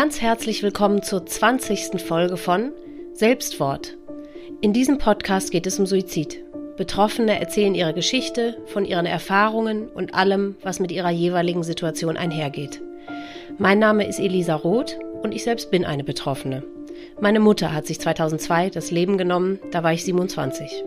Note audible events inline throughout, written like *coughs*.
Ganz herzlich willkommen zur 20. Folge von Selbstwort. In diesem Podcast geht es um Suizid. Betroffene erzählen ihre Geschichte von ihren Erfahrungen und allem, was mit ihrer jeweiligen Situation einhergeht. Mein Name ist Elisa Roth und ich selbst bin eine Betroffene. Meine Mutter hat sich 2002 das Leben genommen, da war ich 27.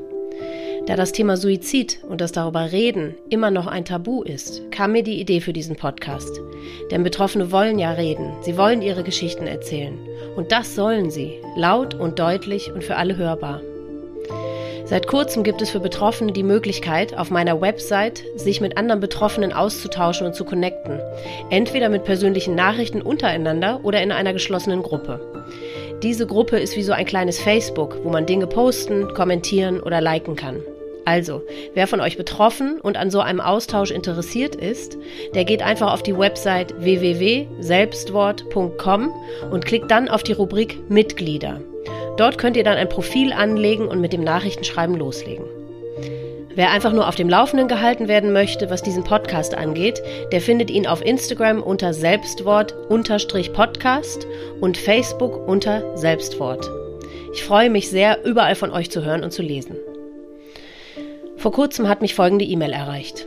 Da das Thema Suizid und das darüber reden immer noch ein Tabu ist, kam mir die Idee für diesen Podcast. Denn Betroffene wollen ja reden, sie wollen ihre Geschichten erzählen. Und das sollen sie, laut und deutlich und für alle hörbar. Seit kurzem gibt es für Betroffene die Möglichkeit, auf meiner Website sich mit anderen Betroffenen auszutauschen und zu connecten. Entweder mit persönlichen Nachrichten untereinander oder in einer geschlossenen Gruppe. Diese Gruppe ist wie so ein kleines Facebook, wo man Dinge posten, kommentieren oder liken kann. Also, wer von euch betroffen und an so einem Austausch interessiert ist, der geht einfach auf die Website www.selbstwort.com und klickt dann auf die Rubrik Mitglieder. Dort könnt ihr dann ein Profil anlegen und mit dem Nachrichtenschreiben loslegen. Wer einfach nur auf dem Laufenden gehalten werden möchte, was diesen Podcast angeht, der findet ihn auf Instagram unter Selbstwort-Podcast und Facebook unter Selbstwort. Ich freue mich sehr, überall von euch zu hören und zu lesen. Vor kurzem hat mich folgende E-Mail erreicht.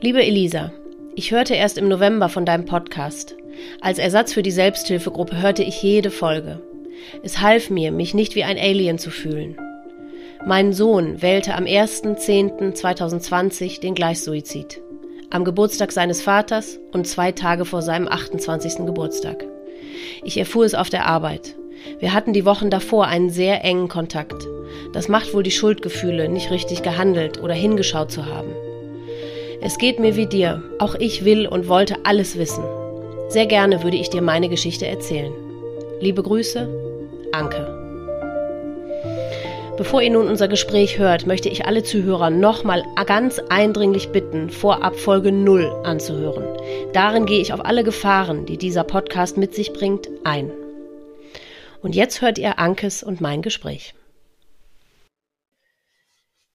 Liebe Elisa, ich hörte erst im November von deinem Podcast. Als Ersatz für die Selbsthilfegruppe hörte ich jede Folge. Es half mir, mich nicht wie ein Alien zu fühlen. Mein Sohn wählte am 1.10.2020 den Gleichsuizid. Am Geburtstag seines Vaters und zwei Tage vor seinem 28. Geburtstag. Ich erfuhr es auf der Arbeit. Wir hatten die Wochen davor einen sehr engen Kontakt. Das macht wohl die Schuldgefühle, nicht richtig gehandelt oder hingeschaut zu haben. Es geht mir wie dir. Auch ich will und wollte alles wissen. Sehr gerne würde ich dir meine Geschichte erzählen. Liebe Grüße, Anke. Bevor ihr nun unser Gespräch hört, möchte ich alle Zuhörer nochmal ganz eindringlich bitten, vorab Folge 0 anzuhören. Darin gehe ich auf alle Gefahren, die dieser Podcast mit sich bringt, ein. Und jetzt hört ihr Ankes und mein Gespräch.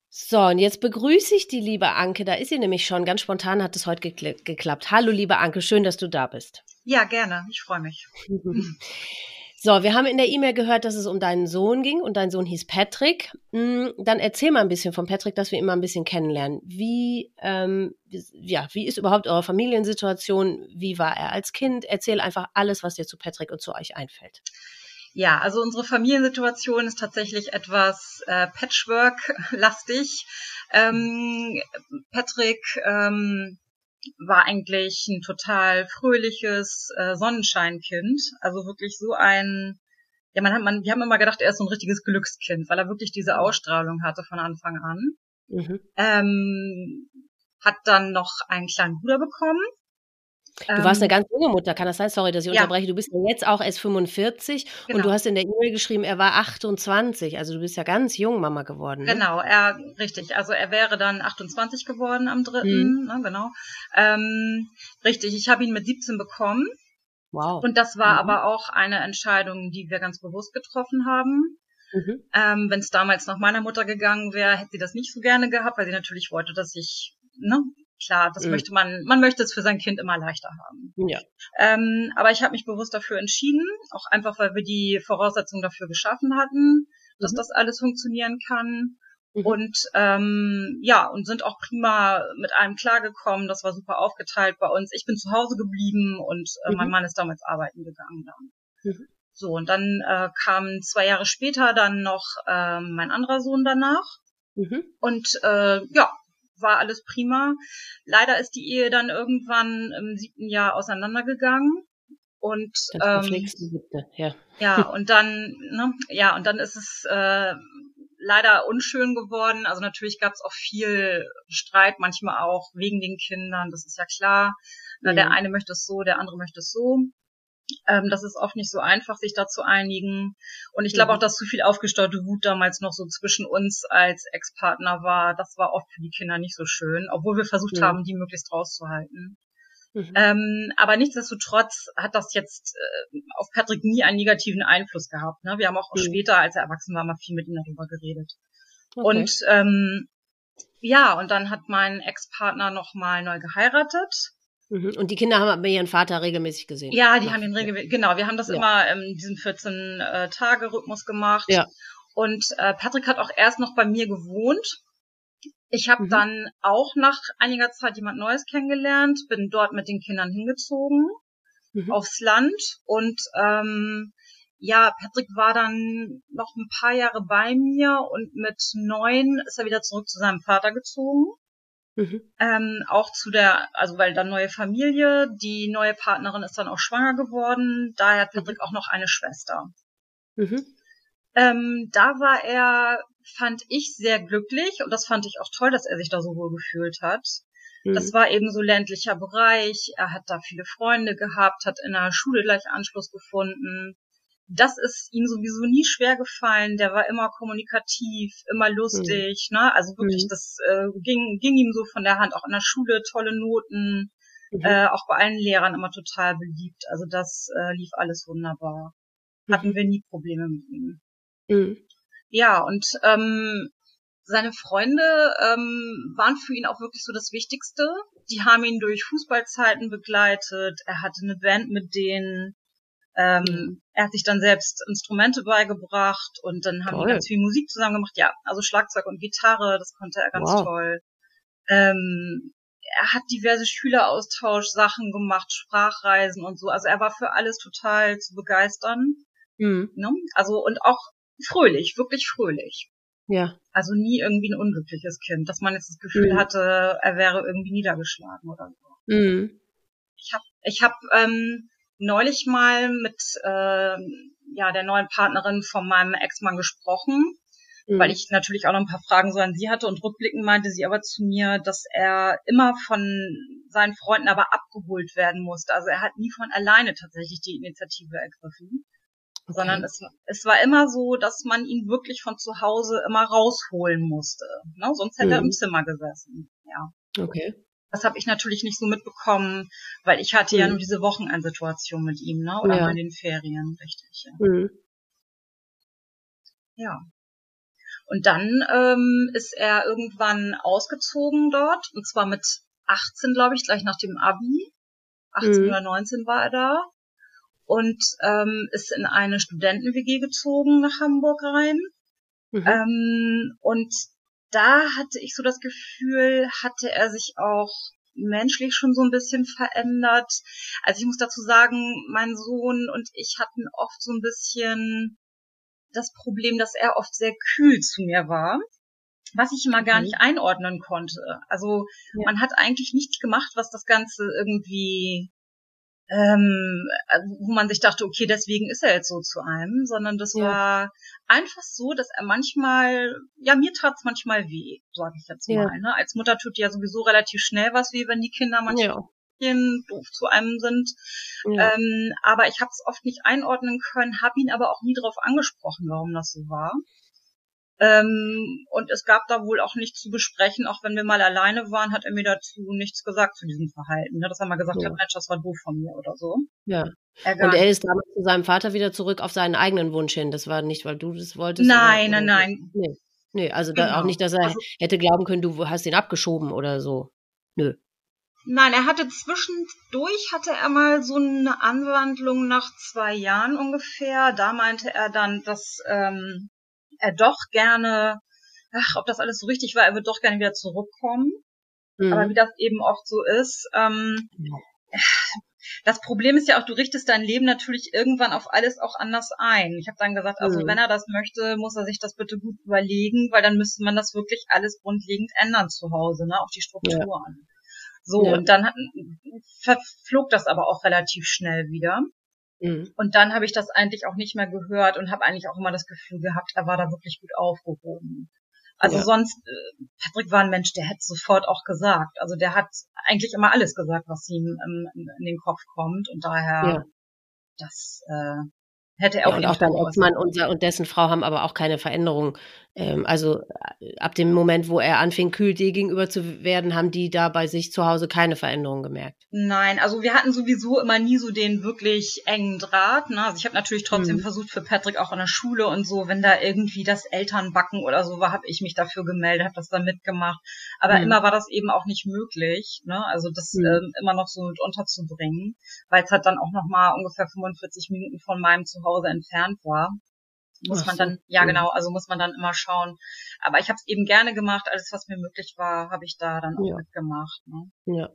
So, und jetzt begrüße ich die liebe Anke. Da ist sie nämlich schon. Ganz spontan hat es heute gekla geklappt. Hallo, liebe Anke, schön, dass du da bist. Ja, gerne. Ich freue mich. *laughs* So, wir haben in der E-Mail gehört, dass es um deinen Sohn ging und dein Sohn hieß Patrick. Hm, dann erzähl mal ein bisschen von Patrick, dass wir ihn mal ein bisschen kennenlernen. Wie, ähm, ja, wie ist überhaupt eure Familiensituation? Wie war er als Kind? Erzähl einfach alles, was dir zu Patrick und zu euch einfällt. Ja, also unsere Familiensituation ist tatsächlich etwas äh, Patchwork-lastig. Ähm, Patrick ähm, war eigentlich ein total fröhliches äh, Sonnenscheinkind. Also wirklich so ein, ja, man hat, man, wir haben immer gedacht, er ist so ein richtiges Glückskind, weil er wirklich diese Ausstrahlung hatte von Anfang an. Mhm. Ähm, hat dann noch einen kleinen Bruder bekommen, Du ähm, warst eine ganz junge Mutter, kann das sein? Sorry, dass ich ja. unterbreche. Du bist ja jetzt auch erst 45 genau. und du hast in der E-Mail geschrieben, er war 28. Also du bist ja ganz jung Mama geworden. Ne? Genau, er, richtig. Also er wäre dann 28 geworden am 3. Mhm. Ne, genau. Ähm, richtig, ich habe ihn mit 17 bekommen. Wow. Und das war mhm. aber auch eine Entscheidung, die wir ganz bewusst getroffen haben. Mhm. Ähm, Wenn es damals nach meiner Mutter gegangen wäre, hätte sie das nicht so gerne gehabt, weil sie natürlich wollte, dass ich ne, Klar, das mhm. möchte man, man möchte es für sein Kind immer leichter haben. Ja. Ähm, aber ich habe mich bewusst dafür entschieden, auch einfach, weil wir die Voraussetzungen dafür geschaffen hatten, dass mhm. das alles funktionieren kann. Mhm. Und ähm, ja, und sind auch prima mit allem klargekommen. Das war super aufgeteilt bei uns. Ich bin zu Hause geblieben und äh, mein mhm. Mann ist damals arbeiten gegangen dann. Mhm. So, und dann äh, kam zwei Jahre später dann noch äh, mein anderer Sohn danach. Mhm. Und äh, ja, war alles prima. Leider ist die Ehe dann irgendwann im siebten Jahr auseinandergegangen. Und das ähm, siebte, ja. ja, und dann, ne, ja, und dann ist es äh, leider unschön geworden. Also natürlich gab es auch viel Streit, manchmal auch wegen den Kindern, das ist ja klar. Mhm. Der eine möchte es so, der andere möchte es so. Ähm, das ist oft nicht so einfach, sich da zu einigen. Und ich glaube mhm. auch, dass zu viel aufgestaute Wut damals noch so zwischen uns als Ex-Partner war. Das war oft für die Kinder nicht so schön, obwohl wir versucht mhm. haben, die möglichst rauszuhalten. Mhm. Ähm, aber nichtsdestotrotz hat das jetzt äh, auf Patrick nie einen negativen Einfluss gehabt. Ne? Wir haben auch, mhm. später, als er erwachsen war, mal viel mit ihm darüber geredet. Okay. Und ähm, ja, und dann hat mein Ex-Partner nochmal neu geheiratet. Und die Kinder haben aber ihren Vater regelmäßig gesehen. Ja, die haben ihn regelmäßig, genau, wir haben das ja. immer in diesem 14-Tage-Rhythmus äh, gemacht. Ja. Und äh, Patrick hat auch erst noch bei mir gewohnt. Ich habe mhm. dann auch nach einiger Zeit jemand Neues kennengelernt, bin dort mit den Kindern hingezogen mhm. aufs Land und ähm, ja, Patrick war dann noch ein paar Jahre bei mir und mit neun ist er wieder zurück zu seinem Vater gezogen. Mhm. Ähm, auch zu der, also weil dann neue Familie, die neue Partnerin ist dann auch schwanger geworden, daher hat Patrick mhm. auch noch eine Schwester. Mhm. Ähm, da war er, fand ich, sehr glücklich und das fand ich auch toll, dass er sich da so wohl gefühlt hat. Mhm. Das war eben so ländlicher Bereich, er hat da viele Freunde gehabt, hat in der Schule gleich Anschluss gefunden das ist ihm sowieso nie schwer gefallen. Der war immer kommunikativ, immer lustig, mhm. ne? Also wirklich, mhm. das äh, ging, ging ihm so von der Hand. Auch in der Schule tolle Noten, mhm. äh, auch bei allen Lehrern immer total beliebt. Also das äh, lief alles wunderbar. Hatten mhm. wir nie Probleme mit ihm. Mhm. Ja, und ähm, seine Freunde ähm, waren für ihn auch wirklich so das Wichtigste. Die haben ihn durch Fußballzeiten begleitet. Er hatte eine Band mit denen. Ähm, er hat sich dann selbst Instrumente beigebracht und dann haben toll. die ganz viel Musik zusammen gemacht. Ja, also Schlagzeug und Gitarre, das konnte er ganz wow. toll. Ähm, er hat diverse Schüleraustausch-Sachen gemacht, Sprachreisen und so. Also er war für alles total zu begeistern. Mhm. Ne? Also und auch fröhlich, wirklich fröhlich. Ja. Also nie irgendwie ein unglückliches Kind, dass man jetzt das Gefühl mhm. hatte, er wäre irgendwie niedergeschlagen oder so. Mhm. Ich habe ich hab, ähm, neulich mal mit äh, ja der neuen Partnerin von meinem Ex-Mann gesprochen, mhm. weil ich natürlich auch noch ein paar Fragen so an sie hatte und rückblickend meinte sie aber zu mir, dass er immer von seinen Freunden aber abgeholt werden musste. Also er hat nie von alleine tatsächlich die Initiative ergriffen. Okay. Sondern es, es war immer so, dass man ihn wirklich von zu Hause immer rausholen musste. Ne? Sonst hätte mhm. er im Zimmer gesessen. Ja. Okay. Das habe ich natürlich nicht so mitbekommen, weil ich hatte mhm. ja nur diese Wochenendsituation mit ihm, ne? Oder ja. in den Ferien, richtig. Ja. Mhm. ja. Und dann ähm, ist er irgendwann ausgezogen dort, und zwar mit 18, glaube ich, gleich nach dem Abi. 18 mhm. oder 19 war er da. Und ähm, ist in eine Studenten-WG gezogen nach Hamburg rein. Mhm. Ähm, und da hatte ich so das Gefühl, hatte er sich auch menschlich schon so ein bisschen verändert. Also ich muss dazu sagen, mein Sohn und ich hatten oft so ein bisschen das Problem, dass er oft sehr kühl zu mir war, was ich immer gar mhm. nicht einordnen konnte. Also ja. man hat eigentlich nichts gemacht, was das Ganze irgendwie ähm, wo man sich dachte, okay, deswegen ist er jetzt so zu einem, sondern das ja. war einfach so, dass er manchmal, ja, mir tat's manchmal weh, sage ich jetzt ja. mal. Ne? Als Mutter tut ja sowieso relativ schnell was weh, wenn die Kinder manchmal ja. doof zu einem sind. Ja. Ähm, aber ich habe es oft nicht einordnen können, habe ihn aber auch nie darauf angesprochen, warum das so war. Ähm, und es gab da wohl auch nichts zu besprechen, auch wenn wir mal alleine waren, hat er mir dazu nichts gesagt zu diesem Verhalten. Ne? Dass er mal gesagt ja. hat, Mensch, das war doof von mir oder so. Ja. Er und er ist damals zu seinem Vater wieder zurück auf seinen eigenen Wunsch hin. Das war nicht, weil du das wolltest. Nein, oder, nein, nein. Nee. Nee, also genau. da auch nicht, dass er also, hätte glauben können, du hast ihn abgeschoben oder so. Nö. Nein, er hatte zwischendurch hatte er mal so eine Anwandlung nach zwei Jahren ungefähr. Da meinte er dann, dass ähm, er doch gerne, ach, ob das alles so richtig war, er wird doch gerne wieder zurückkommen. Mhm. Aber wie das eben oft so ist, ähm, das Problem ist ja auch, du richtest dein Leben natürlich irgendwann auf alles auch anders ein. Ich habe dann gesagt, also mhm. wenn er das möchte, muss er sich das bitte gut überlegen, weil dann müsste man das wirklich alles grundlegend ändern zu Hause, ne, auf die Strukturen. Ja. So, ja. und dann hat, verflog das aber auch relativ schnell wieder. Mhm. Und dann habe ich das eigentlich auch nicht mehr gehört und habe eigentlich auch immer das Gefühl gehabt, er war da wirklich gut aufgehoben. Also ja. sonst, äh, Patrick war ein Mensch, der hätte sofort auch gesagt. Also der hat eigentlich immer alles gesagt, was ihm ähm, in den Kopf kommt. Und daher, ja. das äh, hätte er ja, auch. Und auch dein Ex-Mann und, und dessen Frau haben aber auch keine Veränderung ähm, also äh, ab dem Moment, wo er anfing, kühl dir gegenüber zu werden, haben die da bei sich zu Hause keine Veränderungen gemerkt. Nein, also wir hatten sowieso immer nie so den wirklich engen Draht. Ne? Also ich habe natürlich trotzdem mhm. versucht für Patrick auch in der Schule und so, wenn da irgendwie das Elternbacken oder so war, habe ich mich dafür gemeldet, habe das dann mitgemacht. Aber mhm. immer war das eben auch nicht möglich, ne? also das mhm. ähm, immer noch so mit unterzubringen, weil es halt dann auch noch mal ungefähr 45 Minuten von meinem Zuhause entfernt war muss Ach man dann, so. ja genau, also muss man dann immer schauen. Aber ich habe es eben gerne gemacht, alles was mir möglich war, habe ich da dann auch ja. mitgemacht. Ne? Ja.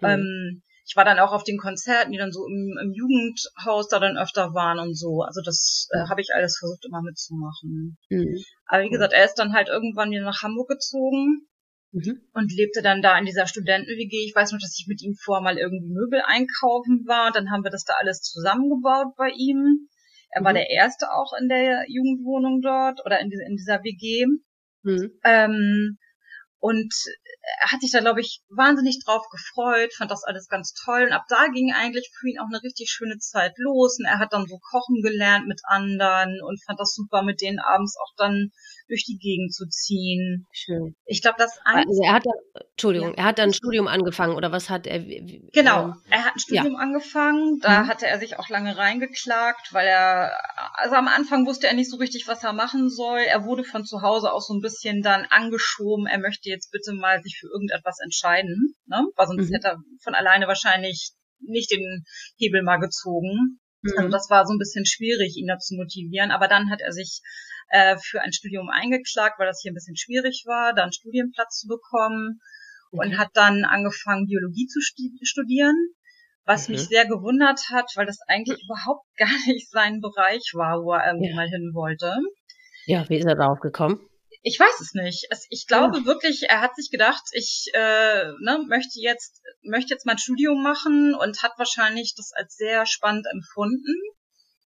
Mhm. Ähm, ich war dann auch auf den Konzerten, die dann so im, im Jugendhaus da dann öfter waren und so. Also das äh, habe ich alles versucht immer mitzumachen. Mhm. Aber wie gesagt, er ist dann halt irgendwann wieder nach Hamburg gezogen mhm. und lebte dann da in dieser Studenten-WG. Ich weiß noch, dass ich mit ihm vorher mal irgendwie Möbel einkaufen war. Dann haben wir das da alles zusammengebaut bei ihm. Er mhm. war der Erste auch in der Jugendwohnung dort oder in, in dieser WG. Mhm. Ähm, und er hat sich da, glaube ich, wahnsinnig drauf gefreut, fand das alles ganz toll. Und ab da ging eigentlich für ihn auch eine richtig schöne Zeit los. Und er hat dann so kochen gelernt mit anderen und fand das super, mit denen abends auch dann durch die Gegend zu ziehen. Schön. Ich glaube, das Also er hat dann, Entschuldigung, ja. er hat dann ein Studium angefangen oder was hat er? Genau, ähm, er hat ein Studium ja. angefangen. Da mhm. hatte er sich auch lange reingeklagt, weil er, also am Anfang wusste er nicht so richtig, was er machen soll. Er wurde von zu Hause auch so ein bisschen dann angeschoben. Er möchte jetzt bitte mal sich für irgendetwas entscheiden, ne? Weil sonst mhm. hätte er von alleine wahrscheinlich nicht den Hebel mal gezogen. Also mhm. Also das war so ein bisschen schwierig, ihn da zu motivieren. Aber dann hat er sich äh, für ein Studium eingeklagt, weil das hier ein bisschen schwierig war, da einen Studienplatz zu bekommen. Und hat dann angefangen, Biologie zu studieren, was mhm. mich sehr gewundert hat, weil das eigentlich mhm. überhaupt *laughs* gar nicht sein Bereich war, wo er irgendwie ja. mal hin wollte. Ja, wie ist er darauf gekommen? Ich weiß es nicht. ich glaube ja. wirklich, er hat sich gedacht, ich äh, ne, möchte jetzt möchte jetzt mein Studium machen und hat wahrscheinlich das als sehr spannend empfunden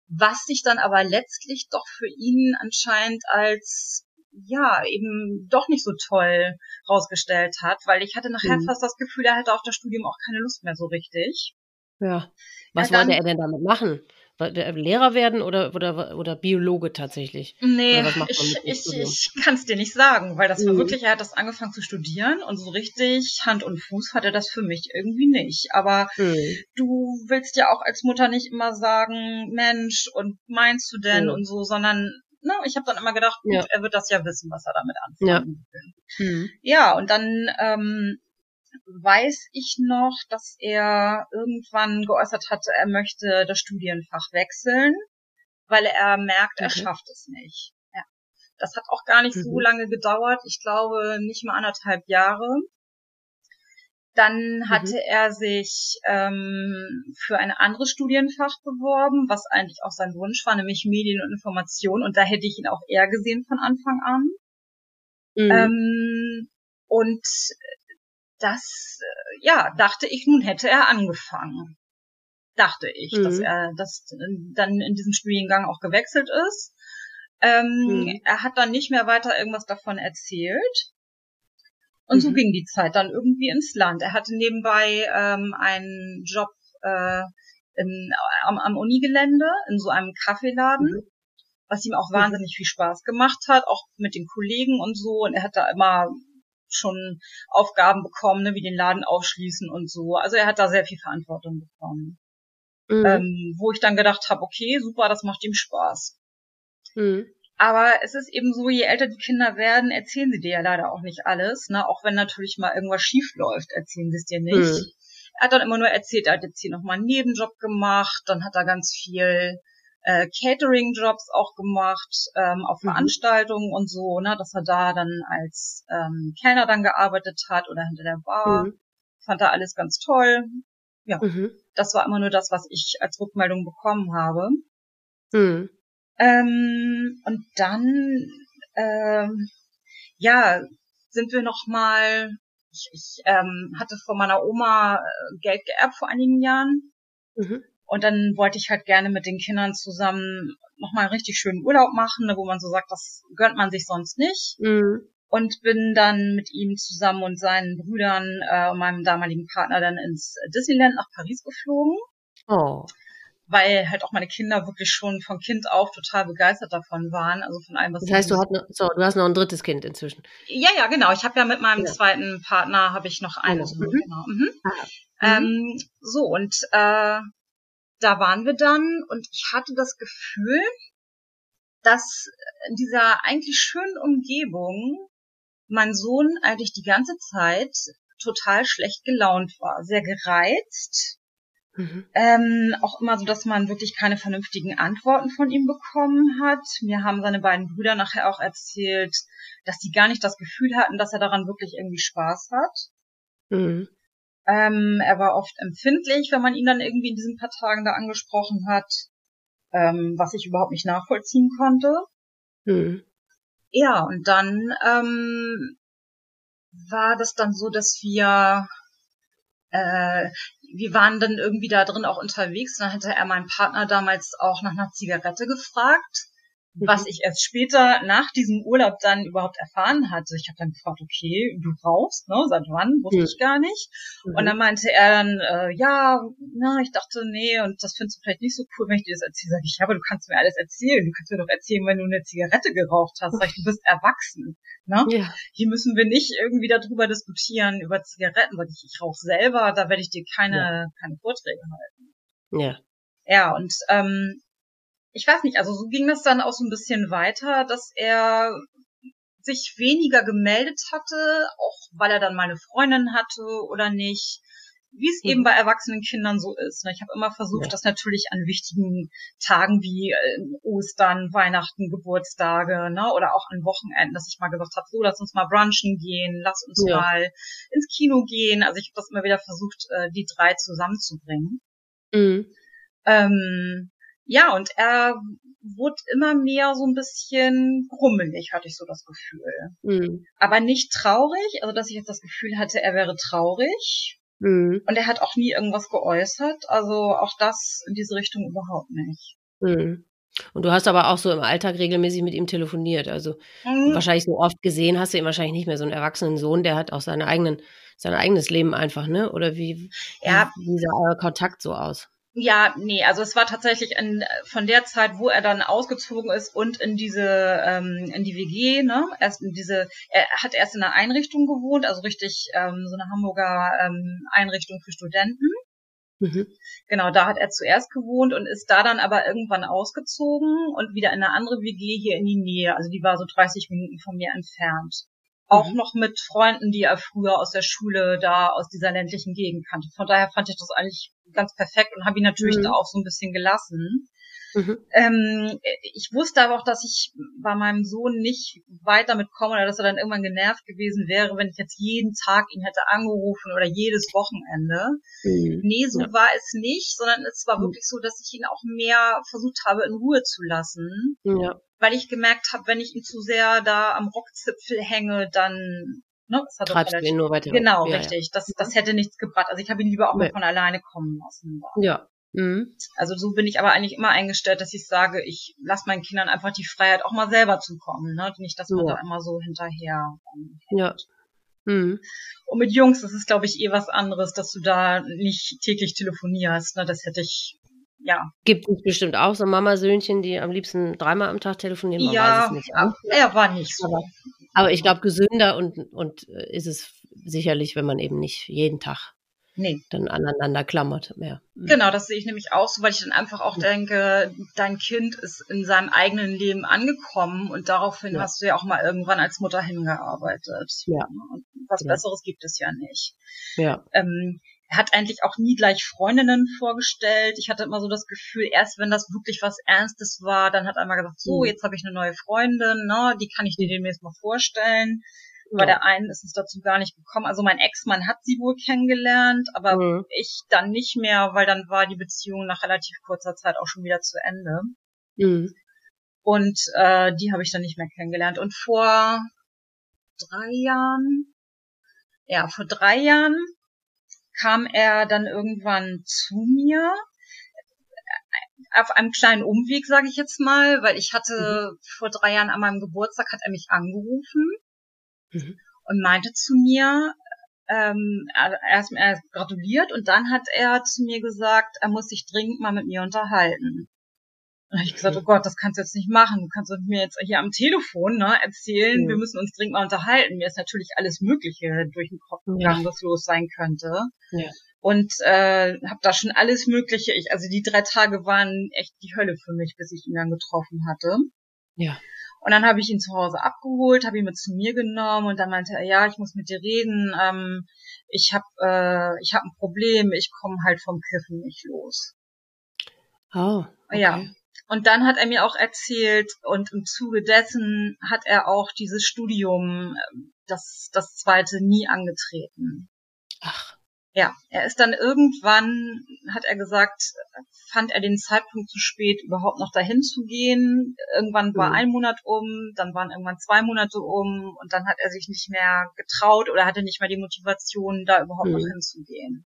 was sich dann aber letztlich doch für ihn anscheinend als ja, eben doch nicht so toll rausgestellt hat, weil ich hatte nachher mhm. fast das Gefühl, er hatte auf das Studium auch keine Lust mehr so richtig. Ja. Was ja, wollte er denn damit machen? Lehrer werden oder, oder, oder Biologe tatsächlich? Nee, ich, ich, ich kann es dir nicht sagen, weil das mhm. war wirklich, er hat das angefangen zu studieren und so richtig Hand und Fuß hatte das für mich irgendwie nicht. Aber mhm. du willst ja auch als Mutter nicht immer sagen, Mensch, und meinst du denn mhm. und so, sondern ne, ich habe dann immer gedacht, gut, ja. er wird das ja wissen, was er damit anfangen ja. will. Mhm. Ja, und dann ähm, weiß ich noch, dass er irgendwann geäußert hatte, er möchte das Studienfach wechseln, weil er merkt, er schafft es nicht. Ja. Das hat auch gar nicht mhm. so lange gedauert. Ich glaube nicht mal anderthalb Jahre. Dann hatte mhm. er sich ähm, für ein anderes Studienfach beworben, was eigentlich auch sein Wunsch war, nämlich Medien und Information. Und da hätte ich ihn auch eher gesehen von Anfang an. Mhm. Ähm, und das, äh, ja, dachte ich, nun hätte er angefangen. Dachte ich, mhm. dass er das dann in diesem Studiengang auch gewechselt ist. Ähm, mhm. Er hat dann nicht mehr weiter irgendwas davon erzählt. Und mhm. so ging die Zeit dann irgendwie ins Land. Er hatte nebenbei ähm, einen Job äh, in, am, am Unigelände in so einem Kaffeeladen, mhm. was ihm auch mhm. wahnsinnig viel Spaß gemacht hat, auch mit den Kollegen und so. Und er hat da immer schon Aufgaben bekommen, ne, wie den Laden aufschließen und so. Also er hat da sehr viel Verantwortung bekommen. Mhm. Ähm, wo ich dann gedacht habe, okay, super, das macht ihm Spaß. Mhm. Aber es ist eben so, je älter die Kinder werden, erzählen sie dir ja leider auch nicht alles. Ne? Auch wenn natürlich mal irgendwas schief läuft, erzählen sie es dir nicht. Mhm. Er hat dann immer nur erzählt, er hat jetzt hier nochmal einen Nebenjob gemacht, dann hat er ganz viel äh, Catering-Jobs auch gemacht, ähm, auf mhm. Veranstaltungen und so, ne, dass er da dann als ähm, Kellner dann gearbeitet hat oder hinter der Bar. Mhm. Fand er alles ganz toll. Ja, mhm. das war immer nur das, was ich als Rückmeldung bekommen habe. Mhm. Ähm, und dann, ähm, ja, sind wir noch mal. Ich, ich ähm, hatte von meiner Oma äh, Geld geerbt vor einigen Jahren. Mhm. Und dann wollte ich halt gerne mit den Kindern zusammen nochmal einen richtig schönen Urlaub machen, ne, wo man so sagt, das gönnt man sich sonst nicht. Mhm. Und bin dann mit ihm zusammen und seinen Brüdern äh, und meinem damaligen Partner dann ins Disneyland nach Paris geflogen. Oh. Weil halt auch meine Kinder wirklich schon von Kind auf total begeistert davon waren, also von allem, was Das heißt, du hast, noch, so, du hast noch ein drittes Kind inzwischen. Ja, ja, genau. Ich habe ja mit meinem ja. zweiten Partner habe ich noch einen genau. Mhm. genau. Mhm. Ah. Ähm, so und äh, da waren wir dann und ich hatte das Gefühl, dass in dieser eigentlich schönen Umgebung mein Sohn eigentlich die ganze Zeit total schlecht gelaunt war, sehr gereizt. Mhm. Ähm, auch immer so, dass man wirklich keine vernünftigen Antworten von ihm bekommen hat. Mir haben seine beiden Brüder nachher auch erzählt, dass die gar nicht das Gefühl hatten, dass er daran wirklich irgendwie Spaß hat. Mhm. Ähm, er war oft empfindlich, wenn man ihn dann irgendwie in diesen paar Tagen da angesprochen hat, ähm, was ich überhaupt nicht nachvollziehen konnte. Mhm. Ja, und dann ähm, war das dann so, dass wir äh, wir waren dann irgendwie da drin auch unterwegs. Dann hatte er meinen Partner damals auch nach einer Zigarette gefragt was mhm. ich erst später nach diesem Urlaub dann überhaupt erfahren hatte. Ich habe dann gefragt, okay, du rauchst, ne? Seit wann? Wusste mhm. ich gar nicht. Mhm. Und dann meinte er dann, äh, ja, na, ich dachte, nee, und das findest du vielleicht nicht so cool, wenn ich dir das erzähle. Sag ich, ja, aber du kannst mir alles erzählen. Du kannst mir doch erzählen, wenn du eine Zigarette geraucht hast. Sag ich, du bist erwachsen. Ne? Ja. Hier müssen wir nicht irgendwie darüber diskutieren, über Zigaretten. Sag ich, ich rauche selber, da werde ich dir keine, ja. keine Vorträge halten. Ja. Ja, und ähm, ich weiß nicht, also so ging das dann auch so ein bisschen weiter, dass er sich weniger gemeldet hatte, auch weil er dann mal eine Freundin hatte oder nicht, wie es mhm. eben bei erwachsenen Kindern so ist. Ne? Ich habe immer versucht, ja. das natürlich an wichtigen Tagen wie äh, Ostern, Weihnachten, Geburtstage ne? oder auch an Wochenenden, dass ich mal gesagt habe, so, lass uns mal brunchen gehen, lass uns ja. mal ins Kino gehen. Also ich habe das immer wieder versucht, äh, die drei zusammenzubringen. Mhm. Ähm, ja, und er wurde immer mehr so ein bisschen grummelig, hatte ich so das Gefühl. Mhm. Aber nicht traurig, also dass ich jetzt das Gefühl hatte, er wäre traurig. Mhm. Und er hat auch nie irgendwas geäußert, also auch das in diese Richtung überhaupt nicht. Mhm. Und du hast aber auch so im Alltag regelmäßig mit ihm telefoniert. Also mhm. wahrscheinlich so oft gesehen hast du ihn wahrscheinlich nicht mehr so einen erwachsenen Sohn, der hat auch seine eigenen, sein eigenes Leben einfach, ne? Oder wie, ja. wie, wie sah euer Kontakt so aus? Ja, nee, also es war tatsächlich in, von der Zeit, wo er dann ausgezogen ist und in diese, ähm, in die WG, ne, erst in diese, er hat erst in einer Einrichtung gewohnt, also richtig ähm, so eine Hamburger ähm, Einrichtung für Studenten. Mhm. Genau, da hat er zuerst gewohnt und ist da dann aber irgendwann ausgezogen und wieder in eine andere WG hier in die Nähe. Also die war so 30 Minuten von mir entfernt. Auch mhm. noch mit Freunden, die er früher aus der Schule da aus dieser ländlichen Gegend kannte. Von daher fand ich das eigentlich ganz perfekt und habe ihn natürlich mhm. da auch so ein bisschen gelassen. Mhm. Ähm, ich wusste aber auch, dass ich bei meinem Sohn nicht weit damit komme oder dass er dann irgendwann genervt gewesen wäre, wenn ich jetzt jeden Tag ihn hätte angerufen oder jedes Wochenende. Mhm. Nee, so ja. war es nicht, sondern es war mhm. wirklich so, dass ich ihn auch mehr versucht habe, in Ruhe zu lassen. Ja weil ich gemerkt habe, wenn ich ihn zu sehr da am Rockzipfel hänge, dann ne, es hat Treibst relativ, ihn nur weiter Genau, ja, richtig. Ja. Das, das hätte nichts gebracht. Also ich habe ihn lieber auch nee. mal von alleine kommen lassen. Ja. Mhm. Also so bin ich aber eigentlich immer eingestellt, dass ich sage, ich lasse meinen Kindern einfach die Freiheit, auch mal selber zu kommen. Ne? Nicht, dass man ja. da immer so hinterher. Ähm, ja. Mhm. Und mit Jungs das ist glaube ich, eh was anderes, dass du da nicht täglich telefonierst. Ne? Das hätte ich ja. Gibt es bestimmt auch so Mamasöhnchen, die am liebsten dreimal am Tag telefonieren? Man ja, nicht, ne? er war nicht so. Aber, aber ich glaube, gesünder und, und äh, ist es sicherlich, wenn man eben nicht jeden Tag nee. dann aneinander klammert mehr. Mhm. Genau, das sehe ich nämlich auch so, weil ich dann einfach auch denke, dein Kind ist in seinem eigenen Leben angekommen und daraufhin ja. hast du ja auch mal irgendwann als Mutter hingearbeitet. Ja. Und was ja. Besseres gibt es ja nicht. Ja. Ähm, er hat eigentlich auch nie gleich Freundinnen vorgestellt. Ich hatte immer so das Gefühl, erst wenn das wirklich was Ernstes war, dann hat er mal gesagt, so, mhm. jetzt habe ich eine neue Freundin, ne, die kann ich dir demnächst mal vorstellen. Bei der einen ist es dazu gar nicht gekommen. Also mein Ex-Mann hat sie wohl kennengelernt, aber mhm. ich dann nicht mehr, weil dann war die Beziehung nach relativ kurzer Zeit auch schon wieder zu Ende. Mhm. Und äh, die habe ich dann nicht mehr kennengelernt. Und vor drei Jahren, ja, vor drei Jahren kam er dann irgendwann zu mir auf einem kleinen Umweg, sage ich jetzt mal, weil ich hatte mhm. vor drei Jahren an meinem Geburtstag hat er mich angerufen mhm. und meinte zu mir, ähm, erst er gratuliert und dann hat er zu mir gesagt, er muss sich dringend mal mit mir unterhalten. Und habe ich gesagt, oh Gott, das kannst du jetzt nicht machen. Du kannst mir jetzt hier am Telefon ne, erzählen, ja. wir müssen uns dringend mal unterhalten. Mir ist natürlich alles Mögliche durch den Kopf gegangen, ja. was los sein könnte. Ja. Und äh, habe da schon alles Mögliche. Ich, also die drei Tage waren echt die Hölle für mich, bis ich ihn dann getroffen hatte. Ja. Und dann habe ich ihn zu Hause abgeholt, habe ihn mit zu mir genommen und dann meinte er, ja, ich muss mit dir reden. Ähm, ich habe äh, ich hab ein Problem, ich komme halt vom Kiffen nicht los. Oh. Okay. Ja. Und dann hat er mir auch erzählt und im Zuge dessen hat er auch dieses Studium, das, das zweite, nie angetreten. Ach. Ja, er ist dann irgendwann, hat er gesagt, fand er den Zeitpunkt zu spät, überhaupt noch dahin zu gehen. Irgendwann war mhm. ein Monat um, dann waren irgendwann zwei Monate um und dann hat er sich nicht mehr getraut oder hatte nicht mehr die Motivation, da überhaupt mhm. noch hinzugehen.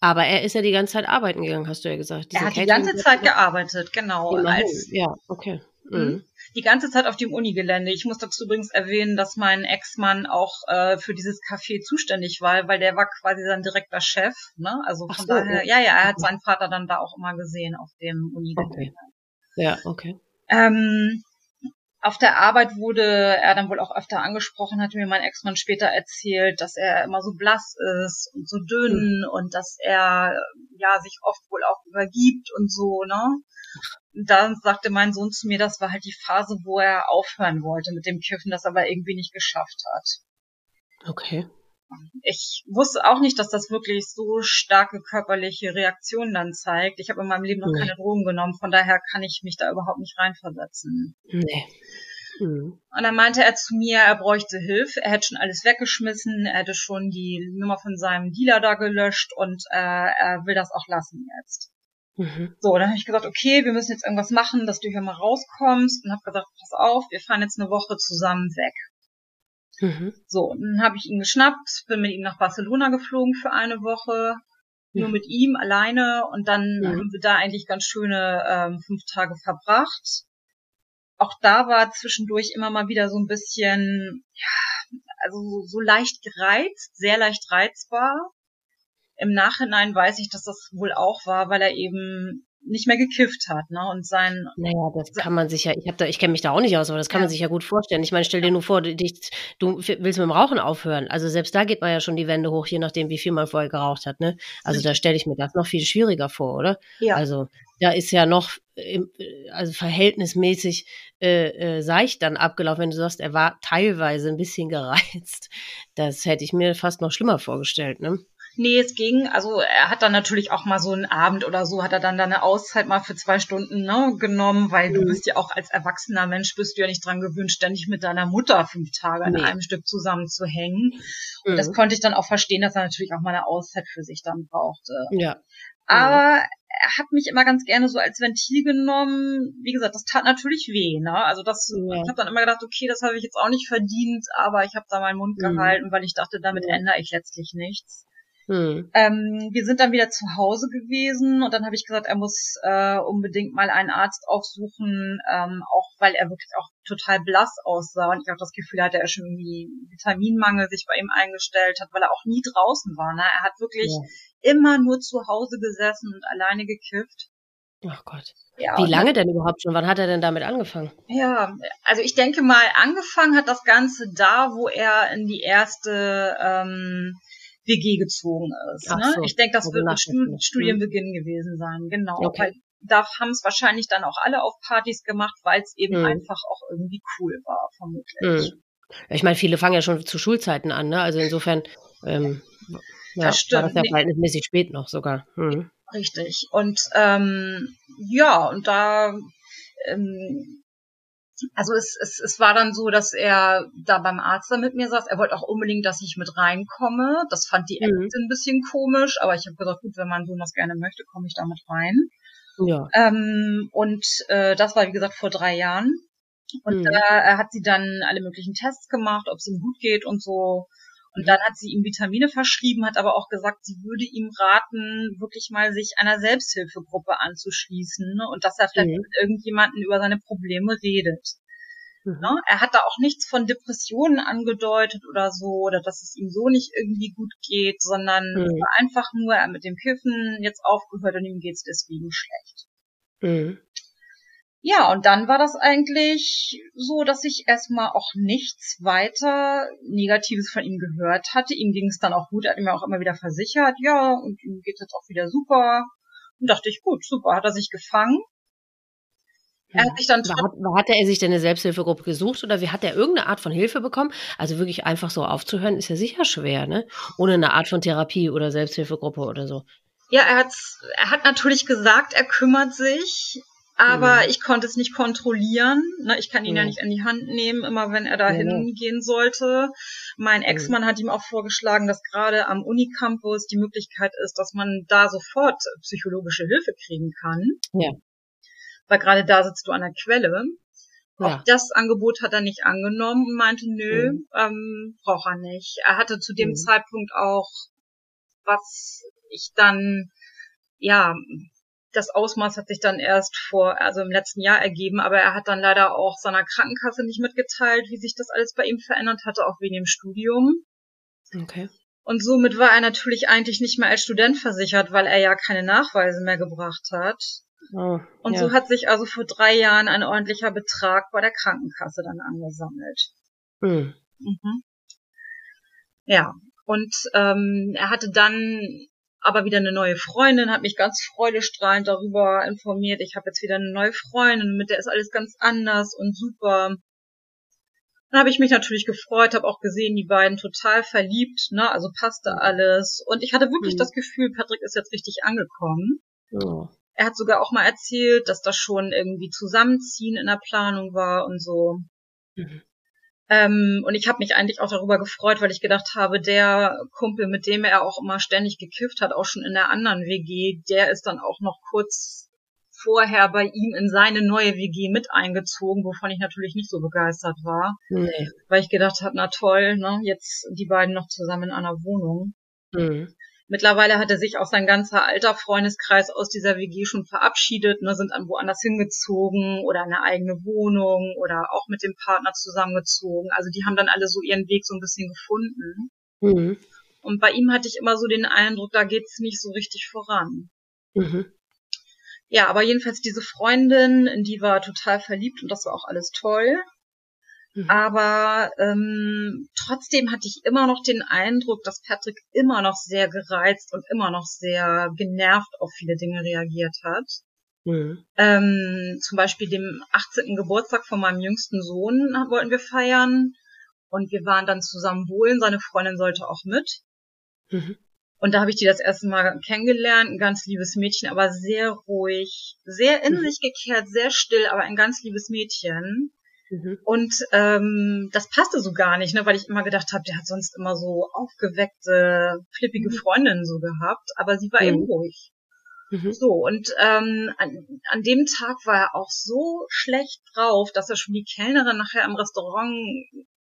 Aber er ist ja die ganze Zeit arbeiten gegangen, hast du ja gesagt. Diese er hat die ganze Zeit gearbeitet, genau. Als, ja, okay. Mhm. Die ganze Zeit auf dem Unigelände. Ich muss dazu übrigens erwähnen, dass mein Ex-Mann auch äh, für dieses Café zuständig war, weil der war quasi sein direkter Chef. Ne? Also von so, daher, okay. ja, ja, er hat seinen Vater dann da auch immer gesehen auf dem Unigelände. Okay. Ja, okay. Ähm, auf der Arbeit wurde er dann wohl auch öfter angesprochen, hat mir mein Ex-Mann später erzählt, dass er immer so blass ist und so dünn mhm. und dass er ja sich oft wohl auch übergibt und so, ne? Dann sagte mein Sohn zu mir, das war halt die Phase, wo er aufhören wollte mit dem Kiffen, das aber irgendwie nicht geschafft hat. Okay. Ich wusste auch nicht, dass das wirklich so starke körperliche Reaktionen dann zeigt. Ich habe in meinem Leben noch nee. keine Drogen genommen, von daher kann ich mich da überhaupt nicht reinversetzen. Nee. Mhm. Und dann meinte er zu mir, er bräuchte Hilfe. Er hätte schon alles weggeschmissen, er hätte schon die Nummer von seinem Dealer da gelöscht und äh, er will das auch lassen jetzt. Mhm. So, dann habe ich gesagt, okay, wir müssen jetzt irgendwas machen, dass du hier mal rauskommst. Und habe gesagt, pass auf, wir fahren jetzt eine Woche zusammen weg. Mhm. So, dann habe ich ihn geschnappt, bin mit ihm nach Barcelona geflogen für eine Woche, nur mit ihm alleine und dann mhm. haben wir da eigentlich ganz schöne ähm, fünf Tage verbracht. Auch da war zwischendurch immer mal wieder so ein bisschen, ja, also so, so leicht gereizt, sehr leicht reizbar. Im Nachhinein weiß ich, dass das wohl auch war, weil er eben nicht mehr gekifft hat, ne? Und sein. Naja, das kann man sich ja, ich habe da, ich kenne mich da auch nicht aus, aber das kann ja. man sich ja gut vorstellen. Ich meine, stell dir nur vor, du, dich, du willst mit dem Rauchen aufhören. Also selbst da geht man ja schon die Wände hoch, je nachdem, wie viel man vorher geraucht hat, ne? Also da stelle ich mir das noch viel schwieriger vor, oder? Ja. Also da ist ja noch also verhältnismäßig äh, äh, seicht dann abgelaufen, wenn du sagst, er war teilweise ein bisschen gereizt. *laughs* Das hätte ich mir fast noch schlimmer vorgestellt, ne? Nee, es ging. Also er hat dann natürlich auch mal so einen Abend oder so, hat er dann eine Auszeit mal für zwei Stunden ne, genommen, weil mhm. du bist ja auch als erwachsener Mensch, bist du ja nicht dran gewöhnt, ständig mit deiner Mutter fünf Tage nee. an einem Stück zusammenzuhängen. Und das mhm. konnte ich dann auch verstehen, dass er natürlich auch mal eine Auszeit für sich dann brauchte. Ja. Aber er hat mich immer ganz gerne so als Ventil genommen. Wie gesagt, das tat natürlich weh. Ne? Also das, ja. ich habe dann immer gedacht, okay, das habe ich jetzt auch nicht verdient, aber ich habe da meinen Mund mhm. gehalten, weil ich dachte, damit ändere ich letztlich nichts. Hm. Ähm, wir sind dann wieder zu Hause gewesen und dann habe ich gesagt, er muss äh, unbedingt mal einen Arzt aufsuchen, ähm, auch weil er wirklich auch total blass aussah und ich auch das Gefühl hatte, er schon irgendwie Vitaminmangel sich bei ihm eingestellt hat, weil er auch nie draußen war. Ne? Er hat wirklich ja. immer nur zu Hause gesessen und alleine gekifft. Ach Gott. Ja, Wie lange denn überhaupt schon? Wann hat er denn damit angefangen? Ja, also ich denke mal, angefangen hat das Ganze da, wo er in die erste ähm, WG gezogen ist. Ne? So, ich denke, das wird ein Stud Studienbeginn mhm. gewesen sein, genau. Okay. Weil da haben es wahrscheinlich dann auch alle auf Partys gemacht, weil es eben mhm. einfach auch irgendwie cool war, vermutlich. Mhm. Ich meine, viele fangen ja schon zu Schulzeiten an, ne? Also insofern ähm, ja, das stimmt. war das ja verhältnismäßig spät noch sogar. Mhm. Richtig. Und ähm, ja, und da ähm, also es, es, es war dann so, dass er da beim Arzt da mit mir saß. Er wollte auch unbedingt, dass ich mit reinkomme. Das fand die mhm. Ärztin ein bisschen komisch, aber ich habe gesagt, gut, wenn mein Sohn das gerne möchte, komme ich da mit rein. Ja. Ähm, und äh, das war, wie gesagt, vor drei Jahren. Und mhm. da hat sie dann alle möglichen Tests gemacht, ob es ihm gut geht und so. Und dann hat sie ihm Vitamine verschrieben, hat aber auch gesagt, sie würde ihm raten, wirklich mal sich einer Selbsthilfegruppe anzuschließen ne? und dass er vielleicht mhm. mit irgendjemanden über seine Probleme redet. Mhm. Ne? Er hat da auch nichts von Depressionen angedeutet oder so, oder dass es ihm so nicht irgendwie gut geht, sondern mhm. es war einfach nur, er mit dem Kiffen jetzt aufgehört und ihm geht's deswegen schlecht. Mhm. Ja, und dann war das eigentlich so, dass ich erstmal auch nichts weiter Negatives von ihm gehört hatte. Ihm ging es dann auch gut, er hat mir auch immer wieder versichert, ja, und ihm geht es jetzt auch wieder super. Und dachte ich, gut, super, hat er sich gefangen. Er hat sich dann war, hatte er sich denn eine Selbsthilfegruppe gesucht oder wie hat er irgendeine Art von Hilfe bekommen? Also wirklich einfach so aufzuhören, ist ja sicher schwer, ne? Ohne eine Art von Therapie oder Selbsthilfegruppe oder so. Ja, er hat, er hat natürlich gesagt, er kümmert sich, aber mhm. ich konnte es nicht kontrollieren. Ne? Ich kann ihn mhm. ja nicht in die Hand nehmen, immer wenn er da hingehen sollte. Mein Ex-Mann mhm. hat ihm auch vorgeschlagen, dass gerade am Unicampus die Möglichkeit ist, dass man da sofort psychologische Hilfe kriegen kann. Ja weil gerade da sitzt du an der Quelle. Ja. Auch das Angebot hat er nicht angenommen und meinte, nö, mhm. ähm, braucht er nicht. Er hatte zu dem mhm. Zeitpunkt auch, was ich dann, ja, das Ausmaß hat sich dann erst vor, also im letzten Jahr ergeben, aber er hat dann leider auch seiner Krankenkasse nicht mitgeteilt, wie sich das alles bei ihm verändert hatte, auch wegen dem Studium. Okay. Und somit war er natürlich eigentlich nicht mehr als Student versichert, weil er ja keine Nachweise mehr gebracht hat. Oh, und ja. so hat sich also vor drei Jahren ein ordentlicher Betrag bei der Krankenkasse dann angesammelt. Mhm. Mhm. Ja, und ähm, er hatte dann aber wieder eine neue Freundin, hat mich ganz freudestrahlend darüber informiert. Ich habe jetzt wieder eine neue Freundin, mit der ist alles ganz anders und super. Dann habe ich mich natürlich gefreut, habe auch gesehen, die beiden total verliebt, ne? Also passte alles. Und ich hatte wirklich mhm. das Gefühl, Patrick ist jetzt richtig angekommen. Oh. Er hat sogar auch mal erzählt, dass das schon irgendwie Zusammenziehen in der Planung war und so. Mhm. Ähm, und ich habe mich eigentlich auch darüber gefreut, weil ich gedacht habe, der Kumpel, mit dem er auch immer ständig gekifft hat, auch schon in der anderen WG, der ist dann auch noch kurz vorher bei ihm in seine neue WG mit eingezogen, wovon ich natürlich nicht so begeistert war. Nee. Weil ich gedacht habe, na toll, ne, jetzt die beiden noch zusammen in einer Wohnung. Mhm. Mittlerweile hat er sich auch sein ganzer alter Freundeskreis aus dieser WG schon verabschiedet, ne, sind dann woanders hingezogen oder eine eigene Wohnung oder auch mit dem Partner zusammengezogen. Also die haben dann alle so ihren Weg so ein bisschen gefunden. Mhm. Und bei ihm hatte ich immer so den Eindruck, da geht's nicht so richtig voran. Mhm. Ja, aber jedenfalls diese Freundin, in die war total verliebt und das war auch alles toll. Mhm. Aber ähm, trotzdem hatte ich immer noch den Eindruck, dass Patrick immer noch sehr gereizt und immer noch sehr genervt auf viele Dinge reagiert hat. Mhm. Ähm, zum Beispiel dem 18. Geburtstag von meinem jüngsten Sohn wollten wir feiern und wir waren dann zusammen wohlen. Seine Freundin sollte auch mit. Mhm. Und da habe ich die das erste Mal kennengelernt. Ein ganz liebes Mädchen, aber sehr ruhig, sehr in mhm. sich gekehrt, sehr still, aber ein ganz liebes Mädchen. Mhm. Und ähm, das passte so gar nicht, ne, weil ich immer gedacht habe, der hat sonst immer so aufgeweckte, flippige mhm. Freundinnen so gehabt, aber sie war mhm. eben ruhig. Mhm. So, und ähm, an, an dem Tag war er auch so schlecht drauf, dass er schon die Kellnerin nachher im Restaurant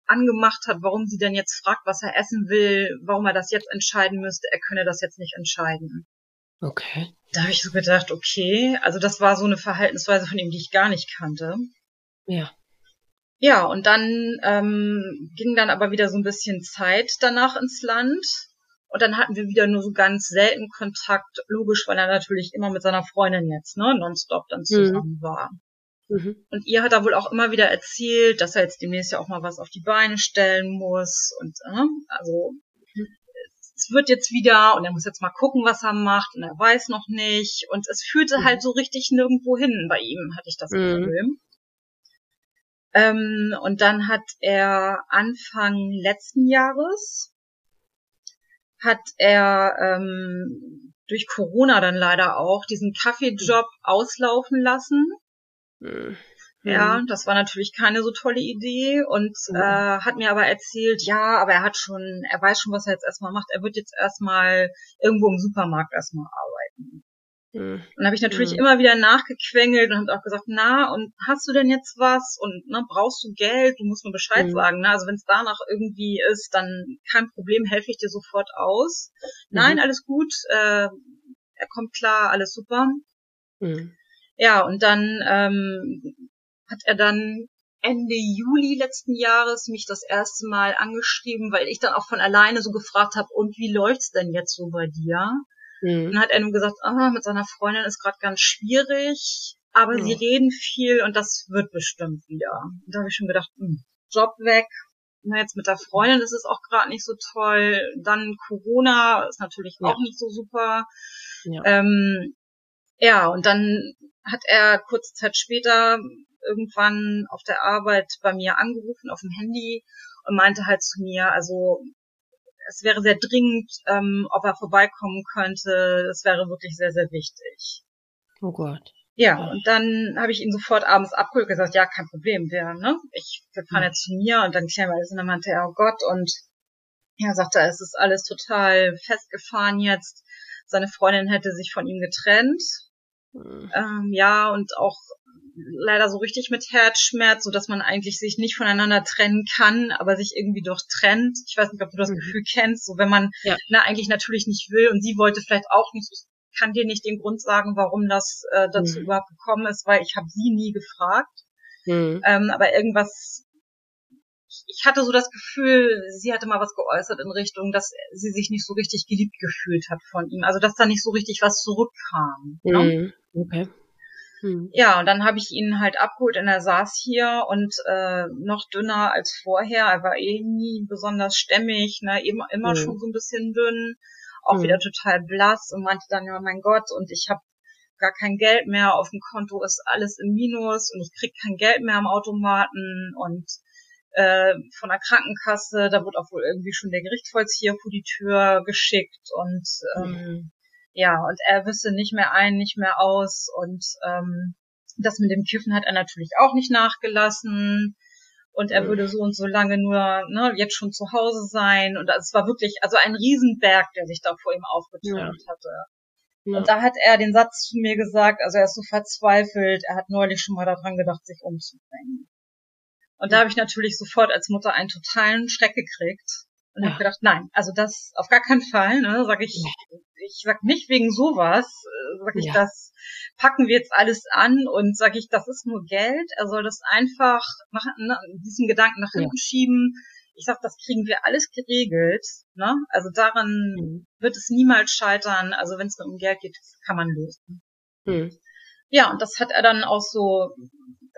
angemacht hat, warum sie denn jetzt fragt, was er essen will, warum er das jetzt entscheiden müsste, er könne das jetzt nicht entscheiden. Okay. Da habe ich so gedacht, okay, also das war so eine Verhaltensweise von ihm, die ich gar nicht kannte. Ja. Ja, und dann ähm, ging dann aber wieder so ein bisschen Zeit danach ins Land. Und dann hatten wir wieder nur so ganz selten Kontakt, logisch, weil er natürlich immer mit seiner Freundin jetzt, ne, nonstop dann mhm. zusammen mhm. war. Mhm. Und ihr hat er wohl auch immer wieder erzählt, dass er jetzt demnächst ja auch mal was auf die Beine stellen muss. Und äh, also es wird jetzt wieder und er muss jetzt mal gucken, was er macht und er weiß noch nicht. Und es führte mhm. halt so richtig nirgendwo hin bei ihm, hatte ich das mhm. Gefühl. Ähm, und dann hat er Anfang letzten Jahres hat er ähm, durch Corona dann leider auch diesen Kaffeejob auslaufen lassen. Mhm. Ja, das war natürlich keine so tolle Idee und mhm. äh, hat mir aber erzählt, ja, aber er hat schon, er weiß schon, was er jetzt erstmal macht. Er wird jetzt erstmal irgendwo im Supermarkt erstmal arbeiten. Und habe ich natürlich mhm. immer wieder nachgequengelt und habe auch gesagt, na, und hast du denn jetzt was? Und ne, brauchst du Geld? Du musst mir Bescheid mhm. sagen. Ne? Also wenn es danach irgendwie ist, dann kein Problem, helfe ich dir sofort aus. Nein, mhm. alles gut, äh, er kommt klar, alles super. Mhm. Ja, und dann ähm, hat er dann Ende Juli letzten Jahres mich das erste Mal angeschrieben, weil ich dann auch von alleine so gefragt habe, und wie läuft's denn jetzt so bei dir? Mhm. Dann hat er nur gesagt, ah, mit seiner Freundin ist gerade ganz schwierig, aber mhm. sie reden viel und das wird bestimmt wieder. Und da habe ich schon gedacht, mh, hm, Job weg. Na, jetzt mit der Freundin ist es auch gerade nicht so toll. Dann Corona ist natürlich ja. auch nicht so super. Ja. Ähm, ja, und dann hat er kurze Zeit später irgendwann auf der Arbeit bei mir angerufen auf dem Handy und meinte halt zu mir, also es wäre sehr dringend, ähm, ob er vorbeikommen könnte. Das wäre wirklich sehr, sehr wichtig. Oh Gott. Ja, und dann habe ich ihn sofort abends abgeholt gesagt, ja, kein Problem, wir, ne? Ich, wir fahren jetzt zu mir und dann klären wir alles. Und dann meinte er, oh Gott, und ja, sagte er, es ist alles total festgefahren jetzt. Seine Freundin hätte sich von ihm getrennt. Mhm. Ähm, ja, und auch leider so richtig mit Herzschmerz, so dass man eigentlich sich nicht voneinander trennen kann, aber sich irgendwie doch trennt. Ich weiß nicht, ob du das mhm. Gefühl kennst, so wenn man ja. na, eigentlich natürlich nicht will und sie wollte vielleicht auch nicht. Ich kann dir nicht den Grund sagen, warum das äh, dazu mhm. überhaupt gekommen ist, weil ich habe sie nie gefragt. Mhm. Ähm, aber irgendwas ich hatte so das Gefühl, sie hatte mal was geäußert in Richtung, dass sie sich nicht so richtig geliebt gefühlt hat von ihm. Also dass da nicht so richtig was zurückkam. Ne? Mhm. Okay. Hm. Ja, und dann habe ich ihn halt abgeholt und er saß hier und äh, noch dünner als vorher. Er war eh nie besonders stämmig, ne, immer, immer hm. schon so ein bisschen dünn, auch hm. wieder total blass und meinte dann, ja, mein Gott, und ich habe gar kein Geld mehr, auf dem Konto ist alles im Minus und ich krieg kein Geld mehr am Automaten und äh, von der Krankenkasse, da wird auch wohl irgendwie schon der Gerichtsvollzieher vor die Tür geschickt und ähm, ja, und er wüsste nicht mehr ein, nicht mehr aus und ähm, das mit dem Kiffen hat er natürlich auch nicht nachgelassen und er würde so und so lange nur ne, jetzt schon zu Hause sein und es war wirklich also ein Riesenberg, der sich da vor ihm aufgetürmt ja. hatte. Ja. Und da hat er den Satz zu mir gesagt, also er ist so verzweifelt, er hat neulich schon mal daran gedacht, sich umzubringen. Und da habe ich natürlich sofort als Mutter einen totalen Schreck gekriegt und ja. habe gedacht, nein, also das auf gar keinen Fall, ne, sag ich, ich sag nicht wegen sowas, äh, sag ich, ja. das packen wir jetzt alles an und sag ich, das ist nur Geld, er soll das einfach nach, ne, diesen Gedanken nach hinten ja. schieben. Ich sag, das kriegen wir alles geregelt, ne? Also daran mhm. wird es niemals scheitern. Also wenn es nur um Geld geht, kann man lösen. Mhm. Ja, und das hat er dann auch so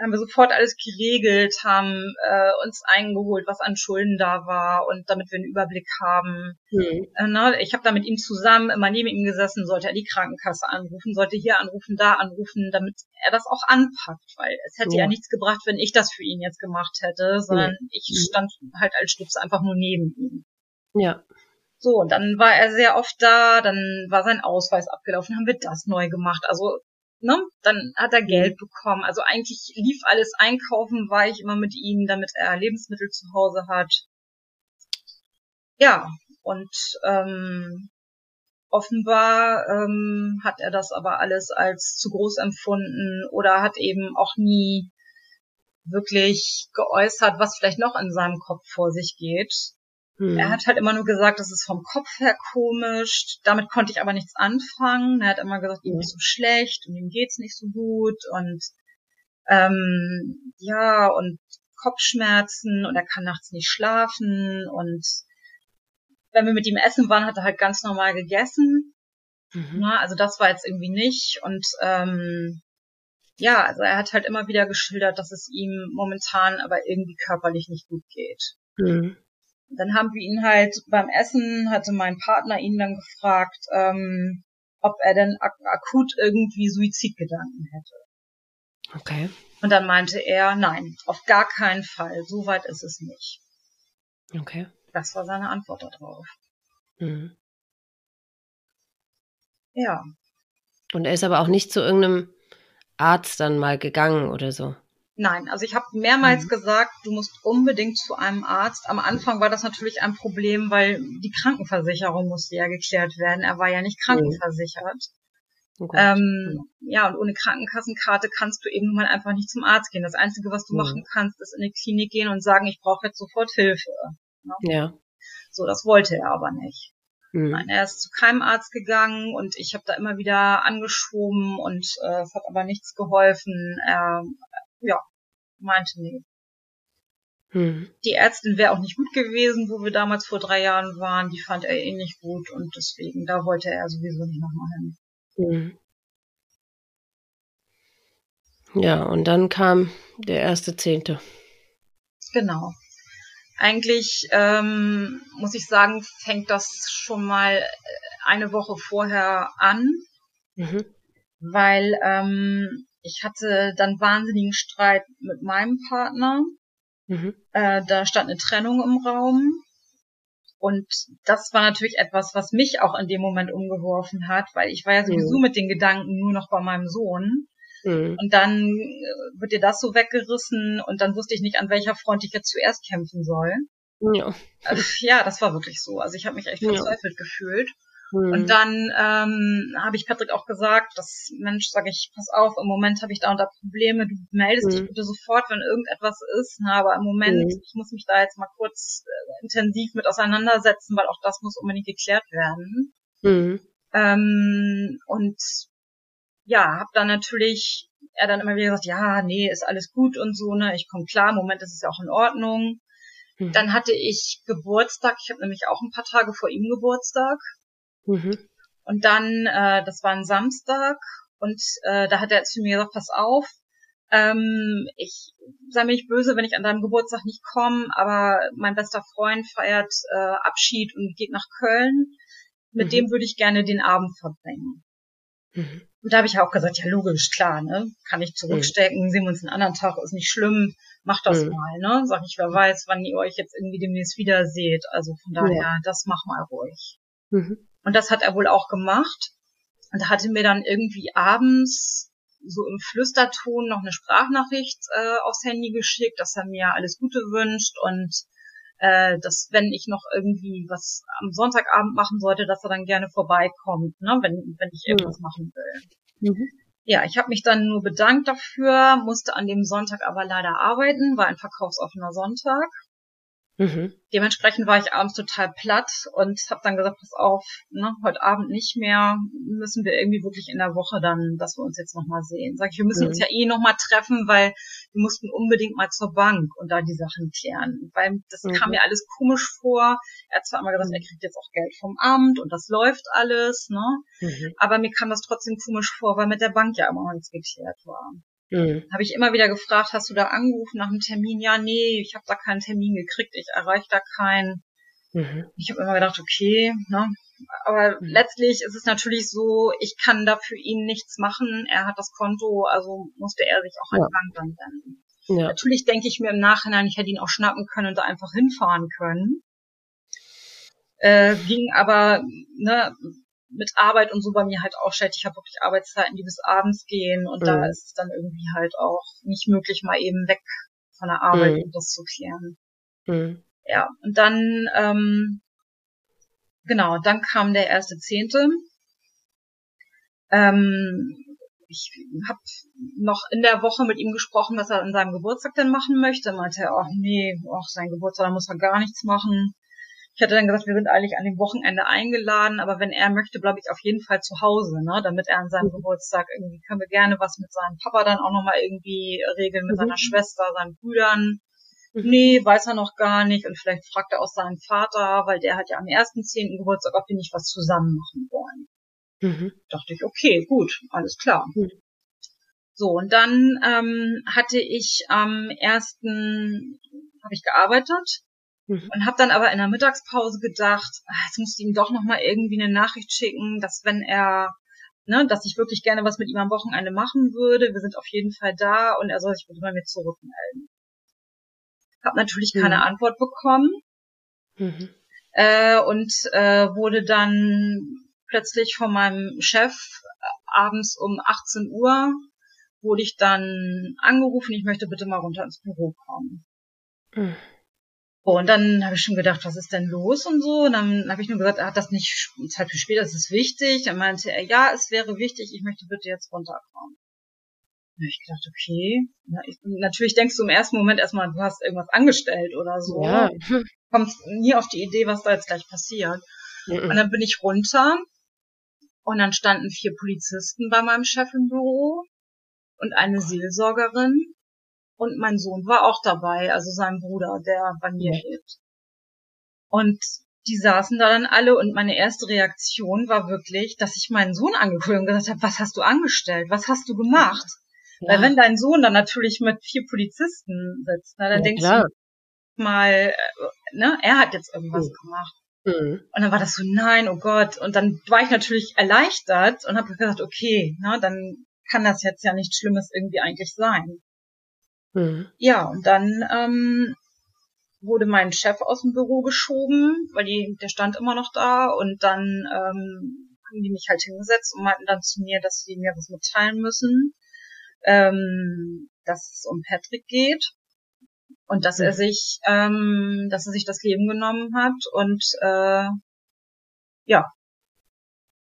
haben wir sofort alles geregelt, haben äh, uns eingeholt, was an Schulden da war und damit wir einen Überblick haben. Mhm. Äh, ne? Ich habe da mit ihm zusammen immer neben ihm gesessen, sollte er die Krankenkasse anrufen, sollte hier anrufen, da anrufen, damit er das auch anpackt, weil es hätte ja, ja nichts gebracht, wenn ich das für ihn jetzt gemacht hätte, sondern mhm. ich stand halt als Stütze einfach nur neben ihm. Ja. So, und dann war er sehr oft da, dann war sein Ausweis abgelaufen, haben wir das neu gemacht. Also ne, dann hat er Geld bekommen. Also eigentlich lief alles einkaufen, war ich immer mit ihm, damit er Lebensmittel zu Hause hat. Ja, und ähm, offenbar ähm, hat er das aber alles als zu groß empfunden oder hat eben auch nie wirklich geäußert, was vielleicht noch in seinem Kopf vor sich geht. Hm. Er hat halt immer nur gesagt, das ist vom Kopf her komisch. Damit konnte ich aber nichts anfangen. Er hat immer gesagt, ihm ist so schlecht und ihm geht's nicht so gut und ähm, ja und Kopfschmerzen und er kann nachts nicht schlafen und wenn wir mit ihm essen waren, hat er halt ganz normal gegessen. Mhm. Na, also das war jetzt irgendwie nicht und ähm, ja, also er hat halt immer wieder geschildert, dass es ihm momentan aber irgendwie körperlich nicht gut geht. Mhm dann haben wir ihn halt beim Essen, hatte mein Partner ihn dann gefragt, ähm, ob er denn ak akut irgendwie Suizidgedanken hätte. Okay. Und dann meinte er, nein, auf gar keinen Fall, so weit ist es nicht. Okay. Das war seine Antwort darauf. Mhm. Ja. Und er ist aber auch nicht zu irgendeinem Arzt dann mal gegangen oder so. Nein, also ich habe mehrmals mhm. gesagt, du musst unbedingt zu einem Arzt. Am Anfang war das natürlich ein Problem, weil die Krankenversicherung musste ja geklärt werden. Er war ja nicht krankenversichert. Oh ähm, ja, und ohne Krankenkassenkarte kannst du eben mal einfach nicht zum Arzt gehen. Das Einzige, was du mhm. machen kannst, ist in die Klinik gehen und sagen, ich brauche jetzt sofort Hilfe. Ne? Ja. So, das wollte er aber nicht. Mhm. Nein, er ist zu keinem Arzt gegangen und ich habe da immer wieder angeschoben und äh, es hat aber nichts geholfen. Er ja, meinte, nee, Mhm. Die Ärztin wäre auch nicht gut gewesen, wo wir damals vor drei Jahren waren. Die fand er eh nicht gut und deswegen, da wollte er sowieso nicht nochmal hin. Mhm. Ja, und dann kam der erste Zehnte. Genau. Eigentlich ähm, muss ich sagen, fängt das schon mal eine Woche vorher an, mhm. weil ähm, ich hatte dann wahnsinnigen Streit mit meinem Partner. Mhm. Äh, da stand eine Trennung im Raum. Und das war natürlich etwas, was mich auch in dem Moment umgeworfen hat, weil ich war ja sowieso mhm. mit den Gedanken nur noch bei meinem Sohn. Mhm. Und dann äh, wird dir das so weggerissen und dann wusste ich nicht, an welcher Front ich jetzt zuerst kämpfen soll. Ja. Also, ja, das war wirklich so. Also ich habe mich echt verzweifelt ja. gefühlt. Mhm. Und dann ähm, habe ich Patrick auch gesagt, dass Mensch, sage ich, pass auf, im Moment habe ich da und da Probleme, du meldest mhm. dich bitte sofort, wenn irgendetwas ist. Na, aber im Moment, mhm. ich muss mich da jetzt mal kurz äh, intensiv mit auseinandersetzen, weil auch das muss unbedingt geklärt werden. Mhm. Ähm, und ja, habe dann natürlich er dann immer wieder gesagt, ja, nee, ist alles gut und so, ne, ich komme klar, im Moment ist es ja auch in Ordnung. Dann hatte ich Geburtstag, ich habe nämlich auch ein paar Tage vor ihm Geburtstag. Mhm. Und dann, äh, das war ein Samstag und äh, da hat er zu mir gesagt, pass auf, ähm, ich sei mir nicht böse, wenn ich an deinem Geburtstag nicht komme, aber mein bester Freund feiert äh, Abschied und geht nach Köln. Mit mhm. dem würde ich gerne den Abend verbringen. Mhm. Und da habe ich auch gesagt, ja logisch, klar, ne? Kann ich zurückstecken, mhm. sehen wir uns einen anderen Tag, ist nicht schlimm, mach das mhm. mal, ne? Sag ich, wer weiß, wann ihr euch jetzt irgendwie demnächst wieder seht. Also von daher, ja. das mach mal ruhig. Und das hat er wohl auch gemacht. Und er hatte mir dann irgendwie abends so im Flüsterton noch eine Sprachnachricht äh, aufs Handy geschickt, dass er mir alles Gute wünscht und äh, dass wenn ich noch irgendwie was am Sonntagabend machen sollte, dass er dann gerne vorbeikommt, ne, wenn, wenn ich irgendwas mhm. machen will. Mhm. Ja, ich habe mich dann nur bedankt dafür, musste an dem Sonntag aber leider arbeiten, war ein verkaufsoffener Sonntag. Mhm. Dementsprechend war ich abends total platt und habe dann gesagt, pass auf, ne, heute Abend nicht mehr, müssen wir irgendwie wirklich in der Woche dann, dass wir uns jetzt nochmal sehen. Sag ich, wir müssen mhm. uns ja eh nochmal treffen, weil wir mussten unbedingt mal zur Bank und da die Sachen klären. Weil das mhm. kam mir alles komisch vor. Er hat zwar immer gesagt, er kriegt jetzt auch Geld vom Amt und das läuft alles, ne? Mhm. Aber mir kam das trotzdem komisch vor, weil mit der Bank ja immer noch nichts geklärt war. Mhm. Habe ich immer wieder gefragt, hast du da angerufen nach einem Termin? Ja, nee, ich habe da keinen Termin gekriegt, ich erreiche da keinen. Mhm. Ich habe immer gedacht, okay, ne? Aber mhm. letztlich ist es natürlich so, ich kann da für ihn nichts machen. Er hat das Konto, also musste er sich auch an die Bank dann wenden. Ja. Natürlich denke ich mir im Nachhinein, ich hätte ihn auch schnappen können und da einfach hinfahren können. Äh, ging aber, ne, mit Arbeit und so bei mir halt auch schlecht. Ich habe wirklich Arbeitszeiten, die bis abends gehen und mhm. da ist es dann irgendwie halt auch nicht möglich, mal eben weg von der Arbeit, mhm. um das zu klären. Mhm. Ja, und dann, ähm, genau, dann kam der erste Zehnte. Ähm, ich habe noch in der Woche mit ihm gesprochen, was er an seinem Geburtstag denn machen möchte. Meinte er, ach nee, ach, sein Geburtstag, da muss er gar nichts machen. Ich hatte dann gesagt, wir sind eigentlich an dem Wochenende eingeladen, aber wenn er möchte, bleibe ich auf jeden Fall zu Hause, ne? Damit er an seinem mhm. Geburtstag irgendwie können wir gerne was mit seinem Papa dann auch nochmal irgendwie regeln, mit mhm. seiner Schwester, seinen Brüdern. Mhm. Nee, weiß er noch gar nicht und vielleicht fragt er auch seinen Vater, weil der hat ja am ersten zehnten Geburtstag, ob wir nicht was zusammen machen wollen. Mhm. Dachte ich, okay, gut, alles klar. Mhm. So, und dann ähm, hatte ich am ersten, habe ich gearbeitet Mhm. Und habe dann aber in der Mittagspause gedacht, ach, jetzt musst du ihm doch nochmal irgendwie eine Nachricht schicken, dass wenn er, ne, dass ich wirklich gerne was mit ihm am Wochenende machen würde, wir sind auf jeden Fall da und er soll sich bitte bei mir zurückmelden. Hab natürlich mhm. keine Antwort bekommen mhm. äh, und äh, wurde dann plötzlich von meinem Chef abends um 18 Uhr wurde ich dann angerufen, ich möchte bitte mal runter ins Büro kommen. Mhm. Und dann habe ich schon gedacht, was ist denn los und so. Und dann habe ich nur gesagt, er hat das nicht Zeit für später, das ist wichtig. Dann meinte er, ja, es wäre wichtig, ich möchte bitte jetzt runterkommen. Dann habe ich gedacht, okay. Na, ich, natürlich denkst du im ersten Moment erstmal, du hast irgendwas angestellt oder so. Ja. *laughs* Kommst nie auf die Idee, was da jetzt gleich passiert. Mhm. Und dann bin ich runter und dann standen vier Polizisten bei meinem Chef im Büro und eine Seelsorgerin und mein Sohn war auch dabei, also sein Bruder, der bei mir lebt. Und die saßen da dann alle und meine erste Reaktion war wirklich, dass ich meinen Sohn angeguckt und gesagt habe, was hast du angestellt? Was hast du gemacht? Ja. Weil wenn dein Sohn dann natürlich mit vier Polizisten sitzt, na, dann ja, denkst klar. du mal, äh, ne, er hat jetzt irgendwas mhm. gemacht. Mhm. Und dann war das so, nein, oh Gott. Und dann war ich natürlich erleichtert und habe gesagt, okay, na, dann kann das jetzt ja nichts Schlimmes irgendwie eigentlich sein. Mhm. Ja, und dann ähm, wurde mein Chef aus dem Büro geschoben, weil die, der stand immer noch da und dann ähm, haben die mich halt hingesetzt und meinten dann zu mir, dass sie mir was mitteilen müssen, ähm, dass es um Patrick geht und dass er sich, ähm, dass er sich das Leben genommen hat und äh, ja,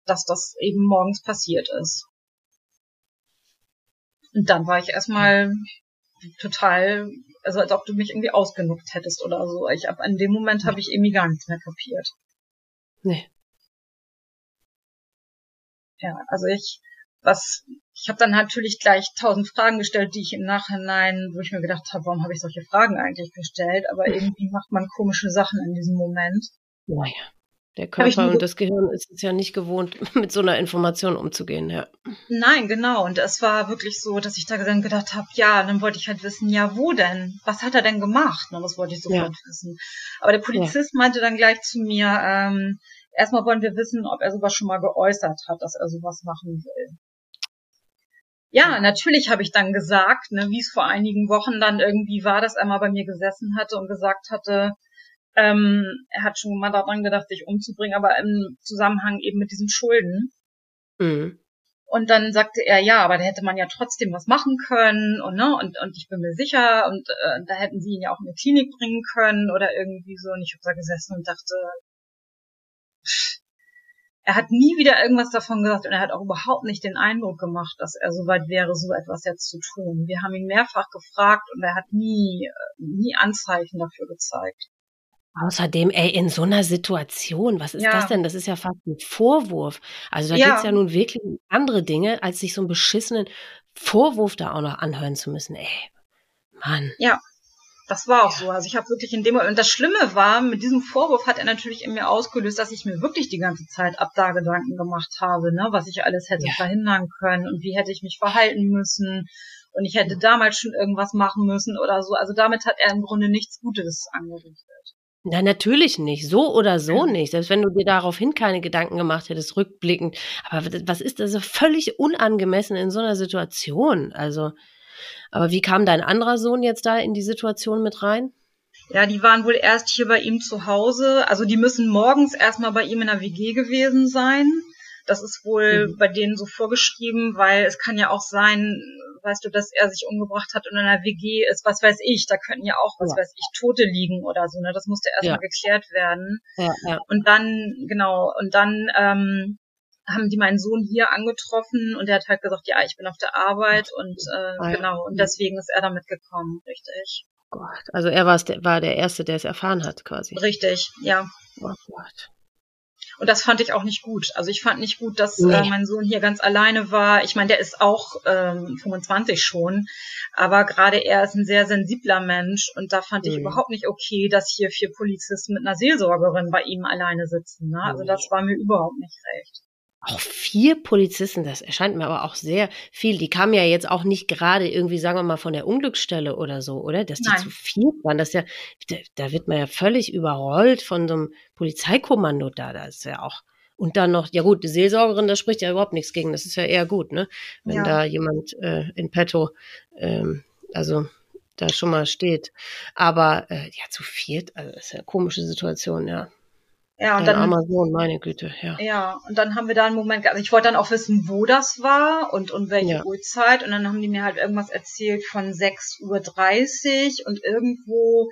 dass das eben morgens passiert ist. Und dann war ich erstmal total, also als ob du mich irgendwie ausgenuckt hättest oder so. Ich ab an dem Moment habe ich irgendwie gar nichts mehr kapiert. Nee. Ja, also ich, was, ich habe dann natürlich gleich tausend Fragen gestellt, die ich im Nachhinein, wo ich mir gedacht habe, warum habe ich solche Fragen eigentlich gestellt? Aber *laughs* irgendwie macht man komische Sachen in diesem Moment. Naja. Der Körper und das Gehirn ist es ja nicht gewohnt, *laughs* mit so einer Information umzugehen, ja. Nein, genau. Und es war wirklich so, dass ich da dann gedacht habe, ja, dann wollte ich halt wissen, ja, wo denn? Was hat er denn gemacht? Das wollte ich sofort ja. wissen. Aber der Polizist ja. meinte dann gleich zu mir, ähm, erstmal wollen wir wissen, ob er sowas schon mal geäußert hat, dass er sowas machen will. Ja, natürlich habe ich dann gesagt, ne, wie es vor einigen Wochen dann irgendwie war, dass er mal bei mir gesessen hatte und gesagt hatte, ähm, er hat schon mal daran gedacht, sich umzubringen, aber im Zusammenhang eben mit diesen Schulden. Mhm. Und dann sagte er, ja, aber da hätte man ja trotzdem was machen können und ne und und ich bin mir sicher und äh, da hätten sie ihn ja auch in die Klinik bringen können oder irgendwie so. Und ich habe da gesessen und dachte, er hat nie wieder irgendwas davon gesagt und er hat auch überhaupt nicht den Eindruck gemacht, dass er so weit wäre, so etwas jetzt zu tun. Wir haben ihn mehrfach gefragt und er hat nie nie Anzeichen dafür gezeigt. Außerdem, ey, in so einer Situation, was ist ja. das denn? Das ist ja fast ein Vorwurf. Also da ja. geht's ja nun wirklich um andere Dinge, als sich so einen beschissenen Vorwurf da auch noch anhören zu müssen. Ey, Mann. Ja, das war auch ja. so. Also ich habe wirklich in dem und das Schlimme war, mit diesem Vorwurf hat er natürlich in mir ausgelöst, dass ich mir wirklich die ganze Zeit ab da Gedanken gemacht habe, ne, was ich alles hätte ja. verhindern können und wie hätte ich mich verhalten müssen und ich hätte damals schon irgendwas machen müssen oder so. Also damit hat er im Grunde nichts Gutes angerichtet. Na, natürlich nicht. So oder so nicht. Selbst wenn du dir daraufhin keine Gedanken gemacht hättest, rückblickend. Aber was ist das so völlig unangemessen in so einer Situation? Also, aber wie kam dein anderer Sohn jetzt da in die Situation mit rein? Ja, die waren wohl erst hier bei ihm zu Hause. Also die müssen morgens erstmal bei ihm in der WG gewesen sein. Das ist wohl mhm. bei denen so vorgeschrieben, weil es kann ja auch sein, weißt du, dass er sich umgebracht hat und in einer WG ist, was weiß ich, da könnten ja auch, was ja. weiß ich, Tote liegen oder so, ne? Das musste erstmal ja. geklärt werden. Ja, ja. Und dann, genau, und dann ähm, haben die meinen Sohn hier angetroffen und er hat halt gesagt, ja, ich bin auf der Arbeit und äh, ah, genau, und deswegen ist er damit gekommen, richtig. Oh Gott, also er war der Erste, der es erfahren hat, quasi. Richtig, ja. Oh Gott. Und das fand ich auch nicht gut. Also ich fand nicht gut, dass nee. äh, mein Sohn hier ganz alleine war. Ich meine, der ist auch ähm, 25 schon, aber gerade er ist ein sehr sensibler Mensch und da fand ich mhm. überhaupt nicht okay, dass hier vier Polizisten mit einer Seelsorgerin bei ihm alleine sitzen. Ne? Also das war mir überhaupt nicht recht. Auch vier Polizisten, das erscheint mir aber auch sehr viel. Die kamen ja jetzt auch nicht gerade irgendwie, sagen wir mal, von der Unglücksstelle oder so, oder? Dass die Nein. zu vier waren, das ja, da, da, wird man ja völlig überrollt von so einem Polizeikommando da. Das ist ja auch. Und dann noch, ja gut, die Seelsorgerin, da spricht ja überhaupt nichts gegen. Das ist ja eher gut, ne? Wenn ja. da jemand äh, in petto, ähm, also da schon mal steht. Aber äh, ja, zu viert, also das ist ja eine komische Situation, ja. Ja, und Dein dann Amazon, meine Güte, ja. Ja, und dann haben wir da einen Moment, also ich wollte dann auch wissen, wo das war und, und welche ja. Uhrzeit. Und dann haben die mir halt irgendwas erzählt von 6.30 Uhr und irgendwo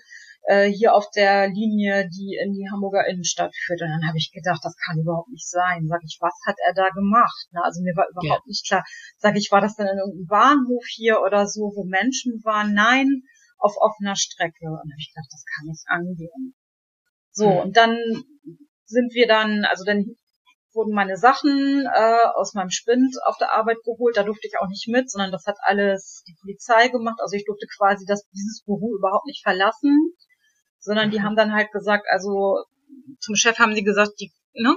äh, hier auf der Linie, die in die Hamburger Innenstadt führt. Und dann habe ich gedacht, das kann überhaupt nicht sein. Sag ich, was hat er da gemacht? Na, also mir war überhaupt ja. nicht klar. Sag ich, war das dann in irgendeinem Bahnhof hier oder so, wo Menschen waren? Nein, auf offener Strecke. Und dann habe ich gedacht, das kann nicht angehen. So, mhm. und dann sind wir dann, also dann wurden meine Sachen äh, aus meinem Spind auf der Arbeit geholt. Da durfte ich auch nicht mit, sondern das hat alles die Polizei gemacht. Also ich durfte quasi das, dieses Büro überhaupt nicht verlassen, sondern die mhm. haben dann halt gesagt, also zum Chef haben sie gesagt, die, ne,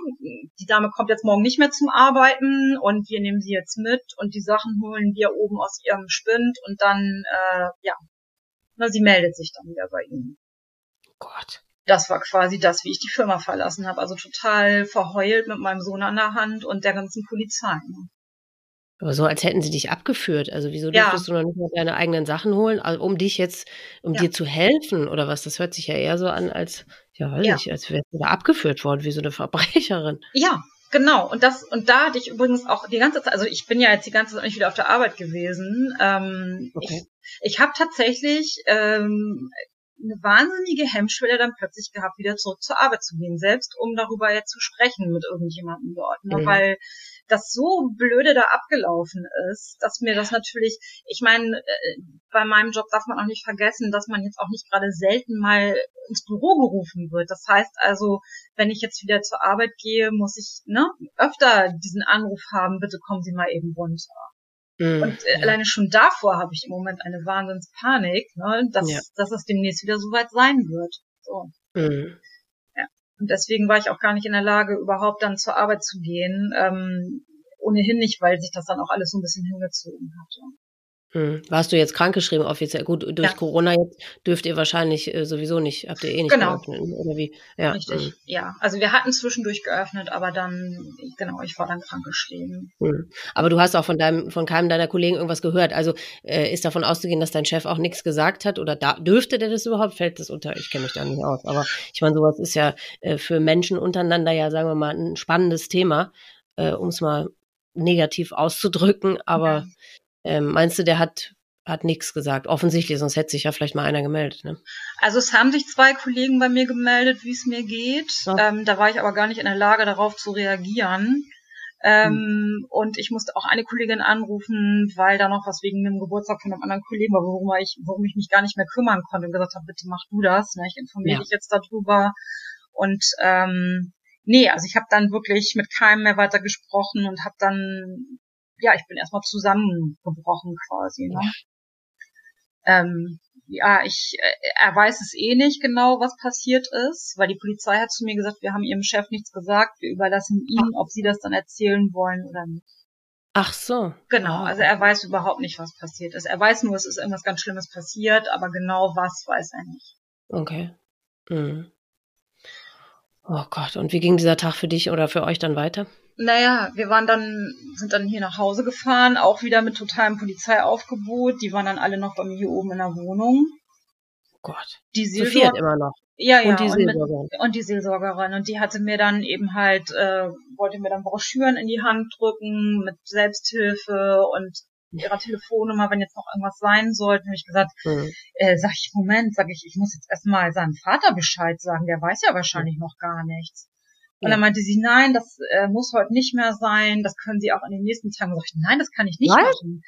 die Dame kommt jetzt morgen nicht mehr zum Arbeiten und wir nehmen sie jetzt mit und die Sachen holen wir oben aus ihrem Spind und dann, äh, ja, na, sie meldet sich dann wieder bei ihnen. Gott das war quasi das, wie ich die Firma verlassen habe. Also total verheult mit meinem Sohn an der Hand und der ganzen Polizei. Ne? Aber so, als hätten sie dich abgeführt. Also wieso ja. durftest du noch nicht mal deine eigenen Sachen holen, also, um dich jetzt, um ja. dir zu helfen oder was? Das hört sich ja eher so an, als, ja, weiß ja. ich, als wärst du da abgeführt worden, wie so eine Verbrecherin. Ja, genau. Und das, und da hatte ich übrigens auch die ganze Zeit, also ich bin ja jetzt die ganze Zeit nicht wieder auf der Arbeit gewesen. Ähm, okay. Ich, ich habe tatsächlich ähm, eine wahnsinnige Hemmschwelle dann plötzlich gehabt, wieder zurück zur Arbeit zu gehen, selbst um darüber jetzt zu sprechen mit irgendjemandem dort, ne? Mhm. weil das so blöde da abgelaufen ist, dass mir das natürlich, ich meine, äh, bei meinem Job darf man auch nicht vergessen, dass man jetzt auch nicht gerade selten mal ins Büro gerufen wird. Das heißt also, wenn ich jetzt wieder zur Arbeit gehe, muss ich ne, öfter diesen Anruf haben, bitte kommen Sie mal eben runter. Mhm. Und äh, alleine schon davor habe ich im Moment eine Wahnsinnspanik, ne, dass, ja. dass es demnächst wieder so weit sein wird. So. Mhm. Ja. Und deswegen war ich auch gar nicht in der Lage, überhaupt dann zur Arbeit zu gehen. Ähm, ohnehin nicht, weil sich das dann auch alles so ein bisschen hingezogen hatte. Hm. Warst du jetzt krankgeschrieben offiziell? Gut, durch ja. Corona jetzt dürft ihr wahrscheinlich äh, sowieso nicht, habt ihr eh nicht genau. geöffnet, oder wie? Ja. Richtig, hm. ja. Also wir hatten zwischendurch geöffnet, aber dann, genau, ich war dann krankgeschrieben. Hm. Aber du hast auch von deinem, von keinem deiner Kollegen irgendwas gehört. Also äh, ist davon auszugehen, dass dein Chef auch nichts gesagt hat oder da, dürfte der das überhaupt? Fällt das unter? Ich kenne mich da nicht aus. Aber ich meine, sowas ist ja äh, für Menschen untereinander ja, sagen wir mal, ein spannendes Thema, äh, um es mal negativ auszudrücken. Aber ja ähm, meinst du, der hat hat nichts gesagt. Offensichtlich, sonst hätte sich ja vielleicht mal einer gemeldet. Ne? Also es haben sich zwei Kollegen bei mir gemeldet, wie es mir geht. Ja. Ähm, da war ich aber gar nicht in der Lage, darauf zu reagieren. Ähm, hm. Und ich musste auch eine Kollegin anrufen, weil da noch was wegen dem Geburtstag von einem anderen Kollegen war, worum ich, worum ich mich gar nicht mehr kümmern konnte und gesagt habe, bitte mach du das. Ne? Ich informiere ja. dich jetzt darüber. Und ähm, nee, also ich habe dann wirklich mit keinem mehr weiter gesprochen und habe dann ja, ich bin erstmal zusammengebrochen quasi. Ne? Ja. Ähm, ja, ich, äh, er weiß es eh nicht genau, was passiert ist, weil die Polizei hat zu mir gesagt, wir haben ihrem Chef nichts gesagt, wir überlassen ihm, ob sie das dann erzählen wollen oder nicht. Ach so. Genau, also er weiß überhaupt nicht, was passiert ist. Er weiß nur, es ist irgendwas ganz Schlimmes passiert, aber genau was weiß er nicht. Okay. Mhm. Oh Gott, und wie ging dieser Tag für dich oder für euch dann weiter? Naja, wir waren dann, sind dann hier nach Hause gefahren, auch wieder mit totalem Polizeiaufgebot. Die waren dann alle noch bei mir hier oben in der Wohnung. Oh Gott. Die Seelsorgerin. immer noch. Ja, ja. Und die, und, mit, und die Seelsorgerin. Und die hatte mir dann eben halt, äh, wollte mir dann Broschüren in die Hand drücken mit Selbsthilfe und ihrer Telefonnummer, wenn jetzt noch irgendwas sein sollte. habe ich gesagt, mhm. äh, sag ich, Moment, sag ich, ich muss jetzt erstmal seinem Vater Bescheid sagen, der weiß ja wahrscheinlich noch gar nichts. Und dann meinte sie, nein, das äh, muss heute nicht mehr sein, das können Sie auch in den nächsten Tagen. Sag ich, nein, das kann ich nicht Was? machen.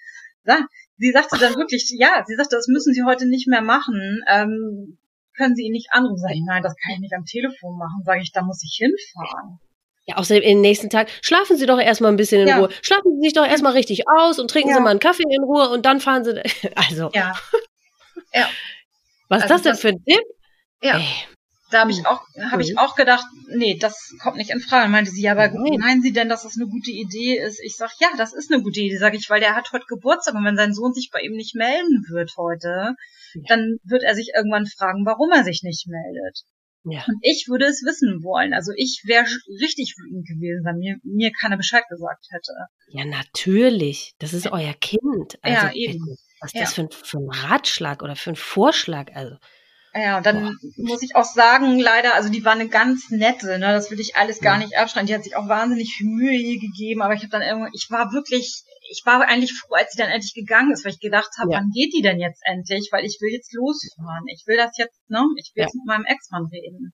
Ja, sie sagte dann wirklich, ja, sie sagte, das müssen Sie heute nicht mehr machen. Ähm, können Sie ihn nicht anrufen? Sag ich, nein, das kann ich nicht am Telefon machen. Sag ich, da muss ich hinfahren. Ja, außerdem in den nächsten Tag, schlafen Sie doch erstmal ein bisschen in ja. Ruhe. Schlafen Sie sich doch erstmal richtig aus und trinken ja. Sie mal einen Kaffee in Ruhe und dann fahren Sie. *laughs* Also. Ja. ja. Was also ist das denn das, für ein Tipp? Ja. Ey. Da habe ich hm. auch, habe ich auch gedacht, nee, das kommt nicht in Frage. Meinte sie, ja, aber Nein. meinen Sie denn, dass das eine gute Idee ist? Ich sag, ja, das ist eine gute Idee, sage ich, weil der hat heute Geburtstag und wenn sein Sohn sich bei ihm nicht melden wird heute, ja. dann wird er sich irgendwann fragen, warum er sich nicht meldet. Ja. Und ich würde es wissen wollen. Also ich wäre richtig wütend gewesen, wenn mir, mir keiner Bescheid gesagt hätte. Ja, natürlich. Das ist euer Kind. Also, ja, eben. Was ist ja. das für ein, für ein Ratschlag oder für ein Vorschlag? Also ja, und dann Boah. muss ich auch sagen, leider, also die war eine ganz nette, ne, das will ich alles gar nicht abschneiden. Die hat sich auch wahnsinnig viel Mühe hier gegeben, aber ich habe dann irgendwann, ich war wirklich, ich war eigentlich froh, als sie dann endlich gegangen ist, weil ich gedacht habe, ja. wann geht die denn jetzt endlich? Weil ich will jetzt losfahren. Ich will das jetzt, ne? Ich will ja. jetzt mit meinem Ex-Mann reden.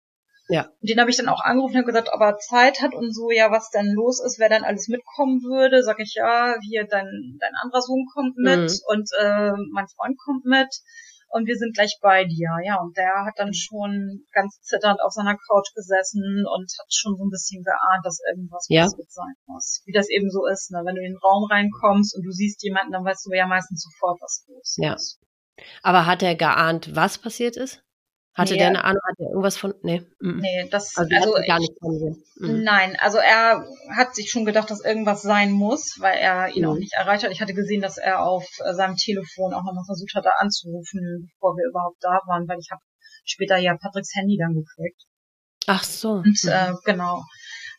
Ja. Und den habe ich dann auch angerufen und gesagt, ob er Zeit hat und so, ja, was denn los ist, wer dann alles mitkommen würde. Sag ich, ja, hier, dein, dein anderer Sohn kommt mit mhm. und äh, mein Freund kommt mit. Und wir sind gleich bei dir. Ja, und der hat dann schon ganz zitternd auf seiner Couch gesessen und hat schon so ein bisschen geahnt, dass irgendwas ja. passiert sein muss. Wie das eben so ist, ne? wenn du in den Raum reinkommst und du siehst jemanden, dann weißt du ja meistens sofort, was los ist. Ja. Aber hat er geahnt, was passiert ist? Hatte nee, der eine Ahnung, hat er irgendwas von, nee. Nee, das, also, also gar nicht von mhm. Nein, also er hat sich schon gedacht, dass irgendwas sein muss, weil er ihn mhm. auch nicht erreicht hat. Ich hatte gesehen, dass er auf äh, seinem Telefon auch nochmal versucht hat, da anzurufen, bevor wir überhaupt da waren, weil ich habe später ja Patricks Handy dann gekriegt. Ach so. Und, mhm. äh, genau.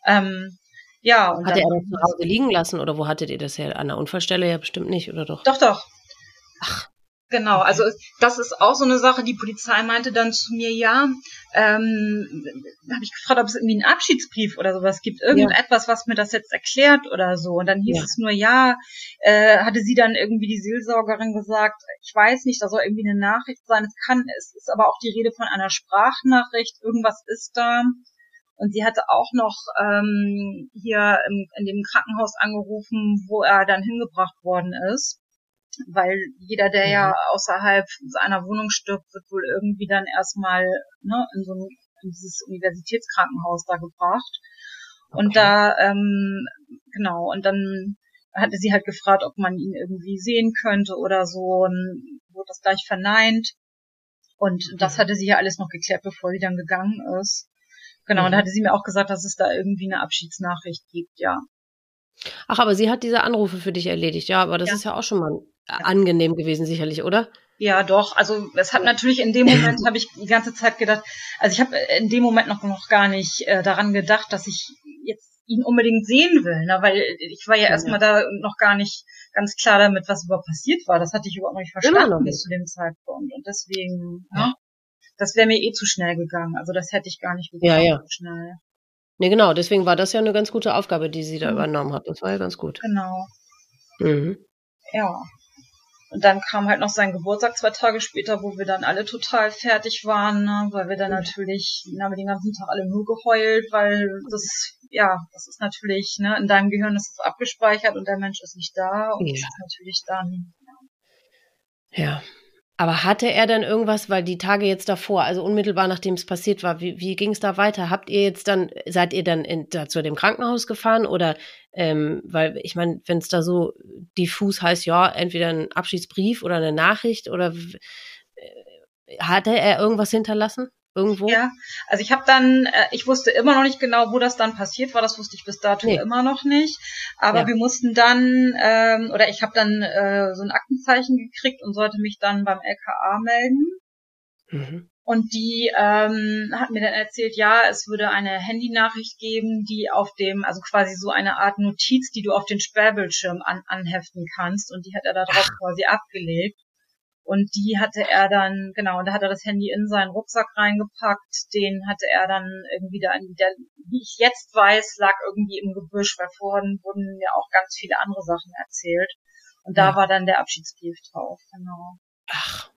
Ähm, ja. Und hat er das zu Hause liegen lassen oder wo hattet ihr das her? An der Unfallstelle ja bestimmt nicht, oder doch? Doch, doch. Ach, Genau, also das ist auch so eine Sache. Die Polizei meinte dann zu mir, ja, ähm, habe ich gefragt, ob es irgendwie einen Abschiedsbrief oder sowas gibt, irgendetwas, ja. was mir das jetzt erklärt oder so. Und dann hieß ja. es nur, ja, äh, hatte sie dann irgendwie die Seelsorgerin gesagt, ich weiß nicht, da soll irgendwie eine Nachricht sein. Es kann, es ist aber auch die Rede von einer Sprachnachricht, irgendwas ist da. Und sie hatte auch noch ähm, hier im, in dem Krankenhaus angerufen, wo er dann hingebracht worden ist weil jeder, der mhm. ja außerhalb seiner Wohnung stirbt, wird wohl irgendwie dann erstmal ne, in so ein in dieses Universitätskrankenhaus da gebracht. Okay. Und da, ähm, genau, und dann hatte sie halt gefragt, ob man ihn irgendwie sehen könnte oder so, und wurde das gleich verneint. Und das mhm. hatte sie ja alles noch geklärt, bevor sie dann gegangen ist. Genau, mhm. und da hatte sie mir auch gesagt, dass es da irgendwie eine Abschiedsnachricht gibt, ja. Ach, aber sie hat diese Anrufe für dich erledigt, ja, aber das ja. ist ja auch schon mal angenehm gewesen, sicherlich, oder? Ja, doch. Also es hat natürlich in dem Moment habe ich die ganze Zeit gedacht, also ich habe in dem Moment noch noch gar nicht äh, daran gedacht, dass ich jetzt ihn unbedingt sehen will, ne? weil ich war ja, ja erstmal da noch gar nicht ganz klar damit, was überhaupt passiert war. Das hatte ich überhaupt noch nicht verstanden bis zu dem Zeitpunkt und deswegen, ja. ne? das wäre mir eh zu schnell gegangen. Also das hätte ich gar nicht gegangen, ja, ja. schnell. Nee, genau, deswegen war das ja eine ganz gute Aufgabe, die sie da mhm. übernommen hat. Das war ja ganz gut. Genau. Mhm. Ja. Und dann kam halt noch sein Geburtstag zwei Tage später, wo wir dann alle total fertig waren, ne? weil wir dann natürlich, dann haben wir den ganzen Tag alle nur geheult, weil das, ja, das ist natürlich, ne, in deinem Gehirn ist es abgespeichert und der Mensch ist nicht da und ja. das ist natürlich dann, ja. Ja, aber hatte er dann irgendwas, weil die Tage jetzt davor, also unmittelbar nachdem es passiert war, wie, wie ging es da weiter? Habt ihr jetzt dann, seid ihr dann in, da zu dem Krankenhaus gefahren oder, ähm, weil ich meine, wenn es da so diffus heißt, ja, entweder ein Abschiedsbrief oder eine Nachricht oder äh, hatte er irgendwas hinterlassen? Irgendwo? Ja, also ich habe dann, äh, ich wusste immer noch nicht genau, wo das dann passiert war. Das wusste ich bis dato nee. immer noch nicht. Aber ja. wir mussten dann, ähm, oder ich habe dann äh, so ein Aktenzeichen gekriegt und sollte mich dann beim LKA melden. Mhm. Und die ähm, hat mir dann erzählt, ja, es würde eine Handynachricht geben, die auf dem, also quasi so eine Art Notiz, die du auf den Sperrbildschirm an, anheften kannst. Und die hat er da drauf quasi abgelegt. Und die hatte er dann, genau, und da hat er das Handy in seinen Rucksack reingepackt. Den hatte er dann irgendwie da, in der, wie ich jetzt weiß, lag irgendwie im Gebüsch, weil vorhin wurden mir auch ganz viele andere Sachen erzählt. Und da ja. war dann der Abschiedsbrief drauf, genau. Ach.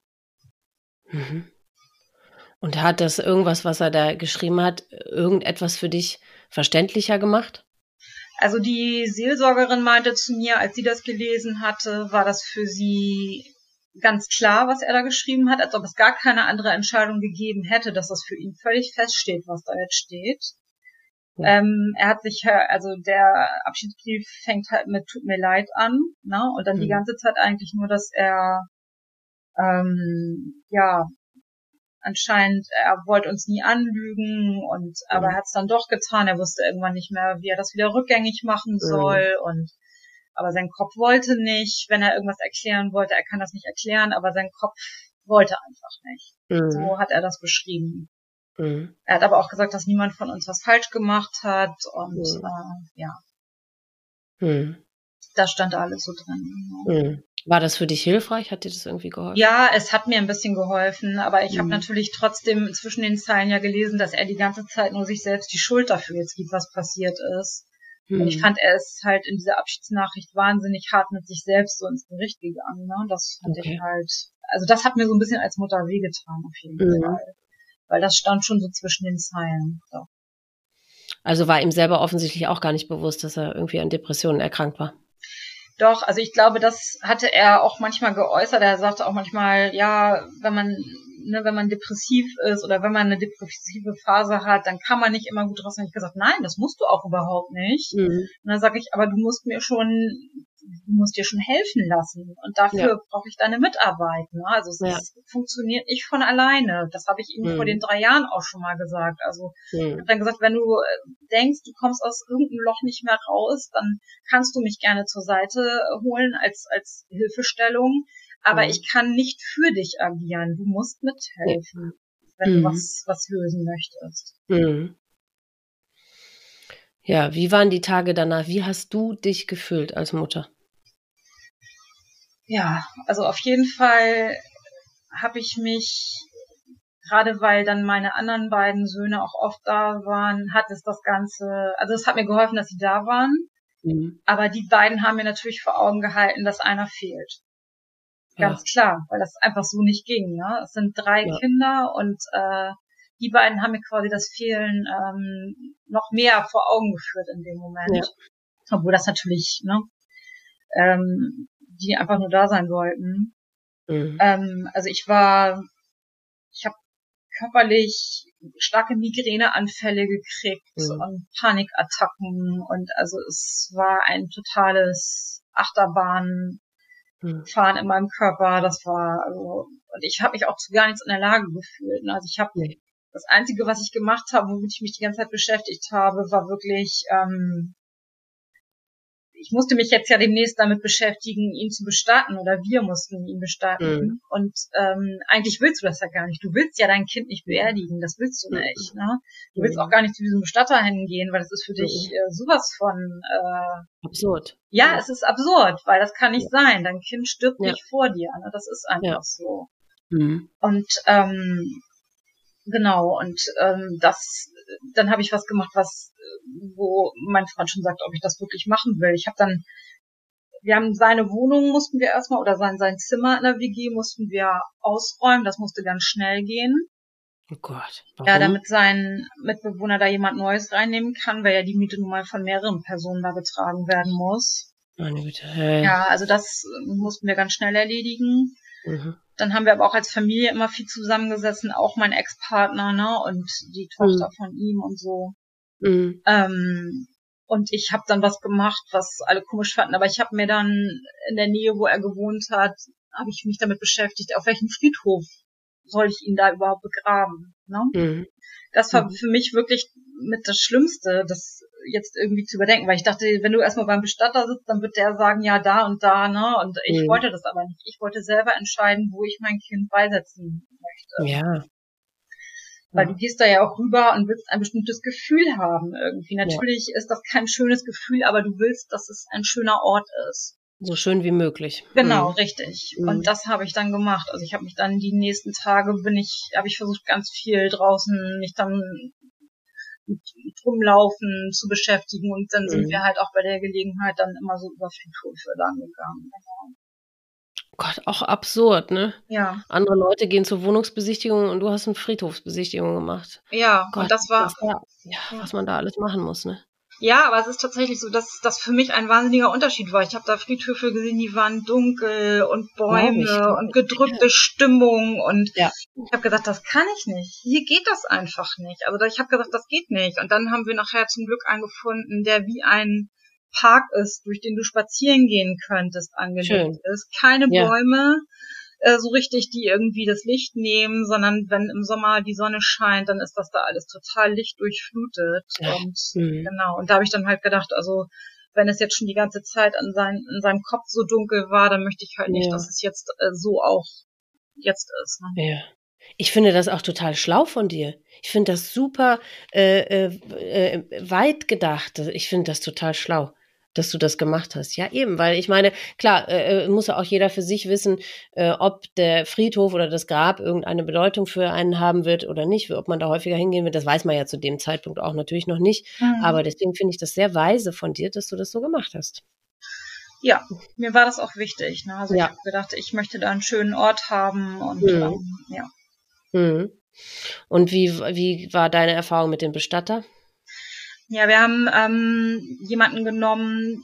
Mhm. Und hat das irgendwas, was er da geschrieben hat, irgendetwas für dich verständlicher gemacht? Also die Seelsorgerin meinte zu mir, als sie das gelesen hatte, war das für sie ganz klar, was er da geschrieben hat, als ob es gar keine andere Entscheidung gegeben hätte, dass das für ihn völlig feststeht, was da jetzt steht. Ja. Ähm, er hat sich, also der Abschiedsbrief fängt halt mit Tut mir leid an, ne? Und dann mhm. die ganze Zeit eigentlich nur, dass er ähm, ja anscheinend, er wollte uns nie anlügen und aber mhm. er hat es dann doch getan. Er wusste irgendwann nicht mehr, wie er das wieder rückgängig machen mhm. soll mhm. und aber sein Kopf wollte nicht, wenn er irgendwas erklären wollte, er kann das nicht erklären, aber sein Kopf wollte einfach nicht. Mhm. So hat er das beschrieben. Mhm. Er hat aber auch gesagt, dass niemand von uns was falsch gemacht hat und mhm. äh, ja. Mhm. Das stand alles so drin. Ja. Mhm. War das für dich hilfreich? Hat dir das irgendwie geholfen? Ja, es hat mir ein bisschen geholfen, aber ich mhm. habe natürlich trotzdem zwischen den Zeilen ja gelesen, dass er die ganze Zeit nur sich selbst die Schuld dafür jetzt gibt, was passiert ist. Mhm. Ich hm. fand, er ist halt in dieser Abschiedsnachricht wahnsinnig hart mit sich selbst so ins Gericht gegangen. Ne? Das fand okay. ich halt, also das hat mir so ein bisschen als Mutter wehgetan auf jeden mhm. Fall. Weil das stand schon so zwischen den Zeilen. So. Also war ihm selber offensichtlich auch gar nicht bewusst, dass er irgendwie an Depressionen erkrankt war. Doch, also ich glaube, das hatte er auch manchmal geäußert. Er sagte auch manchmal, ja, wenn man ne, wenn man depressiv ist oder wenn man eine depressive Phase hat, dann kann man nicht immer gut raus. Und ich gesagt, nein, das musst du auch überhaupt nicht. Mhm. Und dann sage ich, aber du musst mir schon, du musst dir schon helfen lassen. Und dafür ja. brauche ich deine Mitarbeit. Ne? Also es ja. ist, funktioniert nicht von alleine. Das habe ich ihm mhm. vor den drei Jahren auch schon mal gesagt. Also ich habe dann gesagt, wenn du äh, denkst, du kommst aus irgendeinem Loch nicht mehr raus, dann kannst du mich gerne zur Seite holen als, als Hilfestellung. Aber mhm. ich kann nicht für dich agieren. Du musst mithelfen, wenn du was, was lösen möchtest. Ja, wie waren die Tage danach? Wie hast du dich gefühlt als Mutter? Ja, also auf jeden Fall habe ich mich, gerade weil dann meine anderen beiden Söhne auch oft da waren, hat es das Ganze, also es hat mir geholfen, dass sie da waren. Mhm. Aber die beiden haben mir natürlich vor Augen gehalten, dass einer fehlt. Ganz ja. klar, weil das einfach so nicht ging. Ne? Es sind drei ja. Kinder und äh, die beiden haben mir quasi das Fehlen ähm, noch mehr vor Augen geführt in dem Moment. Ja. Obwohl das natürlich, ne, ähm, die einfach nur da sein wollten. Mhm. Ähm, also ich war, ich habe körperlich starke Migräneanfälle gekriegt mhm. und Panikattacken und also es war ein totales Achterbahn hm. Fahren in meinem Körper. Das war, also, und ich habe mich auch zu gar nichts in der Lage gefühlt. Also ich habe. Das Einzige, was ich gemacht habe, womit ich mich die ganze Zeit beschäftigt habe, war wirklich ähm, ich musste mich jetzt ja demnächst damit beschäftigen, ihn zu bestatten oder wir mussten ihn bestatten. Mhm. Und ähm, eigentlich willst du das ja gar nicht. Du willst ja dein Kind nicht beerdigen, das willst du mhm. nicht. Ne? Du willst mhm. auch gar nicht zu diesem Bestatter hingehen, weil das ist für dich mhm. äh, sowas von äh, absurd. Ja, ja, es ist absurd, weil das kann nicht ja. sein. Dein Kind stirbt ja. nicht vor dir. Ne? Das ist einfach so. Mhm. Und ähm, genau, und ähm, das dann habe ich was gemacht, was, wo mein Freund schon sagt, ob ich das wirklich machen will. Ich habe dann, wir haben seine Wohnung mussten wir erstmal oder sein, sein Zimmer in der WG mussten wir ausräumen. Das musste ganz schnell gehen. Oh Gott. Warum? Ja, damit sein Mitbewohner da jemand Neues reinnehmen kann, weil ja die Miete nun mal von mehreren Personen da getragen werden muss. Meine Güte. Hey. Ja, also das mussten wir ganz schnell erledigen. Mhm. Dann haben wir aber auch als Familie immer viel zusammengesessen, auch mein Ex-Partner, ne, und die Tochter mhm. von ihm und so. Mhm. Ähm, und ich habe dann was gemacht, was alle komisch fanden, aber ich habe mir dann in der Nähe, wo er gewohnt hat, habe ich mich damit beschäftigt, auf welchem Friedhof soll ich ihn da überhaupt begraben. Ne? Mhm. Das war mhm. für mich wirklich mit das Schlimmste, das jetzt irgendwie zu überdenken, weil ich dachte, wenn du erstmal beim Bestatter sitzt, dann wird der sagen, ja, da und da, ne? Und ich mhm. wollte das aber nicht. Ich wollte selber entscheiden, wo ich mein Kind beisetzen möchte. Ja. Weil ja. du gehst da ja auch rüber und willst ein bestimmtes Gefühl haben irgendwie. Natürlich ja. ist das kein schönes Gefühl, aber du willst, dass es ein schöner Ort ist. So schön wie möglich. Genau, mhm. richtig. Mhm. Und das habe ich dann gemacht. Also ich habe mich dann die nächsten Tage bin ich, habe ich versucht, ganz viel draußen mich dann mit Rumlaufen zu beschäftigen und dann mhm. sind wir halt auch bei der Gelegenheit dann immer so über Friedhöfe dann gegangen. Genau. Gott, auch absurd, ne? Ja. Andere Leute gehen zur Wohnungsbesichtigung und du hast eine Friedhofsbesichtigung gemacht. Ja, Gott, und das war. War ja, ja, was man da alles machen muss, ne? Ja, aber es ist tatsächlich so, dass das für mich ein wahnsinniger Unterschied war. Ich habe da Friedhöfe gesehen, die waren dunkel und Bäume ja, und gedrückte ja. Stimmung und ja. ich habe gesagt, das kann ich nicht. Hier geht das einfach nicht. Also ich habe gesagt, das geht nicht. Und dann haben wir nachher zum Glück einen gefunden, der wie ein Park ist, durch den du spazieren gehen könntest, angelegt Schön. ist. Keine Bäume äh, so richtig, die irgendwie das Licht nehmen, sondern wenn im Sommer die Sonne scheint, dann ist das da alles total lichtdurchflutet. Und mhm. genau, und da habe ich dann halt gedacht, also wenn es jetzt schon die ganze Zeit an sein, in seinem Kopf so dunkel war, dann möchte ich halt nicht, ja. dass es jetzt äh, so auch jetzt ist. Ne? Ja. Ich finde das auch total schlau von dir. Ich finde das super äh, äh, äh weit gedacht. Ich finde das total schlau dass du das gemacht hast. Ja, eben, weil ich meine, klar, äh, äh, muss ja auch jeder für sich wissen, äh, ob der Friedhof oder das Grab irgendeine Bedeutung für einen haben wird oder nicht, ob man da häufiger hingehen wird. Das weiß man ja zu dem Zeitpunkt auch natürlich noch nicht. Mhm. Aber deswegen finde ich das sehr weise von dir, dass du das so gemacht hast. Ja, mir war das auch wichtig. Ne? Also ja. ich habe gedacht, ich möchte da einen schönen Ort haben und mhm. ähm, ja. Mhm. Und wie, wie war deine Erfahrung mit dem Bestatter? Ja, wir haben ähm, jemanden genommen,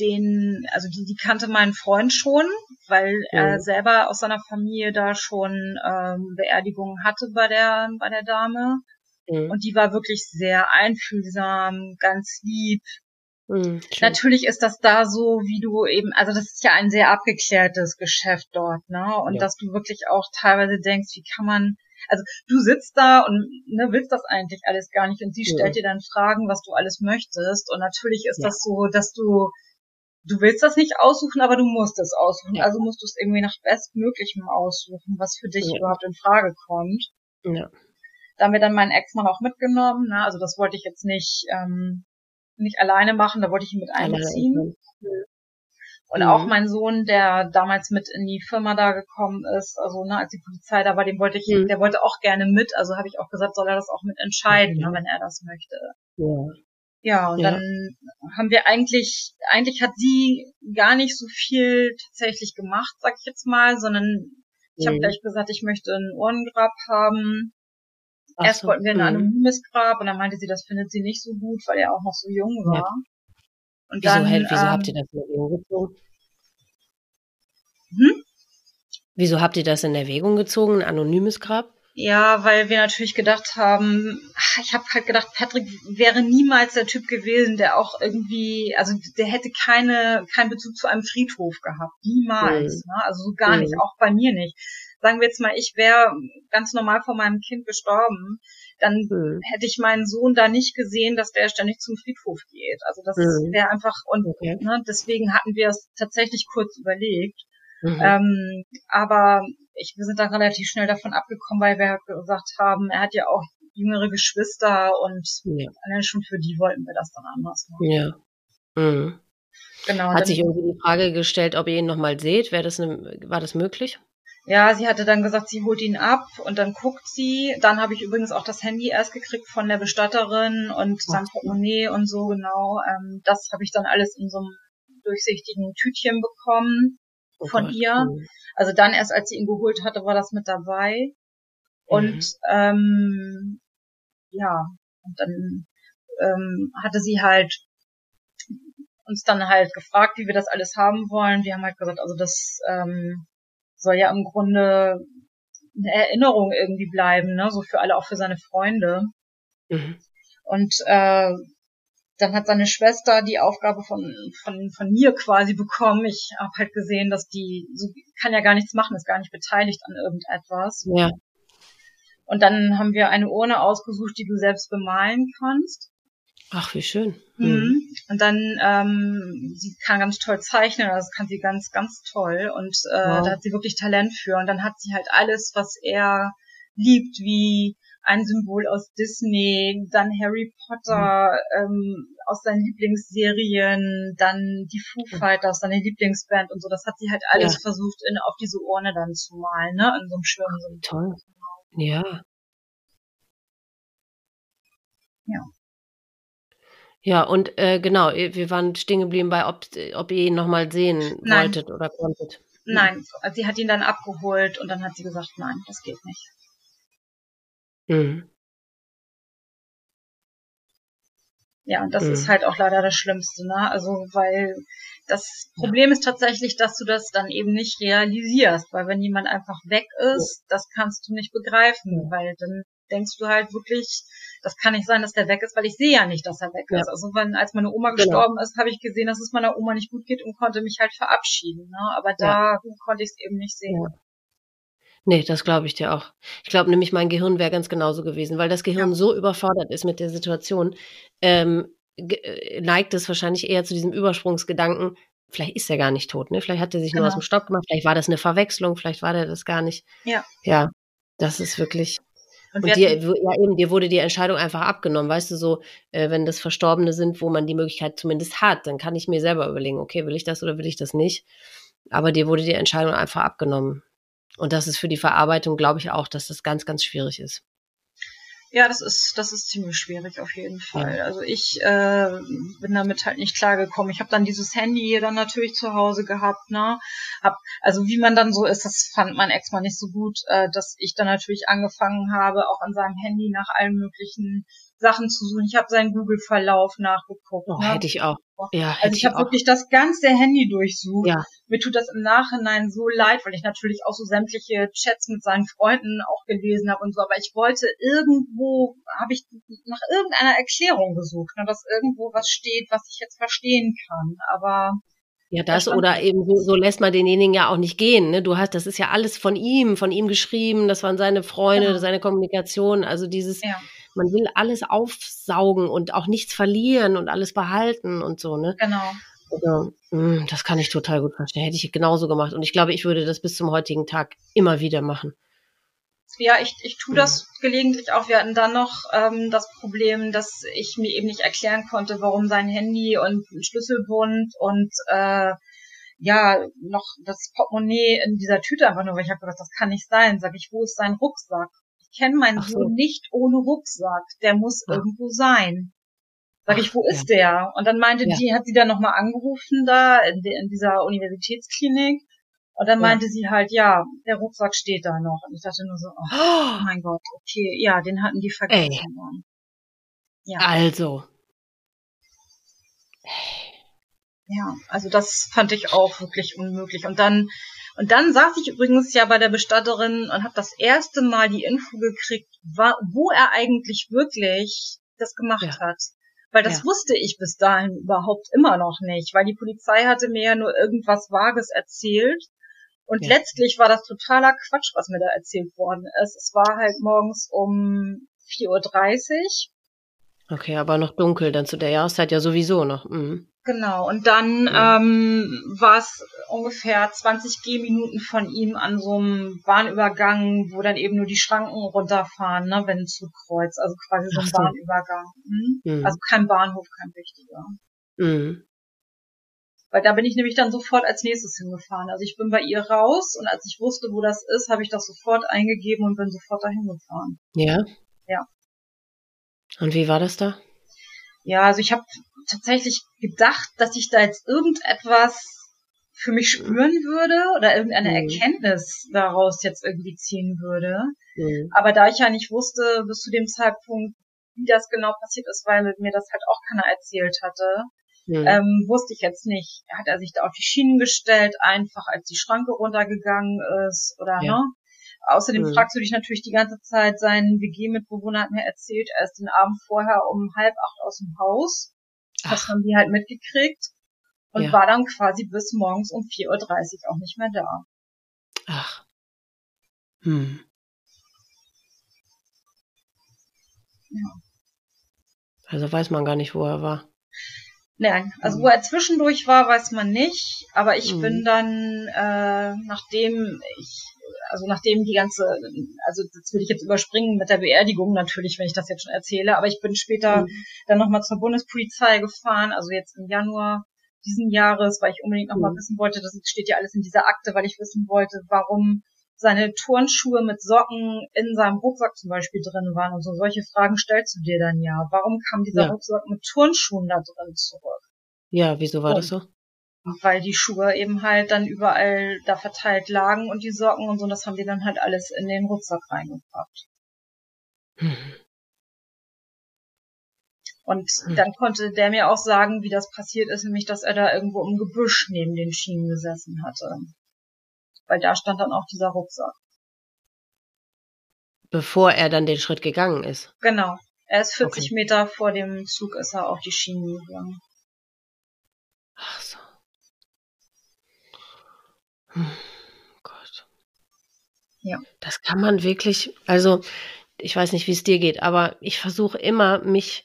den, also die, die kannte meinen Freund schon, weil mhm. er selber aus seiner Familie da schon ähm, Beerdigungen hatte bei der, bei der Dame. Mhm. Und die war wirklich sehr einfühlsam, ganz lieb. Mhm, Natürlich ist das da so, wie du eben, also das ist ja ein sehr abgeklärtes Geschäft dort, ne? Und ja. dass du wirklich auch teilweise denkst, wie kann man, also du sitzt da und ne, willst das eigentlich alles gar nicht und sie ja. stellt dir dann Fragen, was du alles möchtest. Und natürlich ist ja. das so, dass du du willst das nicht aussuchen, aber du musst es aussuchen. Ja. Also musst du es irgendwie nach bestmöglichem aussuchen, was für dich ja. überhaupt in Frage kommt. Ja. Da haben wir dann meinen Ex-Mann auch mitgenommen. Ne? Also das wollte ich jetzt nicht, ähm, nicht alleine machen, da wollte ich ihn mit einbeziehen. Und mhm. auch mein Sohn, der damals mit in die Firma da gekommen ist, also ne, als die Polizei da war, den wollte ich, mhm. der wollte auch gerne mit. Also habe ich auch gesagt, soll er das auch mit entscheiden, mhm. wenn er das möchte. Ja. Ja, und ja. dann haben wir eigentlich, eigentlich hat sie gar nicht so viel tatsächlich gemacht, sag ich jetzt mal, sondern ich mhm. habe gleich gesagt, ich möchte ein Ohrengrab haben. Ach Erst so, wollten wir ein mhm. anonymes Grab und dann meinte sie, das findet sie nicht so gut, weil er auch noch so jung war. Und wieso, dann, hält, wieso ähm, habt ihr das in Erwägung gezogen? Hm? Wieso habt ihr das in Erwägung gezogen, ein anonymes Grab? Ja, weil wir natürlich gedacht haben, ich habe halt gedacht, Patrick wäre niemals der Typ gewesen, der auch irgendwie, also der hätte keine keinen Bezug zu einem Friedhof gehabt, niemals, mhm. ne? also so gar mhm. nicht, auch bei mir nicht. Sagen wir jetzt mal, ich wäre ganz normal vor meinem Kind gestorben, dann mhm. hätte ich meinen Sohn da nicht gesehen, dass der ständig zum Friedhof geht. Also das mhm. wäre einfach und okay. ne, deswegen hatten wir es tatsächlich kurz überlegt. Mhm. Ähm, aber ich, wir sind dann relativ schnell davon abgekommen, weil wir halt gesagt haben, er hat ja auch jüngere Geschwister und ja. allein schon für die wollten wir das dann anders machen. Ja. Mhm. Genau. Hat sich irgendwie die Frage gestellt, ob ihr ihn nochmal seht? Wäre das ne, war das möglich? Ja, sie hatte dann gesagt, sie holt ihn ab und dann guckt sie. Dann habe ich übrigens auch das Handy erst gekriegt von der Bestatterin und sein Portemonnaie und so genau. Ähm, das habe ich dann alles in so einem durchsichtigen Tütchen bekommen oh von ihr. Cool. Also dann erst, als sie ihn geholt hatte, war das mit dabei. Und mhm. ähm, ja, und dann ähm, hatte sie halt uns dann halt gefragt, wie wir das alles haben wollen. Wir haben halt gesagt, also das ähm, soll ja im Grunde eine Erinnerung irgendwie bleiben, ne? So für alle, auch für seine Freunde. Mhm. Und äh, dann hat seine Schwester die Aufgabe von, von, von mir quasi bekommen. Ich habe halt gesehen, dass die so, kann ja gar nichts machen, ist gar nicht beteiligt an irgendetwas. Ja. Und dann haben wir eine Urne ausgesucht, die du selbst bemalen kannst. Ach, wie schön. Mhm. mhm. Und dann, ähm, sie kann ganz toll zeichnen, also das kann sie ganz, ganz toll. Und äh, wow. da hat sie wirklich Talent für. Und dann hat sie halt alles, was er liebt, wie ein Symbol aus Disney, dann Harry Potter mhm. ähm, aus seinen Lieblingsserien, dann die Foo Fighters, seine Lieblingsband und so. Das hat sie halt alles ja. versucht, in, auf diese Urne dann zu malen, ne? In so einem schönen so Toll. Ja. Ja. Ja, und äh, genau, wir waren stehen geblieben bei, ob, ob ihr ihn nochmal sehen nein. wolltet oder konntet. Nein, also sie hat ihn dann abgeholt und dann hat sie gesagt, nein, das geht nicht. Mhm. Ja, und das mhm. ist halt auch leider das Schlimmste, ne? Also, weil das Problem ja. ist tatsächlich, dass du das dann eben nicht realisierst, weil wenn jemand einfach weg ist, das kannst du nicht begreifen, weil dann denkst du halt wirklich, das kann nicht sein, dass der weg ist, weil ich sehe ja nicht, dass er weg ja. ist. Also wenn, als meine Oma genau. gestorben ist, habe ich gesehen, dass es meiner Oma nicht gut geht und konnte mich halt verabschieden, ne? Aber da ja. konnte ich es eben nicht sehen. Ja. Nee, das glaube ich dir auch. Ich glaube nämlich, mein Gehirn wäre ganz genauso gewesen, weil das Gehirn so überfordert ist mit der Situation, ähm, äh, neigt es wahrscheinlich eher zu diesem Übersprungsgedanken, vielleicht ist er gar nicht tot, ne? Vielleicht hat er sich genau. nur aus genau. dem Stock gemacht, vielleicht war das eine Verwechslung, vielleicht war der das gar nicht. Ja. Ja, das ist wirklich. Und, und dir, ja eben, dir wurde die Entscheidung einfach abgenommen, weißt du, so, äh, wenn das Verstorbene sind, wo man die Möglichkeit zumindest hat, dann kann ich mir selber überlegen, okay, will ich das oder will ich das nicht? Aber dir wurde die Entscheidung einfach abgenommen. Und das ist für die Verarbeitung, glaube ich auch, dass das ganz, ganz schwierig ist. Ja, das ist, das ist ziemlich schwierig auf jeden Fall. Also ich äh, bin damit halt nicht klargekommen. Ich habe dann dieses Handy dann natürlich zu Hause gehabt, ne? Hab, also wie man dann so ist, das fand mein Ex mal nicht so gut, äh, dass ich dann natürlich angefangen habe, auch an seinem Handy nach allen möglichen Sachen zu suchen. Ich habe seinen Google-Verlauf nachgeguckt. Oh, ne? Hätte ich auch. Ja, also ich habe wirklich das ganze Handy durchsucht. Ja. Mir tut das im Nachhinein so leid, weil ich natürlich auch so sämtliche Chats mit seinen Freunden auch gelesen habe und so. Aber ich wollte irgendwo, habe ich nach irgendeiner Erklärung gesucht, ne, dass irgendwo was steht, was ich jetzt verstehen kann. Aber ja, das oder eben so, so lässt man denjenigen ja auch nicht gehen. Ne? Du hast, das ist ja alles von ihm, von ihm geschrieben, das waren seine Freunde, genau. seine Kommunikation, also dieses, ja. Man will alles aufsaugen und auch nichts verlieren und alles behalten und so, ne? Genau. Also, mh, hm, das kann ich total gut verstehen. Hätte ich genauso gemacht. Und ich glaube, ich würde das bis zum heutigen Tag immer wieder machen. Ja, ich, ich tue das gelegentlich auch. Wir hatten dann noch ähm, das Problem, dass ich mir eben nicht erklären konnte, warum sein Handy und Schlüsselbund und äh, ja, noch das Portemonnaie in dieser Tüte einfach nur, weil ich habe gedacht, das kann nicht sein. Sag ich, wo ist sein Rucksack? Ich kenne meinen so. Sohn nicht ohne Rucksack. Der muss ja. irgendwo sein. Sag ich, wo Ach, ist ja. der? Und dann meinte ja. die, hat sie dann nochmal angerufen da in, in dieser Universitätsklinik und dann meinte sie halt, ja, der Rucksack steht da noch. Und ich dachte nur so, oh, oh mein Gott, okay, ja, den hatten die vergessen. Ja. Also. Ja, also das fand ich auch wirklich unmöglich. Und dann, und dann saß ich übrigens ja bei der Bestatterin und habe das erste Mal die Info gekriegt, wo er eigentlich wirklich das gemacht ja. hat. Weil das ja. wusste ich bis dahin überhaupt immer noch nicht, weil die Polizei hatte mir ja nur irgendwas Vages erzählt und ja. letztlich war das totaler Quatsch, was mir da erzählt worden ist. Es war halt morgens um 4.30 Uhr. Okay, aber noch dunkel, dann zu der Jahreszeit ja sowieso noch. Mhm. Genau, und dann ja. ähm, war es ungefähr 20 Gehminuten von ihm an so einem Bahnübergang, wo dann eben nur die Schranken runterfahren, ne, wenn ein Zug kreuzt. Also quasi so ein so. Bahnübergang. Mhm. Mhm. Also kein Bahnhof, kein richtiger. Mhm. Weil da bin ich nämlich dann sofort als nächstes hingefahren. Also ich bin bei ihr raus und als ich wusste, wo das ist, habe ich das sofort eingegeben und bin sofort dahin gefahren. Ja? Ja. Und wie war das da? Ja, also ich habe tatsächlich gedacht, dass ich da jetzt irgendetwas für mich spüren würde oder irgendeine mhm. Erkenntnis daraus jetzt irgendwie ziehen würde. Mhm. Aber da ich ja nicht wusste bis zu dem Zeitpunkt, wie das genau passiert ist, weil mir das halt auch keiner erzählt hatte, Mhm. Ähm, wusste ich jetzt nicht. Hat er sich da auf die Schienen gestellt, einfach als die Schranke runtergegangen ist oder ja. ne? Außerdem mhm. fragst du dich natürlich die ganze Zeit, sein WG-Mitbewohner hat mir erzählt, er ist den Abend vorher um halb acht aus dem Haus. Das Ach. haben die halt mitgekriegt und ja. war dann quasi bis morgens um 4.30 Uhr auch nicht mehr da. Ach. Hm. Ja. Also weiß man gar nicht, wo er war. Nein, also wo er zwischendurch war, weiß man nicht. Aber ich mhm. bin dann, äh, nachdem ich, also nachdem die ganze, also das würde ich jetzt überspringen mit der Beerdigung natürlich, wenn ich das jetzt schon erzähle. Aber ich bin später mhm. dann nochmal zur Bundespolizei gefahren, also jetzt im Januar diesen Jahres, weil ich unbedingt nochmal mhm. wissen wollte, das steht ja alles in dieser Akte, weil ich wissen wollte, warum seine Turnschuhe mit Socken in seinem Rucksack zum Beispiel drin waren und so. Solche Fragen stellst du dir dann ja. Warum kam dieser ja. Rucksack mit Turnschuhen da drin zurück? Ja, wieso war und, das so? Weil die Schuhe eben halt dann überall da verteilt lagen und die Socken und so, das haben die dann halt alles in den Rucksack reingepackt. Hm. Und hm. dann konnte der mir auch sagen, wie das passiert ist, nämlich, dass er da irgendwo im Gebüsch neben den Schienen gesessen hatte weil da stand dann auch dieser Rucksack. Bevor er dann den Schritt gegangen ist. Genau. Er ist 40 okay. Meter vor dem Zug, ist er auf die Schienen gegangen. Ach so. Hm, Gott. Ja. Das kann man wirklich, also ich weiß nicht, wie es dir geht, aber ich versuche immer, mich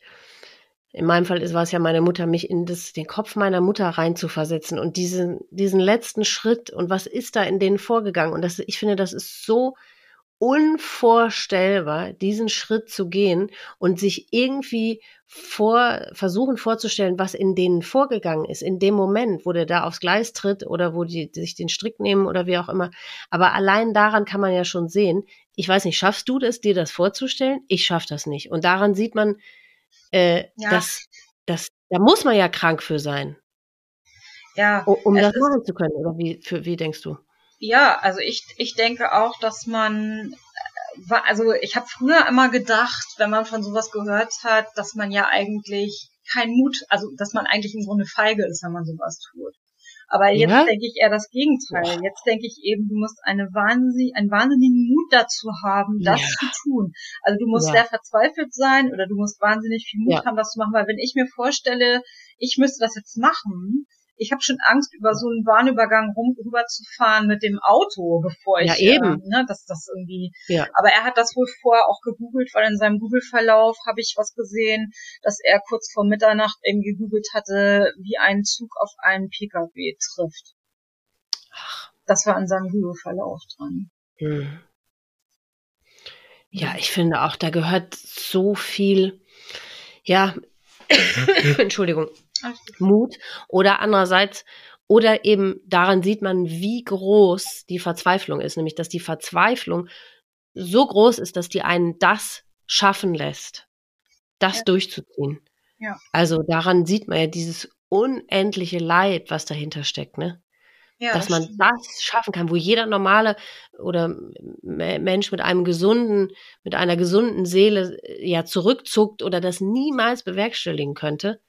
in meinem Fall war es ja meine Mutter, mich in das, den Kopf meiner Mutter reinzuversetzen und diesen, diesen letzten Schritt und was ist da in denen vorgegangen? Und das, ich finde, das ist so unvorstellbar, diesen Schritt zu gehen und sich irgendwie vor, versuchen vorzustellen, was in denen vorgegangen ist, in dem Moment, wo der da aufs Gleis tritt oder wo die, die sich den Strick nehmen oder wie auch immer. Aber allein daran kann man ja schon sehen, ich weiß nicht, schaffst du das, dir das vorzustellen? Ich schaff das nicht. Und daran sieht man, äh, ja. das, das, da muss man ja krank für sein. Ja. Um das machen zu können, oder wie, für, wie denkst du? Ja, also ich, ich denke auch, dass man war, also ich habe früher immer gedacht, wenn man von sowas gehört hat, dass man ja eigentlich keinen Mut, also dass man eigentlich im Grunde feige ist, wenn man sowas tut. Aber jetzt ja? denke ich eher das Gegenteil. Jetzt denke ich eben, du musst eine wahnsinnig, einen wahnsinnigen Mut dazu haben, das ja. zu tun. Also du musst ja. sehr verzweifelt sein oder du musst wahnsinnig viel Mut haben, das zu machen. Weil wenn ich mir vorstelle, ich müsste das jetzt machen, ich habe schon Angst, über so einen Bahnübergang rum, rüber zu fahren mit dem Auto, bevor ich, ja, eben. Äh, ne, dass das irgendwie, ja. aber er hat das wohl vorher auch gegoogelt, weil in seinem Google-Verlauf habe ich was gesehen, dass er kurz vor Mitternacht eben gegoogelt hatte, wie ein Zug auf einen PKW trifft. Ach. Das war in seinem Google-Verlauf dran. Hm. Ja, ich finde auch, da gehört so viel, ja, *coughs* Entschuldigung, Mut oder andererseits oder eben daran sieht man, wie groß die Verzweiflung ist, nämlich dass die Verzweiflung so groß ist, dass die einen das schaffen lässt, das ja. durchzuziehen. Ja. Also daran sieht man ja dieses unendliche Leid, was dahinter steckt, ne? Ja, dass man stimmt. das schaffen kann, wo jeder normale oder Mensch mit einem gesunden, mit einer gesunden Seele äh, ja zurückzuckt oder das niemals bewerkstelligen könnte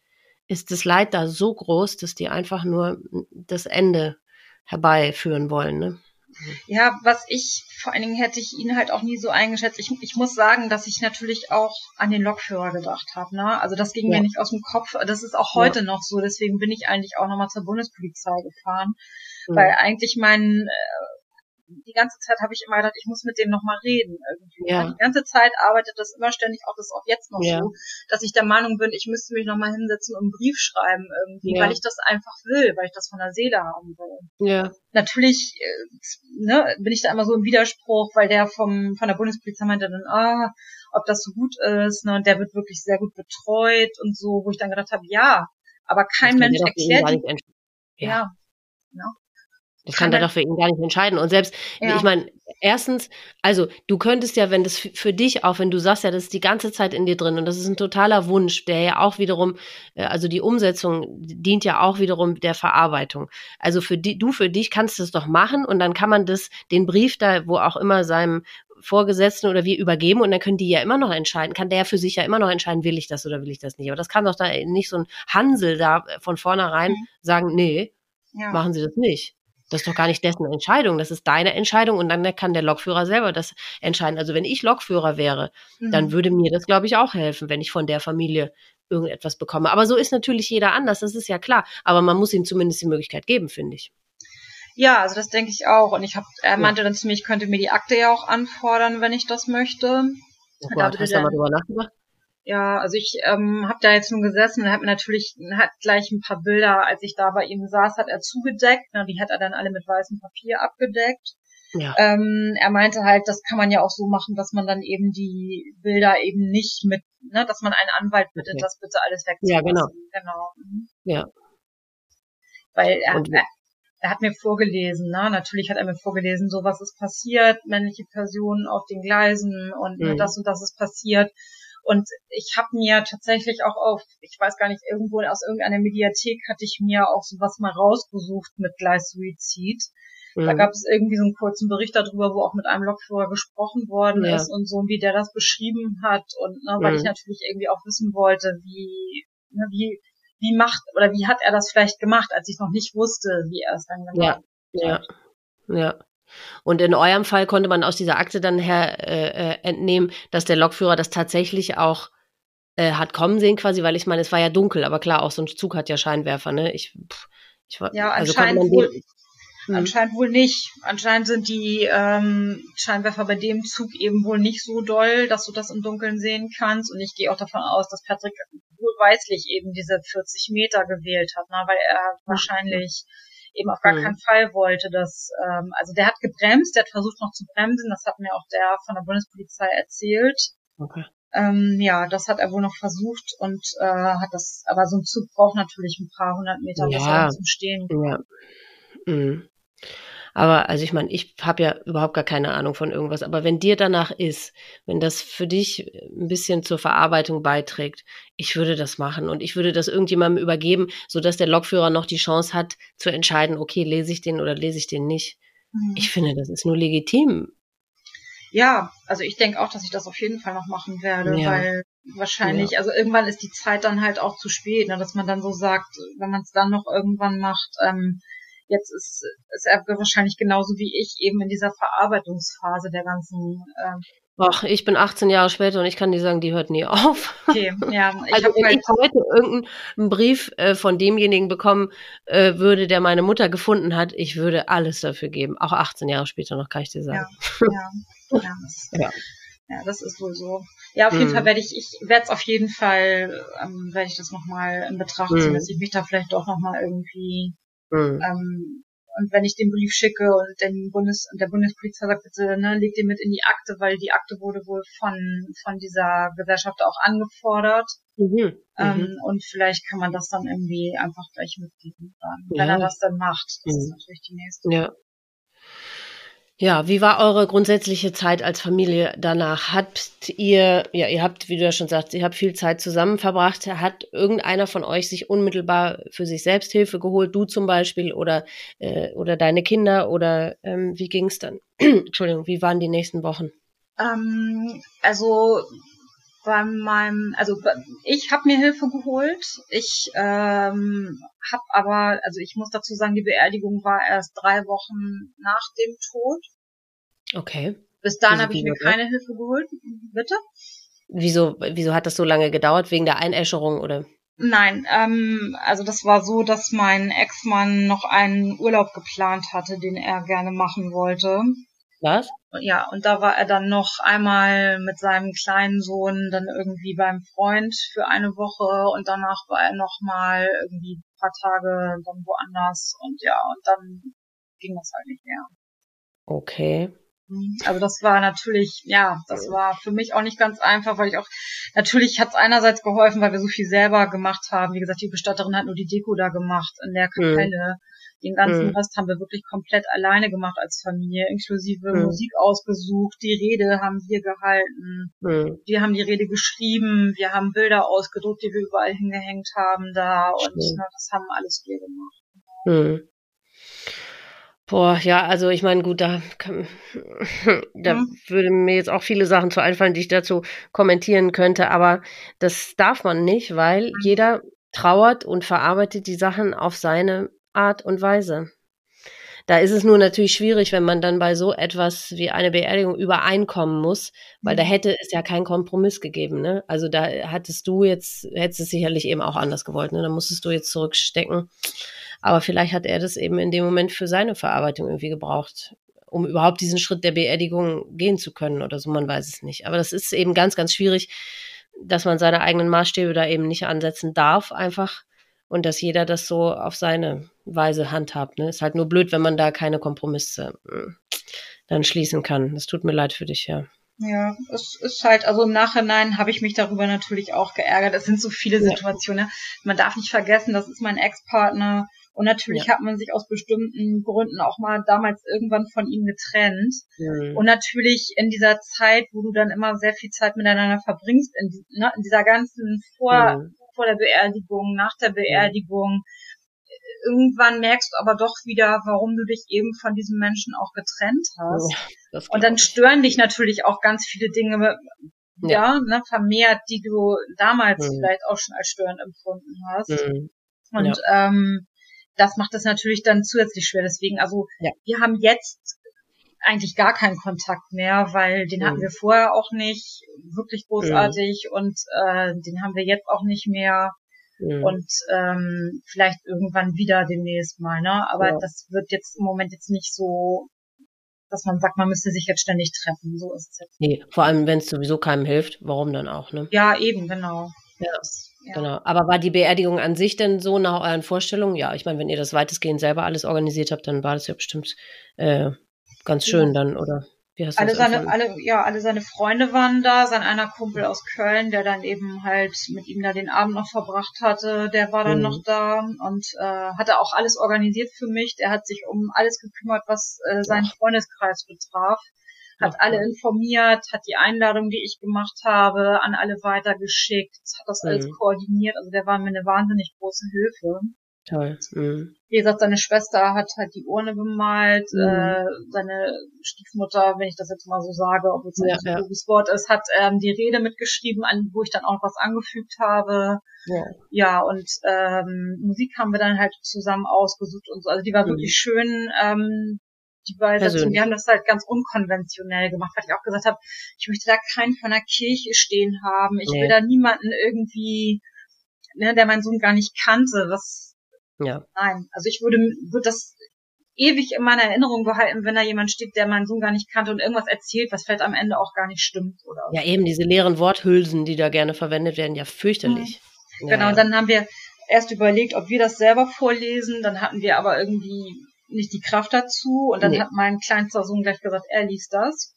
ist das Leid da so groß, dass die einfach nur das Ende herbeiführen wollen. Ne? Ja, was ich, vor allen Dingen hätte ich ihn halt auch nie so eingeschätzt. Ich, ich muss sagen, dass ich natürlich auch an den Lokführer gedacht habe. Ne? Also das ging ja. mir nicht aus dem Kopf. Das ist auch heute ja. noch so. Deswegen bin ich eigentlich auch nochmal zur Bundespolizei gefahren. Mhm. Weil eigentlich mein äh, die ganze Zeit habe ich immer gedacht, ich muss mit dem nochmal reden irgendwie. Ja. Die ganze Zeit arbeitet das immer ständig, auch das auch jetzt noch ja. so, dass ich der Meinung bin, ich müsste mich nochmal hinsetzen und einen Brief schreiben irgendwie, ja. weil ich das einfach will, weil ich das von der Seele haben will. Ja. Natürlich äh, ne, bin ich da immer so im Widerspruch, weil der vom von der Bundespolizei meinte dann, ah, ob das so gut ist, ne, und der wird wirklich sehr gut betreut und so, wo ich dann gedacht habe, ja, aber kein Mensch erklärt. Ja. ja. Das kann er doch für ihn gar nicht entscheiden. Und selbst, ja. ich meine, erstens, also du könntest ja, wenn das für dich auch, wenn du sagst ja, das ist die ganze Zeit in dir drin und das ist ein totaler Wunsch, der ja auch wiederum, äh, also die Umsetzung dient ja auch wiederum der Verarbeitung. Also für die, du für dich kannst es doch machen und dann kann man das, den Brief da, wo auch immer seinem Vorgesetzten oder wir übergeben und dann können die ja immer noch entscheiden, kann der für sich ja immer noch entscheiden, will ich das oder will ich das nicht. Aber das kann doch da nicht so ein Hansel da von vornherein mhm. sagen, nee, ja. machen Sie das nicht. Das ist doch gar nicht dessen Entscheidung, das ist deine Entscheidung und dann kann der Lokführer selber das entscheiden. Also wenn ich Lokführer wäre, mhm. dann würde mir das, glaube ich, auch helfen, wenn ich von der Familie irgendetwas bekomme. Aber so ist natürlich jeder anders, das ist ja klar. Aber man muss ihm zumindest die Möglichkeit geben, finde ich. Ja, also das denke ich auch. Und ich habe, er meinte dann zu mir, ich könnte mir die Akte ja auch anfordern, wenn ich das möchte. Oh Gott, hast du mal drüber nachgedacht? Ja, also ich ähm, habe da jetzt nun gesessen und habe natürlich hat gleich ein paar Bilder, als ich da bei ihm saß, hat er zugedeckt. Ne, die hat er dann alle mit weißem Papier abgedeckt. Ja. Ähm, er meinte halt, das kann man ja auch so machen, dass man dann eben die Bilder eben nicht mit, ne, dass man einen Anwalt bittet, okay. das bitte alles wegzulassen. Ja, genau. Genau. Mhm. Ja. Weil er, er, er hat mir vorgelesen, ne? Natürlich hat er mir vorgelesen, so was ist passiert, männliche Personen auf den Gleisen und ne, mhm. das und das ist passiert. Und ich habe mir tatsächlich auch auf, ich weiß gar nicht, irgendwo aus irgendeiner Mediathek hatte ich mir auch sowas mal rausgesucht mit Gleissuizid. Mhm. Da gab es irgendwie so einen kurzen Bericht darüber, wo auch mit einem Lokführer gesprochen worden ja. ist und so, wie der das beschrieben hat. Und ne, weil mhm. ich natürlich irgendwie auch wissen wollte, wie, ne, wie, wie macht oder wie hat er das vielleicht gemacht, als ich noch nicht wusste, wie er es dann gemacht ja. hat. Ja, ja. Und in eurem Fall konnte man aus dieser Akte dann her äh, äh, entnehmen, dass der Lokführer das tatsächlich auch äh, hat kommen sehen, quasi, weil ich meine, es war ja dunkel, aber klar, auch so ein Zug hat ja Scheinwerfer, ne? Ich, ich war, ja, also anscheinend wohl, hm. anscheinend wohl nicht. Anscheinend sind die ähm, Scheinwerfer bei dem Zug eben wohl nicht so doll, dass du das im Dunkeln sehen kannst. Und ich gehe auch davon aus, dass Patrick wohlweislich eben diese 40 Meter gewählt hat, ne? weil er wahrscheinlich eben auf gar mhm. keinen Fall wollte, dass, ähm, also der hat gebremst, der hat versucht noch zu bremsen, das hat mir auch der von der Bundespolizei erzählt. Okay. Ähm, ja, das hat er wohl noch versucht und äh, hat das, aber so ein Zug braucht natürlich ein paar hundert Meter, ja. bis er zum Stehen kommt. Ja. Mhm. Aber also ich meine, ich habe ja überhaupt gar keine Ahnung von irgendwas. Aber wenn dir danach ist, wenn das für dich ein bisschen zur Verarbeitung beiträgt, ich würde das machen und ich würde das irgendjemandem übergeben, sodass der Lokführer noch die Chance hat zu entscheiden, okay, lese ich den oder lese ich den nicht. Mhm. Ich finde, das ist nur legitim. ja, also ich denke auch, dass ich das auf jeden Fall noch machen werde, ja. weil wahrscheinlich, ja. also irgendwann ist die Zeit dann halt auch zu spät, ne, dass man dann so sagt, wenn man es dann noch irgendwann macht, ähm, jetzt ist, ist er wahrscheinlich genauso wie ich eben in dieser Verarbeitungsphase der ganzen ähm, Ach, ich bin 18 Jahre später und ich kann dir sagen, die hört nie auf. Okay, ja. *laughs* Ich also wenn halt ich heute irgendeinen Brief äh, von demjenigen bekommen äh, würde, der meine Mutter gefunden hat, ich würde alles dafür geben. Auch 18 Jahre später noch, kann ich dir sagen. Ja, ja, ja, *laughs* das, ja. ja das ist wohl so. Ja, auf jeden hm. Fall werde ich, ich werde es auf jeden Fall, ähm, werde ich das nochmal in Betracht ziehen, hm. dass ich mich da vielleicht doch nochmal irgendwie hm. ähm, und wenn ich den Brief schicke und den Bundes und der Bundespolizei sagt, bitte, ne, leg den mit in die Akte, weil die Akte wurde wohl von, von dieser Gesellschaft auch angefordert. Mhm, ähm, mhm. und vielleicht kann man das dann irgendwie einfach gleich mitgeben, dann, ja. wenn er das dann macht. Das mhm. ist natürlich die nächste. Ja. Ja, wie war eure grundsätzliche Zeit als Familie danach? Habt ihr, ja, ihr habt, wie du ja schon sagst, ihr habt viel Zeit zusammen verbracht. Hat irgendeiner von euch sich unmittelbar für sich selbst Hilfe geholt? Du zum Beispiel oder, äh, oder deine Kinder? Oder ähm, wie ging es dann? *clears throat* Entschuldigung, wie waren die nächsten Wochen? Ähm, also bei meinem, also ich habe mir Hilfe geholt. Ich ähm, habe aber, also ich muss dazu sagen, die Beerdigung war erst drei Wochen nach dem Tod. Okay. Bis dahin habe ich mir keine Hilfe geholt. Bitte? Wieso, wieso hat das so lange gedauert? Wegen der Einäscherung oder? Nein, ähm, also das war so, dass mein Ex-Mann noch einen Urlaub geplant hatte, den er gerne machen wollte. Was? Ja, und da war er dann noch einmal mit seinem kleinen Sohn dann irgendwie beim Freund für eine Woche und danach war er noch mal irgendwie ein paar Tage dann woanders und ja, und dann ging das halt nicht mehr. Okay. Also das war natürlich, ja, das war für mich auch nicht ganz einfach, weil ich auch, natürlich hat es einerseits geholfen, weil wir so viel selber gemacht haben. Wie gesagt, die Bestatterin hat nur die Deko da gemacht in der mhm. Kapelle. Mhm. Den ganzen mhm. Rest haben wir wirklich komplett alleine gemacht als Familie, inklusive mhm. Musik ausgesucht, die Rede haben wir gehalten, mhm. wir haben die Rede geschrieben, wir haben Bilder ausgedruckt, die wir überall hingehängt haben da und na, das haben alles wir gemacht. Mhm. Boah, ja, also ich meine, gut, da, kann, da mhm. würde mir jetzt auch viele Sachen zu einfallen, die ich dazu kommentieren könnte, aber das darf man nicht, weil mhm. jeder trauert und verarbeitet die Sachen auf seine Art und Weise. Da ist es nur natürlich schwierig, wenn man dann bei so etwas wie eine Beerdigung übereinkommen muss, weil da mhm. hätte es ja keinen Kompromiss gegeben. Ne? Also da hattest du jetzt, hättest es sicherlich eben auch anders gewollt. Ne? Da musstest du jetzt zurückstecken. Aber vielleicht hat er das eben in dem Moment für seine Verarbeitung irgendwie gebraucht, um überhaupt diesen Schritt der Beerdigung gehen zu können oder so. Man weiß es nicht. Aber das ist eben ganz, ganz schwierig, dass man seine eigenen Maßstäbe da eben nicht ansetzen darf, einfach und dass jeder das so auf seine Weise handhabt. Ne? Ist halt nur blöd, wenn man da keine Kompromisse äh, dann schließen kann. Das tut mir leid für dich, ja. Ja, es ist halt, also im Nachhinein habe ich mich darüber natürlich auch geärgert. Es sind so viele Situationen. Ja. Man darf nicht vergessen, das ist mein Ex-Partner. Und natürlich ja. hat man sich aus bestimmten Gründen auch mal damals irgendwann von ihm getrennt. Mhm. Und natürlich in dieser Zeit, wo du dann immer sehr viel Zeit miteinander verbringst, in, ne, in dieser ganzen Vor, mhm vor der Beerdigung, nach der Beerdigung. Irgendwann merkst du aber doch wieder, warum du dich eben von diesem Menschen auch getrennt hast. Ja, und dann stören dich natürlich auch ganz viele Dinge, ja, ja ne, vermehrt, die du damals mhm. vielleicht auch schon als störend empfunden hast. Mhm. Und ja. ähm, das macht es natürlich dann zusätzlich schwer. Deswegen, also ja. wir haben jetzt eigentlich gar keinen Kontakt mehr, weil den hatten wir vorher auch nicht wirklich großartig mhm. und äh, den haben wir jetzt auch nicht mehr. Mhm. Und ähm, vielleicht irgendwann wieder demnächst mal, ne? Aber ja. das wird jetzt im Moment jetzt nicht so, dass man sagt, man müsste sich jetzt ständig treffen. So ist es jetzt. Nee, vor allem wenn es sowieso keinem hilft, warum dann auch, ne? Ja, eben, genau. Ja. ja. Genau. Aber war die Beerdigung an sich denn so nach euren Vorstellungen? Ja, ich meine, wenn ihr das weitestgehend selber alles organisiert habt, dann war das ja bestimmt äh, ganz schön dann, oder? Wie hast du alle seine, alle, ja, alle seine Freunde waren da, sein einer Kumpel aus Köln, der dann eben halt mit ihm da den Abend noch verbracht hatte, der war dann mhm. noch da und äh, hatte auch alles organisiert für mich. Der hat sich um alles gekümmert, was äh, seinen Ach. Freundeskreis betraf hat Ach, alle informiert, hat die Einladung, die ich gemacht habe, an alle weitergeschickt, hat das mhm. alles koordiniert. Also der war mir eine wahnsinnig große Hilfe. Toll. Mhm. Wie gesagt, seine Schwester hat halt die Urne bemalt, mhm. äh, seine Stiefmutter, wenn ich das jetzt mal so sage, obwohl es ja, ein ja. Wort ist, hat ähm, die Rede mitgeschrieben, an wo ich dann auch was angefügt habe. Ja, ja und ähm, Musik haben wir dann halt zusammen ausgesucht und so. Also die war mhm. wirklich schön. Ähm, die Beisetzung, wir haben das halt ganz unkonventionell gemacht, weil ich auch gesagt habe, ich möchte da keinen von der Kirche stehen haben. Ich nee. will da niemanden irgendwie, ne, der meinen Sohn gar nicht kannte, was ja. Nein, also ich würde, würde das ewig in meiner Erinnerung behalten, wenn da jemand steht, der meinen Sohn gar nicht kannte und irgendwas erzählt, was vielleicht am Ende auch gar nicht stimmt. Oder ja, eben diese leeren Worthülsen, die da gerne verwendet werden, ja fürchterlich. Mhm. Ja, genau, und dann haben wir erst überlegt, ob wir das selber vorlesen, dann hatten wir aber irgendwie nicht die Kraft dazu und dann nee. hat mein kleinster Sohn gleich gesagt, er liest das.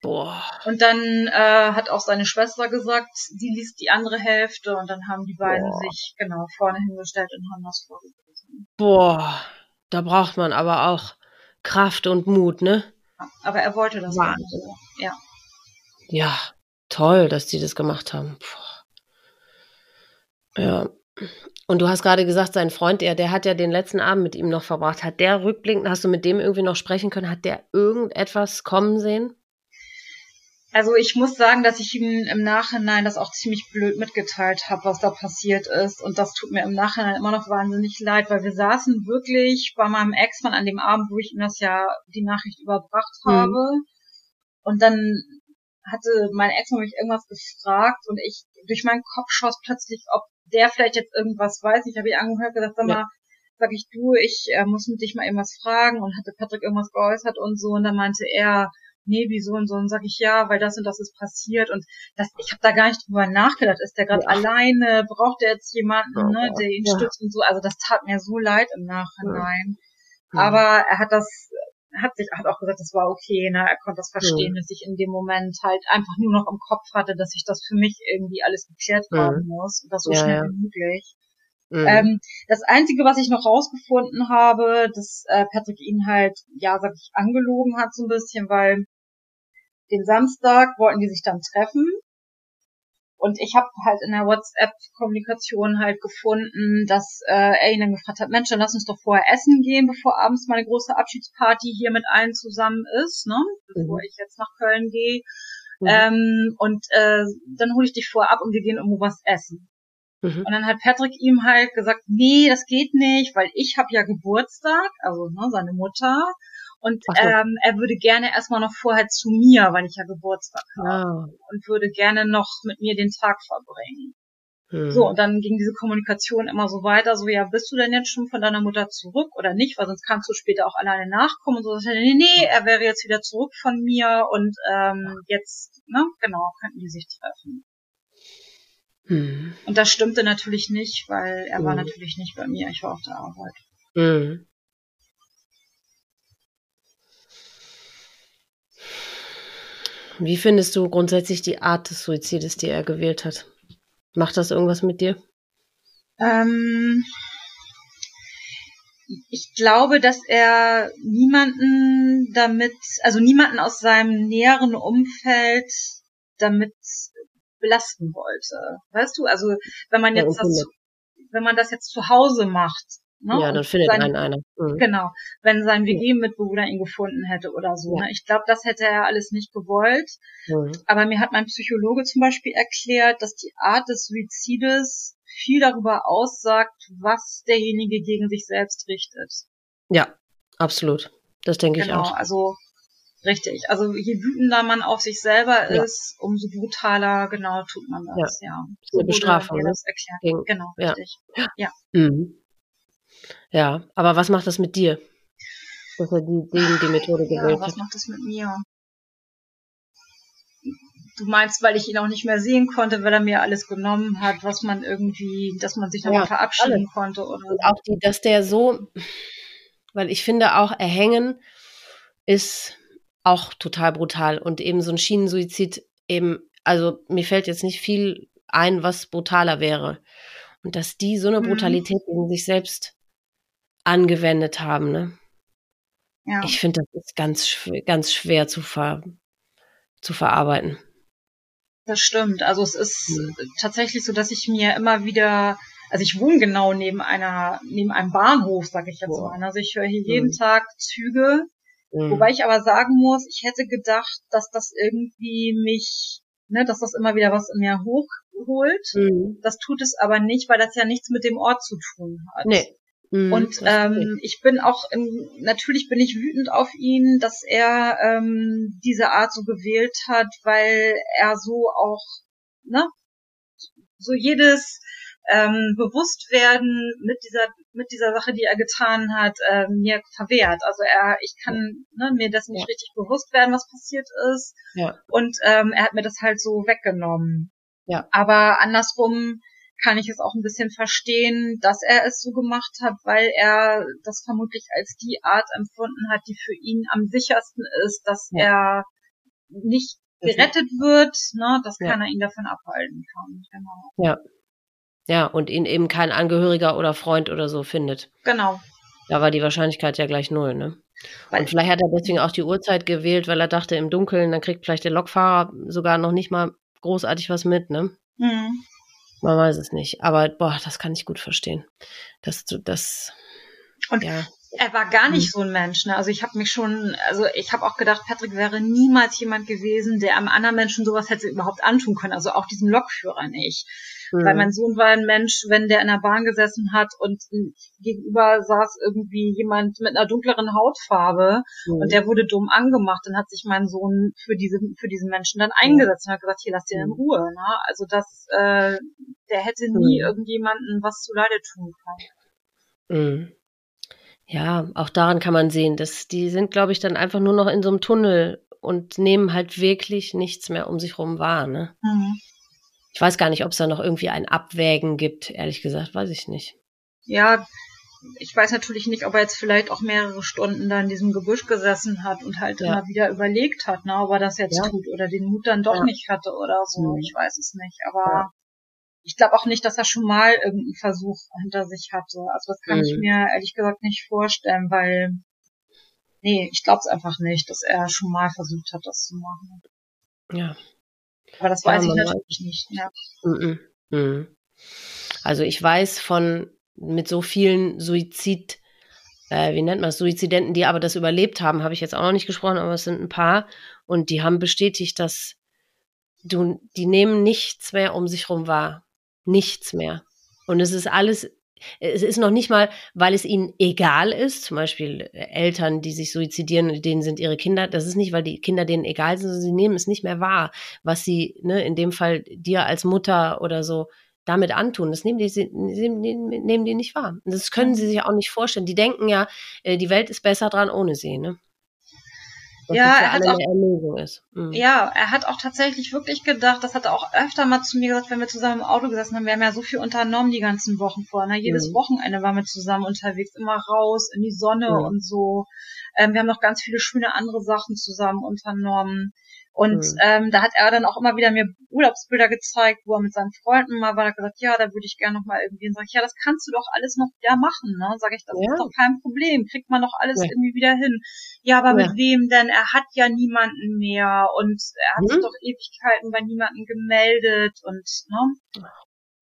Boah. Und dann äh, hat auch seine Schwester gesagt, sie liest die andere Hälfte und dann haben die beiden Boah. sich genau vorne hingestellt und haben das vorgelesen. Boah, da braucht man aber auch Kraft und Mut, ne? aber er wollte das Wahnsinn. So. Ja. Ja, toll, dass die das gemacht haben. Puh. Ja. Und du hast gerade gesagt, sein Freund, der, der hat ja den letzten Abend mit ihm noch verbracht. Hat der rückblickend, hast du mit dem irgendwie noch sprechen können? Hat der irgendetwas kommen sehen? Also ich muss sagen, dass ich ihm im Nachhinein das auch ziemlich blöd mitgeteilt habe, was da passiert ist. Und das tut mir im Nachhinein immer noch wahnsinnig leid, weil wir saßen wirklich bei meinem Ex-Mann an dem Abend, wo ich ihm das ja die Nachricht überbracht mhm. habe. Und dann hatte mein Ex-Mann mich irgendwas gefragt und ich durch meinen Kopf schoss plötzlich, ob der vielleicht jetzt irgendwas weiß. Ich habe ihn angehört gesagt, sag mal, ja. sag ich du, ich äh, muss mit dich mal irgendwas fragen und hatte Patrick irgendwas geäußert und so. Und dann meinte er, nee, wieso und so, und sag ich ja, weil das und das ist passiert und das, ich habe da gar nicht drüber nachgedacht. Ist der gerade ja. alleine? Braucht er jetzt jemanden, ja, ne, der ihn ja. stützt und so? Also das tat mir so leid im Nachhinein. Aber er hat das, hat sich, hat auch gesagt, das war okay, ne? Er konnte das verstehen, dass ich in dem Moment halt einfach nur noch im Kopf hatte, dass ich das für mich irgendwie alles geklärt haben muss und das so schnell wie möglich. Mhm. Ähm, das Einzige, was ich noch rausgefunden habe, dass äh, Patrick ihn halt, ja, sag ich, angelogen hat so ein bisschen, weil den Samstag wollten die sich dann treffen. Und ich habe halt in der WhatsApp-Kommunikation halt gefunden, dass äh, er ihn dann gefragt hat, Mensch, dann lass uns doch vorher essen gehen, bevor abends meine große Abschiedsparty hier mit allen zusammen ist, ne? Bevor mhm. ich jetzt nach Köln gehe. Mhm. Ähm, und äh, dann hole ich dich vorher ab und wir gehen irgendwo was essen. Mhm. Und dann hat Patrick ihm halt gesagt, nee, das geht nicht, weil ich habe ja Geburtstag, also ne, seine Mutter. Und so. ähm, er würde gerne erstmal noch vorher zu mir, weil ich ja Geburtstag habe. Ah. Und würde gerne noch mit mir den Tag verbringen. Hm. So, und dann ging diese Kommunikation immer so weiter, so, ja, bist du denn jetzt schon von deiner Mutter zurück oder nicht? Weil sonst kannst du später auch alleine nachkommen und so. Nee, nee, er wäre jetzt wieder zurück von mir und ähm, jetzt, ne, genau, könnten die sich treffen. Hm. Und das stimmte natürlich nicht, weil er hm. war natürlich nicht bei mir, ich war auf der Arbeit. Wie findest du grundsätzlich die Art des Suizides, die er gewählt hat? Macht das irgendwas mit dir? Ähm, ich glaube, dass er niemanden damit, also niemanden aus seinem näheren Umfeld damit belasten wollte. Weißt du, also wenn man jetzt das, wenn man das jetzt zu Hause macht, Ne? Ja, dann findet sein, einen einer. Mhm. Genau, wenn sein WG-Mitbewohner ihn gefunden hätte oder so. Ja. Ne? Ich glaube, das hätte er alles nicht gewollt. Mhm. Aber mir hat mein Psychologe zum Beispiel erklärt, dass die Art des Suizides viel darüber aussagt, was derjenige gegen sich selbst richtet. Ja, absolut. Das denke genau, ich auch. Also richtig. Also je wütender man auf sich selber ja. ist, umso brutaler genau tut man das. Ja, ja. So eine Bestrafung. Das erklärt. Gegen, genau, richtig. Ja. ja. Mhm. Ja, aber was macht das mit dir? Dass er die, die, die Methode gewählt ja, was macht das mit mir? Du meinst, weil ich ihn auch nicht mehr sehen konnte, weil er mir alles genommen hat, was man irgendwie, dass man sich nochmal ja, verabschieden alles. konnte oder. Und auch die, dass der so, weil ich finde auch erhängen ist auch total brutal und eben so ein Schienensuizid eben, also mir fällt jetzt nicht viel ein, was brutaler wäre. Und dass die so eine mhm. Brutalität gegen sich selbst angewendet haben. Ne? Ja. Ich finde, das ist ganz, ganz schwer zu, ver, zu verarbeiten. Das stimmt. Also es ist mhm. tatsächlich so, dass ich mir immer wieder also ich wohne genau neben einer, neben einem Bahnhof, sag ich jetzt wow. mal. Also ich höre hier jeden mhm. Tag Züge. Mhm. Wobei ich aber sagen muss, ich hätte gedacht, dass das irgendwie mich, ne, dass das immer wieder was in mir hochholt. Mhm. Das tut es aber nicht, weil das ja nichts mit dem Ort zu tun hat. Nee. Mhm, und ähm, ich bin auch, im, natürlich bin ich wütend auf ihn, dass er ähm, diese Art so gewählt hat, weil er so auch, ne, so jedes ähm, Bewusstwerden mit dieser mit dieser Sache, die er getan hat, äh, mir verwehrt. Also er, ich kann ne, mir das nicht ja. richtig bewusst werden, was passiert ist. Ja. Und ähm, er hat mir das halt so weggenommen. Ja. Aber andersrum kann ich es auch ein bisschen verstehen, dass er es so gemacht hat, weil er das vermutlich als die Art empfunden hat, die für ihn am sichersten ist, dass ja. er nicht gerettet wird, ne, dass ja. keiner ihn davon abhalten kann. Genau. Ja. Ja, und ihn eben kein Angehöriger oder Freund oder so findet. Genau. Da war die Wahrscheinlichkeit ja gleich null, ne? Weil und vielleicht hat er deswegen auch die Uhrzeit gewählt, weil er dachte, im Dunkeln, dann kriegt vielleicht der Lokfahrer sogar noch nicht mal großartig was mit, ne? Mhm. Man weiß es nicht. Aber boah, das kann ich gut verstehen. Dass du das. Und ja. Er war gar nicht hm. so ein Mensch. Ne? Also ich habe mich schon, also ich habe auch gedacht, Patrick wäre niemals jemand gewesen, der einem anderen Menschen sowas hätte überhaupt antun können. Also auch diesem Lokführer nicht. Mhm. Weil mein Sohn war ein Mensch, wenn der in der Bahn gesessen hat und gegenüber saß irgendwie jemand mit einer dunkleren Hautfarbe mhm. und der wurde dumm angemacht, dann hat sich mein Sohn für diese für diesen Menschen dann eingesetzt und hat gesagt, hier lass den in mhm. Ruhe. Ne? Also das, äh, der hätte nie mhm. irgendjemanden was zu Leide tun können. Mhm. Ja, auch daran kann man sehen, dass die sind, glaube ich, dann einfach nur noch in so einem Tunnel und nehmen halt wirklich nichts mehr um sich rum wahr. Ne? Mhm. Ich weiß gar nicht, ob es da noch irgendwie ein Abwägen gibt, ehrlich gesagt, weiß ich nicht. Ja, ich weiß natürlich nicht, ob er jetzt vielleicht auch mehrere Stunden da in diesem Gebüsch gesessen hat und halt ja. immer wieder überlegt hat, ne, ob er das jetzt ja. tut oder den Mut dann doch ja. nicht hatte oder so. Mhm. Ich weiß es nicht. Aber ich glaube auch nicht, dass er schon mal irgendeinen Versuch hinter sich hatte. Also das kann mhm. ich mir ehrlich gesagt nicht vorstellen, weil nee, ich glaube es einfach nicht, dass er schon mal versucht hat, das zu machen. Ja, aber das weiß ja, ich natürlich nicht. Ja. Mm -mm. Also ich weiß von mit so vielen Suizid, äh, wie nennt man es, Suizidenten, die aber das überlebt haben, habe ich jetzt auch noch nicht gesprochen, aber es sind ein paar und die haben bestätigt, dass du, die nehmen nichts mehr um sich rum wahr. Nichts mehr. Und es ist alles es ist noch nicht mal, weil es ihnen egal ist, zum Beispiel Eltern, die sich suizidieren, denen sind ihre Kinder, das ist nicht, weil die Kinder denen egal sind, sondern sie nehmen es nicht mehr wahr, was sie, ne, in dem Fall dir als Mutter oder so damit antun. Das nehmen die, sie, nehmen die nicht wahr. Das können sie sich auch nicht vorstellen. Die denken ja, äh, die Welt ist besser dran ohne sie, ne? Ja, er hat auch, mhm. ja, er hat auch tatsächlich wirklich gedacht, das hat er auch öfter mal zu mir gesagt, wenn wir zusammen im Auto gesessen haben, wir haben ja so viel unternommen die ganzen Wochen vorher. Ne? Jedes mhm. Wochenende waren wir zusammen unterwegs, immer raus in die Sonne mhm. und so. Ähm, wir haben noch ganz viele schöne andere Sachen zusammen unternommen. Und mhm. ähm, da hat er dann auch immer wieder mir Urlaubsbilder gezeigt, wo er mit seinen Freunden mal war. Hat gesagt, ja, da würde ich gerne noch mal irgendwie. Und sag ich, ja, das kannst du doch alles noch wieder machen. Ne? Sag ich, das ja. ist doch kein Problem. Kriegt man doch alles ja. irgendwie wieder hin. Ja, aber ja. mit wem denn? Er hat ja niemanden mehr und er hat mhm. sich doch Ewigkeiten bei niemanden gemeldet und ne?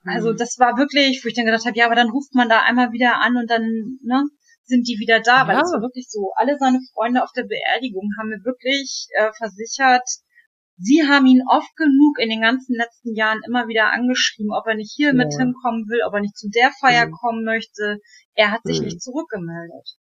Also mhm. das war wirklich, wo ich dann gedacht habe, ja, aber dann ruft man da einmal wieder an und dann ne, sind die wieder da, weil es war wirklich so. Alle seine Freunde auf der Beerdigung haben mir wirklich äh, versichert, Sie haben ihn oft genug in den ganzen letzten Jahren immer wieder angeschrieben, ob er nicht hier ja. mit hinkommen will, ob er nicht zu der Feier mhm. kommen möchte. Er hat sich mhm. nicht zurückgemeldet.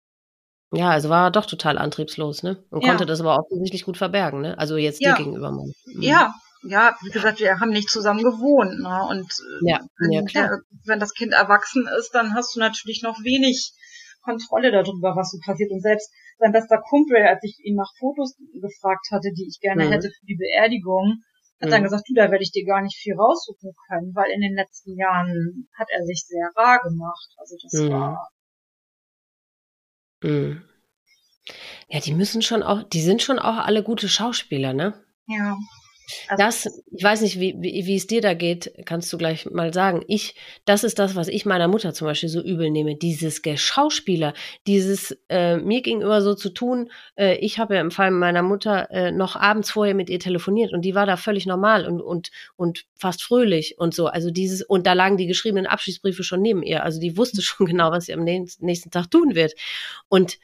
Ja, also war er doch total antriebslos, ne? Und ja. konnte das aber offensichtlich gut verbergen, ne? Also jetzt ja. dir gegenüber mal. Mhm. Ja, ja, wie gesagt, wir haben nicht zusammen gewohnt, ne? Und ja, ja, klar. wenn das Kind erwachsen ist, dann hast du natürlich noch wenig Kontrolle darüber, was so passiert. Und selbst sein bester Kumpel, als ich ihn nach Fotos gefragt hatte, die ich gerne mhm. hätte für die Beerdigung, hat mhm. dann gesagt, du, da werde ich dir gar nicht viel raussuchen können, weil in den letzten Jahren hat er sich sehr rar gemacht. Also das mhm. war. Mhm. Ja, die müssen schon auch, die sind schon auch alle gute Schauspieler, ne? Ja. Also das, ich weiß nicht, wie, wie, wie es dir da geht, kannst du gleich mal sagen. Ich, das ist das, was ich meiner Mutter zum Beispiel so übel nehme. Dieses Geschauspieler, dieses äh, mir gegenüber so zu tun. Äh, ich habe ja im Fall meiner Mutter äh, noch abends vorher mit ihr telefoniert und die war da völlig normal und, und, und fast fröhlich und so. Also dieses, und da lagen die geschriebenen Abschiedsbriefe schon neben ihr. Also die wusste *laughs* schon genau, was sie am nächsten Tag tun wird. Und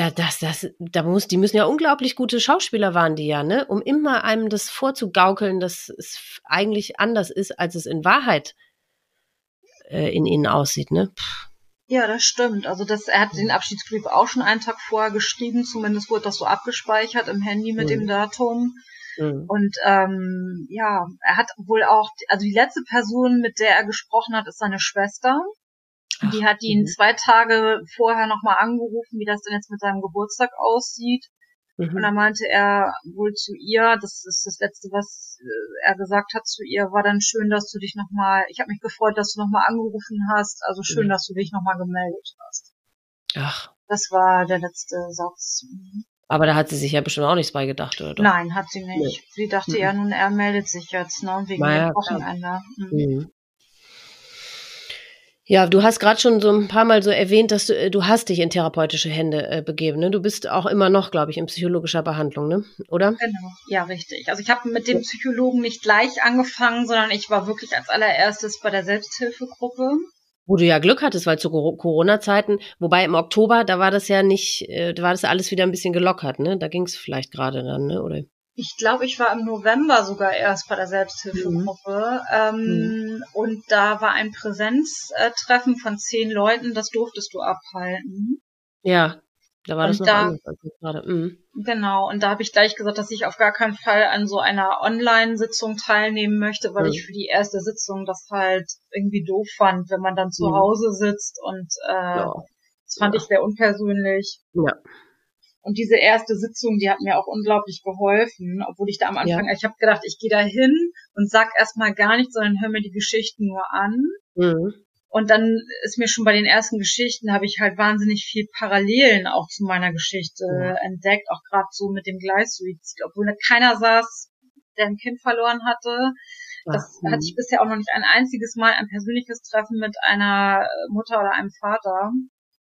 da, das, das, da muss, die müssen ja unglaublich gute Schauspieler waren die ja, ne? Um immer einem das vorzugaukeln, dass es eigentlich anders ist, als es in Wahrheit äh, in ihnen aussieht, ne? Ja, das stimmt. Also das, er hat den Abschiedsbrief auch schon einen Tag vorher geschrieben, zumindest wurde das so abgespeichert im Handy mit mhm. dem Datum. Mhm. Und ähm, ja, er hat wohl auch, also die letzte Person, mit der er gesprochen hat, ist seine Schwester. Ach, die hat ihn mhm. zwei Tage vorher nochmal angerufen, wie das denn jetzt mit seinem Geburtstag aussieht. Mhm. Und dann meinte er wohl zu ihr, das ist das Letzte, was äh, er gesagt hat zu ihr, war dann schön, dass du dich nochmal, ich habe mich gefreut, dass du nochmal angerufen hast, also schön, mhm. dass du dich nochmal gemeldet hast. Ach. Das war der letzte Satz. Mhm. Aber da hat sie sich ja bestimmt auch nichts beigedacht, oder? Nein, hat sie nicht. Nee. Sie dachte mhm. ja nun, er meldet sich jetzt, ne, wegen naja, dem Wochenende. Mhm. Ja, du hast gerade schon so ein paar Mal so erwähnt, dass du, äh, du hast dich in therapeutische Hände äh, begeben. Ne? Du bist auch immer noch, glaube ich, in psychologischer Behandlung, ne? oder? Genau, ja, richtig. Also ich habe mit dem Psychologen nicht gleich angefangen, sondern ich war wirklich als allererstes bei der Selbsthilfegruppe. Wo du ja Glück hattest, weil zu Corona-Zeiten, wobei im Oktober, da war das ja nicht, äh, da war das alles wieder ein bisschen gelockert, ne? Da ging es vielleicht gerade dann, ne? Oder? Ich glaube, ich war im November sogar erst bei der Selbsthilfegruppe. Mhm. Ähm, mhm. Und da war ein Präsenztreffen von zehn Leuten, das durftest du abhalten. Ja, da war und das noch da, anders als gerade. Mhm. Genau, und da habe ich gleich gesagt, dass ich auf gar keinen Fall an so einer Online-Sitzung teilnehmen möchte, weil mhm. ich für die erste Sitzung das halt irgendwie doof fand, wenn man dann zu mhm. Hause sitzt und äh, ja. das fand ja. ich sehr unpersönlich. Ja. Und diese erste Sitzung, die hat mir auch unglaublich geholfen, obwohl ich da am Anfang, ja. ich habe gedacht, ich gehe da hin und sag erstmal gar nichts, sondern höre mir die Geschichten nur an. Mhm. Und dann ist mir schon bei den ersten Geschichten, habe ich halt wahnsinnig viel Parallelen auch zu meiner Geschichte ja. entdeckt, auch gerade so mit dem Gleissuizid, obwohl keiner saß, der ein Kind verloren hatte. Das Ach, hatte ich bisher auch noch nicht ein einziges Mal ein persönliches Treffen mit einer Mutter oder einem Vater.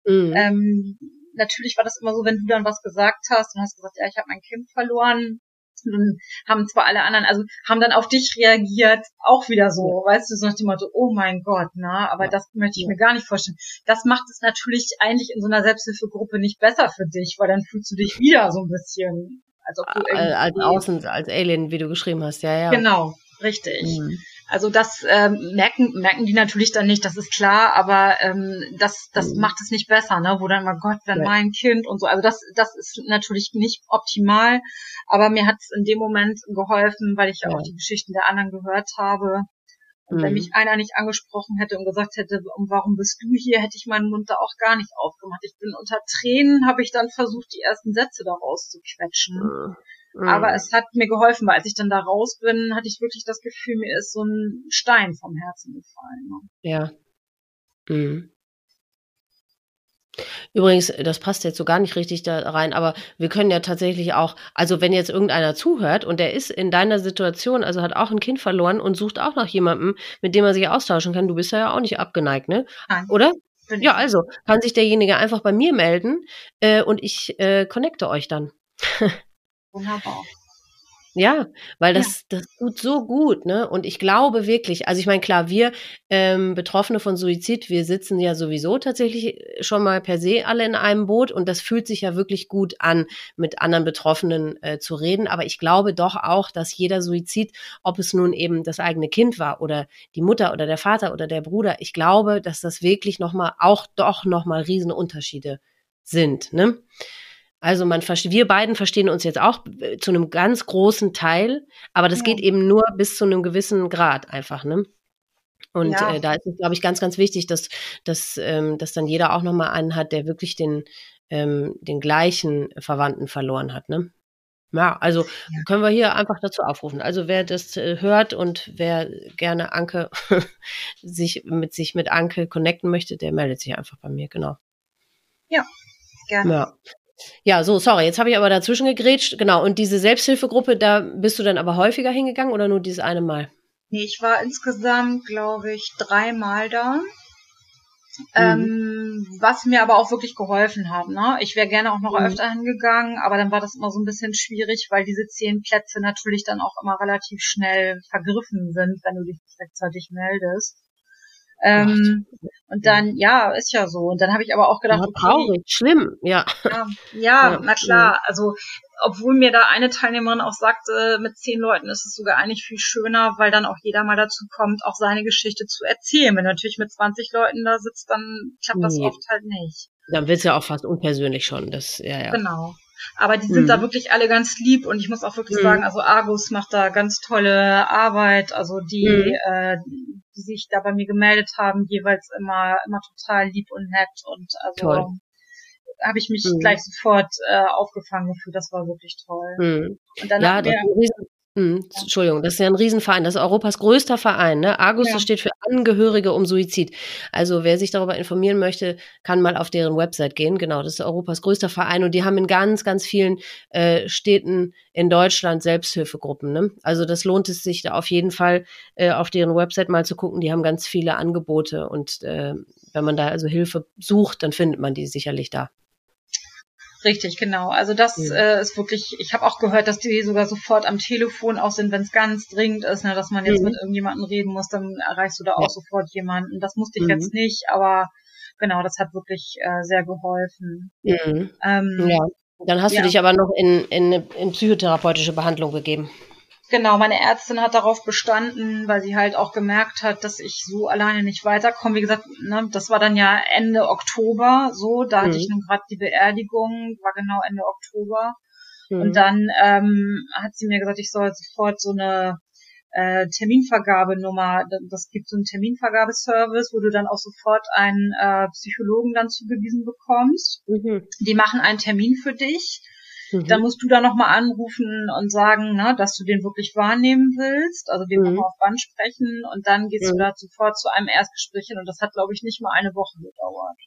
Mhm. Ähm, natürlich war das immer so, wenn du dann was gesagt hast und hast gesagt, ja, ich habe mein Kind verloren, und dann haben zwar alle anderen, also haben dann auf dich reagiert, auch wieder so, ja. weißt du, so nach dem Motto, oh mein Gott, na, aber ja. das möchte ich ja. mir gar nicht vorstellen. Das macht es natürlich eigentlich in so einer Selbsthilfegruppe nicht besser für dich, weil dann fühlst du dich wieder so ein bisschen, als ob du irgendwie... Als Außen, als Alien, wie du geschrieben hast, ja, ja. Genau, richtig. Mhm. Also das ähm, merken, merken die natürlich dann nicht, das ist klar, aber ähm, das, das mhm. macht es nicht besser, ne? Wo dann mal Gott, wenn ja. mein Kind und so. Also das, das ist natürlich nicht optimal, aber mir hat es in dem Moment geholfen, weil ich ja auch die Geschichten der anderen gehört habe. Und mhm. wenn mich einer nicht angesprochen hätte und gesagt hätte, warum bist du hier, hätte ich meinen Mund da auch gar nicht aufgemacht. Ich bin unter Tränen, habe ich dann versucht, die ersten Sätze daraus zu quetschen. Mhm. Aber mhm. es hat mir geholfen, weil als ich dann da raus bin, hatte ich wirklich das Gefühl, mir ist so ein Stein vom Herzen gefallen. Ne? Ja. Mhm. Übrigens, das passt jetzt so gar nicht richtig da rein, aber wir können ja tatsächlich auch, also wenn jetzt irgendeiner zuhört und der ist in deiner Situation, also hat auch ein Kind verloren und sucht auch nach jemandem, mit dem er sich austauschen kann, du bist ja auch nicht abgeneigt, ne? Nein. Oder? Ja, also kann sich derjenige einfach bei mir melden äh, und ich äh, connecte euch dann. *laughs* Wunderbar. Ja, weil das, ja. das tut so gut, ne? Und ich glaube wirklich, also ich meine, klar, wir ähm, Betroffene von Suizid, wir sitzen ja sowieso tatsächlich schon mal per se alle in einem Boot und das fühlt sich ja wirklich gut an, mit anderen Betroffenen äh, zu reden. Aber ich glaube doch auch, dass jeder Suizid, ob es nun eben das eigene Kind war oder die Mutter oder der Vater oder der Bruder, ich glaube, dass das wirklich nochmal, auch doch nochmal Riesenunterschiede sind, ne? Also man wir beiden verstehen uns jetzt auch äh, zu einem ganz großen Teil, aber das ja. geht eben nur bis zu einem gewissen Grad einfach, ne? Und ja. äh, da ist es, glaube ich, ganz, ganz wichtig, dass, dass, ähm, dass dann jeder auch nochmal einen hat, der wirklich den, ähm, den gleichen Verwandten verloren hat, ne? Ja, also ja. können wir hier einfach dazu aufrufen. Also wer das äh, hört und wer gerne Anke *laughs* sich mit sich mit Anke connecten möchte, der meldet sich einfach bei mir, genau. Ja, gerne. Ja. Ja, so, sorry, jetzt habe ich aber dazwischen gegrätscht. Genau, und diese Selbsthilfegruppe, da bist du dann aber häufiger hingegangen oder nur dieses eine Mal? Nee, ich war insgesamt, glaube ich, dreimal da. Mhm. Ähm, was mir aber auch wirklich geholfen hat. Ne? Ich wäre gerne auch noch mhm. öfter hingegangen, aber dann war das immer so ein bisschen schwierig, weil diese zehn Plätze natürlich dann auch immer relativ schnell vergriffen sind, wenn du dich rechtzeitig meldest. Ähm, und dann, ja, ist ja so. Und dann habe ich aber auch gedacht, ja, traurig, okay, schlimm, ja. Ja, ja, ja na klar. Also, obwohl mir da eine Teilnehmerin auch sagte, mit zehn Leuten ist es sogar eigentlich viel schöner, weil dann auch jeder mal dazu kommt, auch seine Geschichte zu erzählen. Wenn du natürlich mit 20 Leuten da sitzt, dann klappt das nee. oft halt nicht. Dann wird's ja auch fast unpersönlich schon. Das, ja, ja. Genau. Aber die sind mhm. da wirklich alle ganz lieb und ich muss auch wirklich mhm. sagen, also Argus macht da ganz tolle Arbeit. Also die, mhm. äh, die sich da bei mir gemeldet haben, jeweils immer, immer total lieb und nett und also habe ich mich mhm. gleich sofort äh, aufgefangen gefühlt. Das war wirklich toll. Mhm. Und dann ja, das wir, hm, Entschuldigung, das ist ja ein Riesenverein. Das ist Europas größter Verein. Ne? Argus, ja. steht für Angehörige um Suizid. Also wer sich darüber informieren möchte, kann mal auf deren Website gehen. Genau, das ist Europas größter Verein und die haben in ganz, ganz vielen äh, Städten in Deutschland Selbsthilfegruppen. Ne? Also das lohnt es sich da auf jeden Fall äh, auf deren Website mal zu gucken. Die haben ganz viele Angebote und äh, wenn man da also Hilfe sucht, dann findet man die sicherlich da. Richtig, genau. Also das ja. äh, ist wirklich, ich habe auch gehört, dass die sogar sofort am Telefon auch sind, wenn es ganz dringend ist, ne, dass man jetzt mhm. mit irgendjemandem reden muss, dann erreichst du da auch sofort jemanden. Das musste ich mhm. jetzt nicht, aber genau, das hat wirklich äh, sehr geholfen. Mhm. Ähm, ja. Dann hast ja. du dich aber noch in, in, in psychotherapeutische Behandlung begeben. Genau, meine Ärztin hat darauf bestanden, weil sie halt auch gemerkt hat, dass ich so alleine nicht weiterkomme. Wie gesagt, ne, das war dann ja Ende Oktober so, da mhm. hatte ich nun gerade die Beerdigung, war genau Ende Oktober. Mhm. Und dann ähm, hat sie mir gesagt, ich soll sofort so eine äh, Terminvergabenummer, das gibt so einen Terminvergabeservice, wo du dann auch sofort einen äh, Psychologen dann zugewiesen bekommst. Mhm. Die machen einen Termin für dich Mhm. Dann musst du da nochmal anrufen und sagen, ne, dass du den wirklich wahrnehmen willst, also den mhm. nochmal auf Band sprechen und dann gehst mhm. du da sofort zu einem Erstgespräch hin und das hat, glaube ich, nicht mal eine Woche gedauert.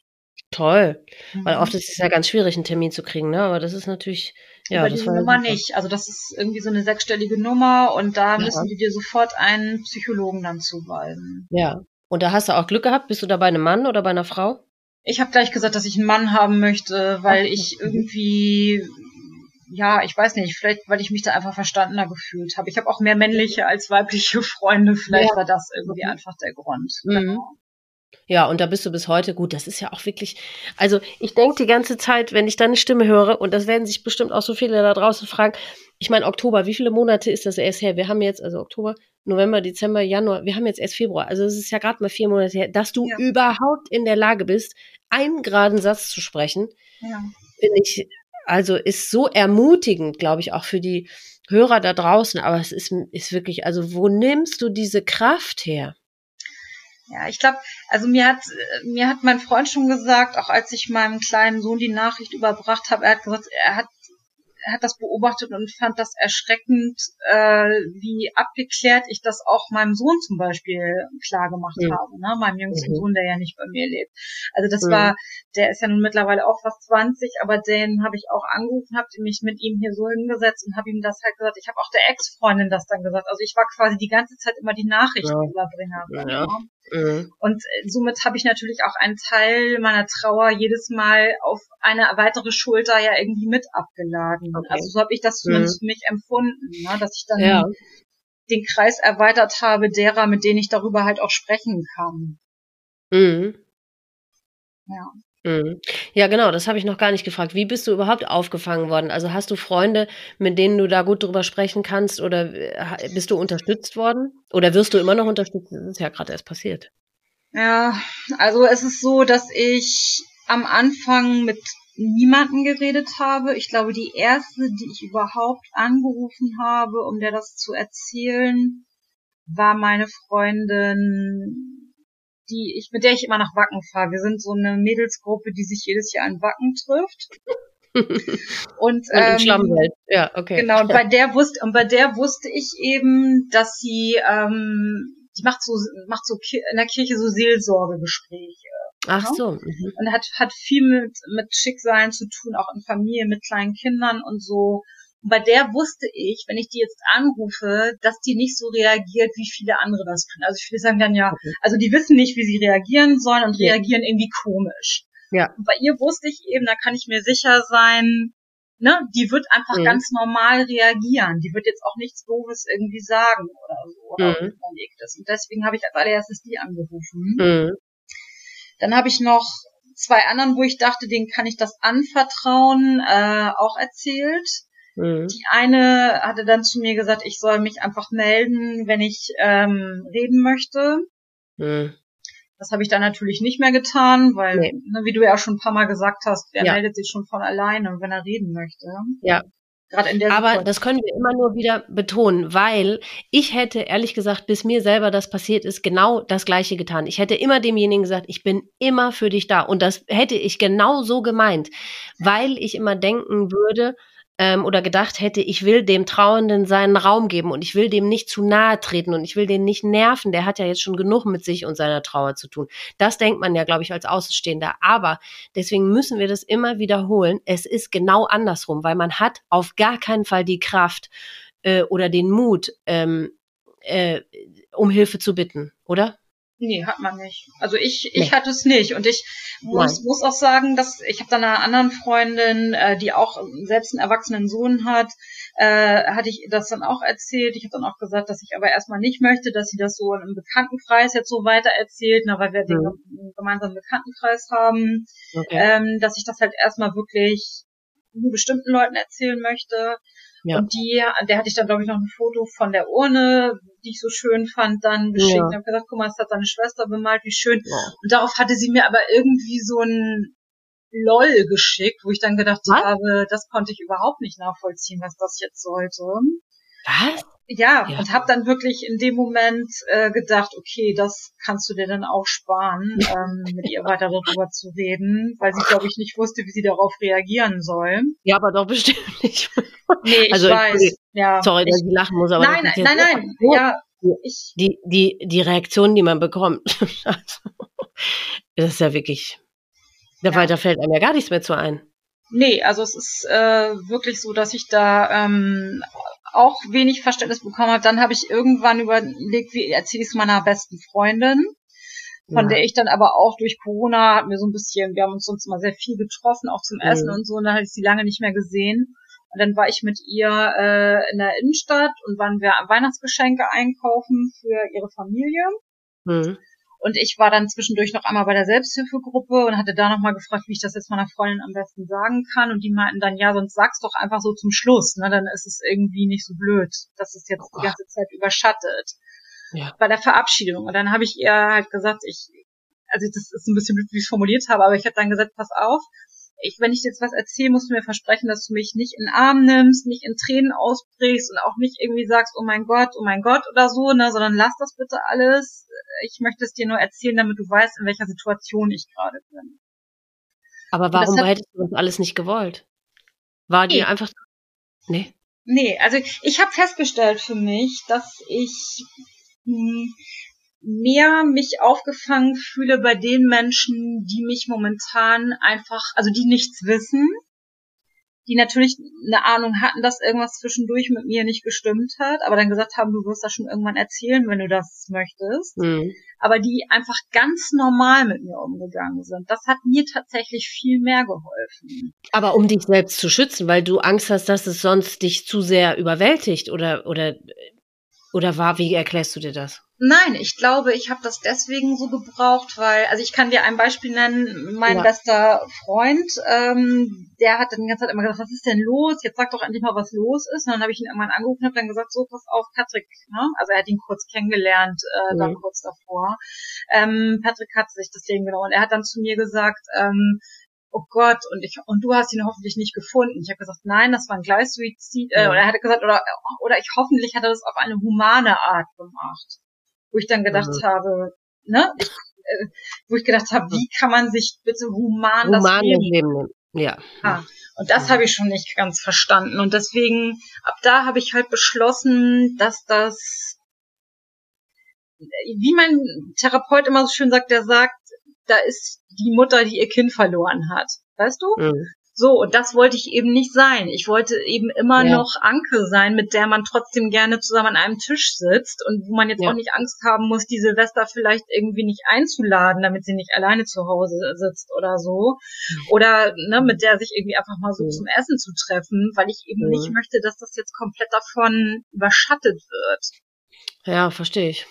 Toll. Mhm. Weil oft ist es ja ganz schwierig, einen Termin zu kriegen, ne? Aber das ist natürlich, ja. Über diese Nummer nicht. Also das ist irgendwie so eine sechsstellige Nummer und da ja. müssen die dir sofort einen Psychologen dann zuweisen. Ja. Und da hast du auch Glück gehabt. Bist du da bei einem Mann oder bei einer Frau? Ich habe gleich gesagt, dass ich einen Mann haben möchte, weil Ach, ich irgendwie ja, ich weiß nicht, vielleicht, weil ich mich da einfach verstandener gefühlt habe. Ich habe auch mehr männliche als weibliche *laughs* Freunde. Vielleicht ja. war das irgendwie einfach der Grund. Mhm. Genau. Ja, und da bist du bis heute gut. Das ist ja auch wirklich, also ich denke die ganze Zeit, wenn ich deine Stimme höre, und das werden sich bestimmt auch so viele da draußen fragen, ich meine, Oktober, wie viele Monate ist das erst her? Wir haben jetzt, also Oktober, November, Dezember, Januar, wir haben jetzt erst Februar. Also es ist ja gerade mal vier Monate her, dass du ja. überhaupt in der Lage bist, einen geraden Satz zu sprechen. Ja. Finde ich also ist so ermutigend, glaube ich, auch für die Hörer da draußen. Aber es ist, ist wirklich, also wo nimmst du diese Kraft her? Ja, ich glaube, also mir hat mir hat mein Freund schon gesagt, auch als ich meinem kleinen Sohn die Nachricht überbracht habe, er hat gesagt, er hat hat das beobachtet und fand das erschreckend, äh, wie abgeklärt ich das auch meinem Sohn zum Beispiel klar gemacht mhm. habe, ne? meinem jüngsten mhm. Sohn, der ja nicht bei mir lebt. Also das mhm. war, der ist ja nun mittlerweile auch fast 20, aber den habe ich auch angerufen, habe mich mit ihm hier so hingesetzt und habe ihm das halt gesagt. Ich habe auch der Ex-Freundin das dann gesagt. Also ich war quasi die ganze Zeit immer die Nachrichtenüberbringer. Ja. Ja. Mhm. Und äh, somit habe ich natürlich auch einen Teil meiner Trauer jedes Mal auf eine weitere Schulter ja irgendwie mit abgeladen. Okay. Also so habe ich das zumindest mhm. für mich empfunden, ne? dass ich dann ja. den Kreis erweitert habe derer, mit denen ich darüber halt auch sprechen kann. Mhm. Ja. Mhm. Ja, genau, das habe ich noch gar nicht gefragt. Wie bist du überhaupt aufgefangen worden? Also hast du Freunde, mit denen du da gut drüber sprechen kannst oder äh, bist du unterstützt worden? Oder wirst du immer noch unterstützt? Das ist ja gerade erst passiert. Ja, also es ist so, dass ich am Anfang mit niemanden geredet habe. Ich glaube, die erste, die ich überhaupt angerufen habe, um der das zu erzählen, war meine Freundin die ich, mit der ich immer nach Wacken fahre. Wir sind so eine Mädelsgruppe, die sich jedes Jahr in Wacken trifft. *laughs* und, ähm, Schlammwelt, ja, okay. Genau, und bei der wusste, und bei der wusste ich eben, dass sie, ähm, die macht so, macht so in der Kirche so Seelsorgegespräche. Ach so. Mhm. Und hat, hat viel mit, mit Schicksalen zu tun, auch in Familie, mit kleinen Kindern und so. Und bei der wusste ich, wenn ich die jetzt anrufe, dass die nicht so reagiert, wie viele andere das tun. Also viele sagen dann ja, okay. also die wissen nicht, wie sie reagieren sollen und ja. reagieren irgendwie komisch. Ja. Und bei ihr wusste ich eben, da kann ich mir sicher sein, ne, die wird einfach mhm. ganz normal reagieren. Die wird jetzt auch nichts Doofes irgendwie sagen oder so oder mhm. überlegt Und deswegen habe ich als allererstes die angerufen. Mhm. Dann habe ich noch zwei anderen, wo ich dachte, denen kann ich das anvertrauen, äh, auch erzählt. Mhm. Die eine hatte dann zu mir gesagt, ich soll mich einfach melden, wenn ich ähm, reden möchte. Mhm. Das habe ich dann natürlich nicht mehr getan, weil, nee. ne, wie du ja schon ein paar Mal gesagt hast, er ja. meldet sich schon von alleine, wenn er reden möchte. Ja. Gerade in der Aber Situation. das können wir immer nur wieder betonen, weil ich hätte ehrlich gesagt, bis mir selber das passiert ist, genau das Gleiche getan. Ich hätte immer demjenigen gesagt, ich bin immer für dich da. Und das hätte ich genau so gemeint, weil ich immer denken würde, ähm, oder gedacht hätte, ich will dem Trauenden seinen Raum geben und ich will dem nicht zu nahe treten und ich will den nicht nerven. Der hat ja jetzt schon genug mit sich und seiner Trauer zu tun. Das denkt man ja, glaube ich, als Außenstehender. Aber deswegen müssen wir das immer wiederholen. Es ist genau andersrum, weil man hat auf gar keinen Fall die Kraft äh, oder den Mut, ähm, äh, um Hilfe zu bitten, oder? Nee, hat man nicht. Also ich, ich nee. hatte es nicht. Und ich muss, muss auch sagen, dass ich habe dann einer anderen Freundin, äh, die auch selbst einen erwachsenen Sohn hat, äh, hatte ich das dann auch erzählt. Ich habe dann auch gesagt, dass ich aber erstmal nicht möchte, dass sie das so im Bekanntenkreis jetzt so weiter erzählt, na, weil wir mhm. den gemeinsamen Bekanntenkreis haben, okay. ähm, dass ich das halt erstmal wirklich nur bestimmten Leuten erzählen möchte. Ja. Und die, der hatte ich dann, glaube ich, noch ein Foto von der Urne, die ich so schön fand, dann geschickt. Ja. Und habe gesagt, guck mal, das hat seine Schwester bemalt, wie schön. Ja. Und darauf hatte sie mir aber irgendwie so ein LOL geschickt, wo ich dann gedacht was? habe, das konnte ich überhaupt nicht nachvollziehen, was das jetzt sollte. Was? Ja, ja. und habe dann wirklich in dem Moment äh, gedacht, okay, das kannst du dir dann auch sparen, *laughs* ähm, mit ihr weiter darüber zu reden, weil sie, glaube ich, nicht wusste, wie sie darauf reagieren soll. Ja, aber doch bestimmt nicht. *laughs* Nee, ich also, weiß. Ich, ja, sorry, dass ich lachen muss, aber nein, nein, nein, nein, ja, ich, die, die, die Reaktion, die man bekommt, *laughs* das ist ja wirklich, da, ja. da fällt einem ja gar nichts mehr zu ein. Nee, also es ist äh, wirklich so, dass ich da ähm, auch wenig Verständnis bekommen habe. Dann habe ich irgendwann überlegt, wie erzähle ich es meiner besten Freundin, von ja. der ich dann aber auch durch Corona hat mir so ein bisschen, wir haben uns sonst mal sehr viel getroffen, auch zum Essen mhm. und so, und dann hatte ich sie lange nicht mehr gesehen. Und dann war ich mit ihr äh, in der Innenstadt und waren wir Weihnachtsgeschenke einkaufen für ihre Familie. Mhm. Und ich war dann zwischendurch noch einmal bei der Selbsthilfegruppe und hatte da nochmal gefragt, wie ich das jetzt meiner Freundin am besten sagen kann. Und die meinten dann, ja, sonst sag's doch einfach so zum Schluss, ne? Dann ist es irgendwie nicht so blöd, dass es jetzt die ganze Zeit überschattet. Ja. Bei der Verabschiedung. Und dann habe ich ihr halt gesagt, ich, also das ist ein bisschen blöd, wie ich es formuliert habe, aber ich habe dann gesagt, pass auf, ich, wenn ich jetzt was erzähle, musst du mir versprechen, dass du mich nicht in den Arm nimmst, nicht in Tränen ausbrichst und auch nicht irgendwie sagst, oh mein Gott, oh mein Gott oder so, ne, sondern lass das bitte alles. Ich möchte es dir nur erzählen, damit du weißt, in welcher Situation ich gerade bin. Aber warum hat, hättest du das alles nicht gewollt? War nee. dir einfach, nee? Nee, also ich habe festgestellt für mich, dass ich hm, mehr mich aufgefangen fühle bei den Menschen, die mich momentan einfach, also die nichts wissen, die natürlich eine Ahnung hatten, dass irgendwas zwischendurch mit mir nicht gestimmt hat, aber dann gesagt haben, du wirst das schon irgendwann erzählen, wenn du das möchtest. Mhm. Aber die einfach ganz normal mit mir umgegangen sind. Das hat mir tatsächlich viel mehr geholfen. Aber um dich selbst zu schützen, weil du Angst hast, dass es sonst dich zu sehr überwältigt oder oder oder war, wie erklärst du dir das? Nein, ich glaube, ich habe das deswegen so gebraucht, weil, also ich kann dir ein Beispiel nennen, mein ja. bester Freund, ähm, der hat dann die ganze Zeit immer gesagt, was ist denn los? Jetzt sag doch endlich mal, was los ist. Und dann habe ich ihn irgendwann angerufen und habe dann gesagt, so, pass auf, Patrick, ne? Also er hat ihn kurz kennengelernt, äh, mhm. dann kurz davor. Ähm, Patrick hat sich das Leben genommen und er hat dann zu mir gesagt, ähm, oh Gott, und ich und du hast ihn hoffentlich nicht gefunden. Ich habe gesagt, nein, das war ein Gleissuizid. Äh, oder er hat gesagt, oder oder ich hoffentlich hat er das auf eine humane Art gemacht wo ich dann gedacht mhm. habe, ne, ich, äh, wo ich gedacht habe, wie kann man sich bitte human, human das Leben, nehmen? Ja. Ah, und das mhm. habe ich schon nicht ganz verstanden. Und deswegen, ab da habe ich halt beschlossen, dass das, wie mein Therapeut immer so schön sagt, der sagt, da ist die Mutter, die ihr Kind verloren hat. Weißt du? Mhm. So, und das wollte ich eben nicht sein. Ich wollte eben immer ja. noch Anke sein, mit der man trotzdem gerne zusammen an einem Tisch sitzt und wo man jetzt ja. auch nicht Angst haben muss, die Silvester vielleicht irgendwie nicht einzuladen, damit sie nicht alleine zu Hause sitzt oder so. Mhm. Oder ne, mit der sich irgendwie einfach mal so mhm. zum Essen zu treffen, weil ich eben mhm. nicht möchte, dass das jetzt komplett davon überschattet wird. Ja, verstehe ich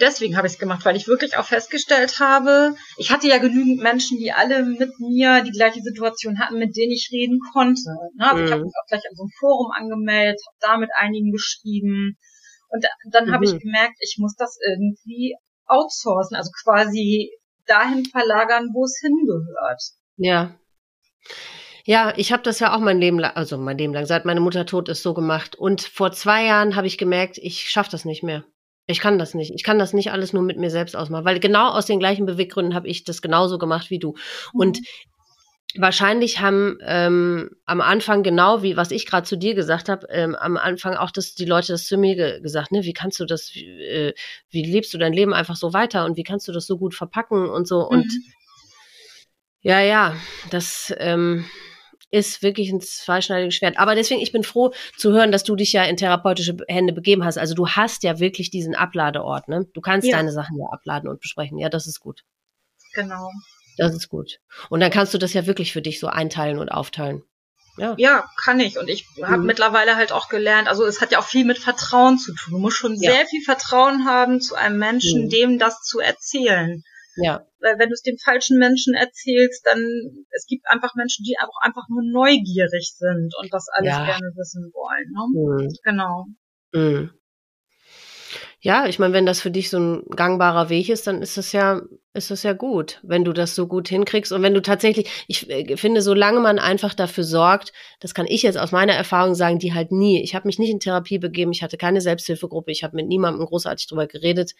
deswegen habe ich es gemacht, weil ich wirklich auch festgestellt habe, ich hatte ja genügend Menschen, die alle mit mir die gleiche Situation hatten, mit denen ich reden konnte. Ne? Also mhm. ich habe mich auch gleich an so ein Forum angemeldet, habe da mit einigen geschrieben. Und dann mhm. habe ich gemerkt, ich muss das irgendwie outsourcen, also quasi dahin verlagern, wo es hingehört. Ja. Ja, ich habe das ja auch mein Leben lang, also mein Leben lang, seit meine Mutter tot ist, so gemacht. Und vor zwei Jahren habe ich gemerkt, ich schaffe das nicht mehr. Ich kann das nicht. Ich kann das nicht alles nur mit mir selbst ausmachen, weil genau aus den gleichen Beweggründen habe ich das genauso gemacht wie du. Mhm. Und wahrscheinlich haben ähm, am Anfang genau wie was ich gerade zu dir gesagt habe, ähm, am Anfang auch das die Leute das zu mir ge gesagt, ne, wie kannst du das, wie, äh, wie lebst du dein Leben einfach so weiter und wie kannst du das so gut verpacken und so mhm. und ja, ja, das ähm, ist wirklich ein zweischneidiges Schwert. Aber deswegen, ich bin froh zu hören, dass du dich ja in therapeutische Hände begeben hast. Also du hast ja wirklich diesen Abladeort, ne? Du kannst ja. deine Sachen ja abladen und besprechen. Ja, das ist gut. Genau. Das ist gut. Und dann kannst du das ja wirklich für dich so einteilen und aufteilen. Ja. ja, kann ich. Und ich habe mhm. mittlerweile halt auch gelernt, also es hat ja auch viel mit Vertrauen zu tun. Du musst schon ja. sehr viel Vertrauen haben zu einem Menschen, mhm. dem das zu erzählen. Ja. Weil wenn du es dem falschen Menschen erzählst, dann es gibt einfach Menschen, die auch einfach nur neugierig sind und das alles ja. gerne wissen wollen. Ne? Mhm. Genau. Mhm. Ja, ich meine, wenn das für dich so ein gangbarer Weg ist, dann ist das ja, ist das ja gut, wenn du das so gut hinkriegst und wenn du tatsächlich, ich äh, finde, solange man einfach dafür sorgt, das kann ich jetzt aus meiner Erfahrung sagen, die halt nie, ich habe mich nicht in Therapie begeben, ich hatte keine Selbsthilfegruppe, ich habe mit niemandem großartig drüber geredet,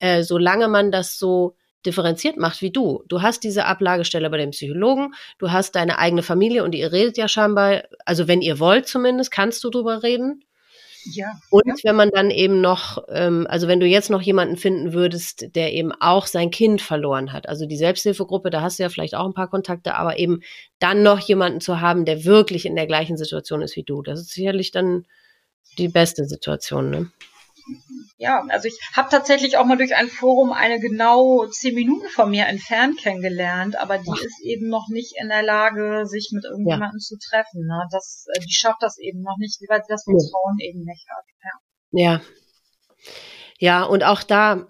äh, solange man das so differenziert macht wie du. Du hast diese Ablagestelle bei dem Psychologen, du hast deine eigene Familie und ihr redet ja scheinbar, also wenn ihr wollt zumindest, kannst du drüber reden. Ja. Und ja. wenn man dann eben noch, ähm, also wenn du jetzt noch jemanden finden würdest, der eben auch sein Kind verloren hat, also die Selbsthilfegruppe, da hast du ja vielleicht auch ein paar Kontakte, aber eben dann noch jemanden zu haben, der wirklich in der gleichen Situation ist wie du, das ist sicherlich dann die beste Situation, ne? Ja, also ich habe tatsächlich auch mal durch ein Forum eine genau zehn Minuten von mir entfernt kennengelernt, aber die Ach. ist eben noch nicht in der Lage, sich mit irgendjemandem ja. zu treffen. Ne? Das, äh, die schafft das eben noch nicht, weil sie das Vertrauen ja. eben nicht hat. Ja. ja. Ja, und auch da,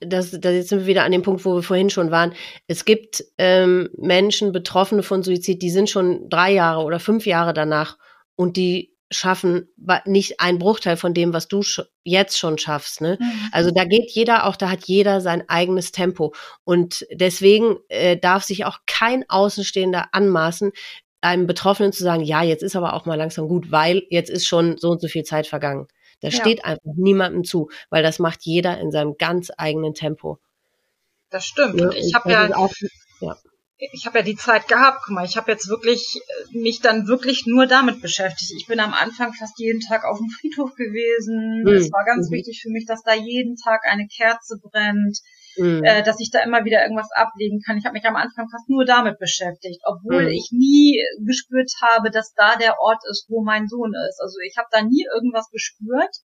das, da jetzt sind wir wieder an dem Punkt, wo wir vorhin schon waren. Es gibt ähm, Menschen, Betroffene von Suizid, die sind schon drei Jahre oder fünf Jahre danach und die schaffen nicht ein Bruchteil von dem, was du jetzt schon schaffst. Ne? Mhm. Also da geht jeder auch, da hat jeder sein eigenes Tempo. Und deswegen äh, darf sich auch kein Außenstehender anmaßen, einem Betroffenen zu sagen, ja, jetzt ist aber auch mal langsam gut, weil jetzt ist schon so und so viel Zeit vergangen. Das ja. steht einfach niemandem zu, weil das macht jeder in seinem ganz eigenen Tempo. Das stimmt. Ja, ich habe ja, auch, ja ich habe ja die Zeit gehabt, guck mal, ich habe jetzt wirklich äh, mich dann wirklich nur damit beschäftigt. Ich bin am Anfang fast jeden Tag auf dem Friedhof gewesen. Mhm. Es war ganz mhm. wichtig für mich, dass da jeden Tag eine Kerze brennt, mhm. äh, dass ich da immer wieder irgendwas ablegen kann. Ich habe mich am Anfang fast nur damit beschäftigt, obwohl mhm. ich nie gespürt habe, dass da der Ort ist, wo mein Sohn ist. Also ich habe da nie irgendwas gespürt.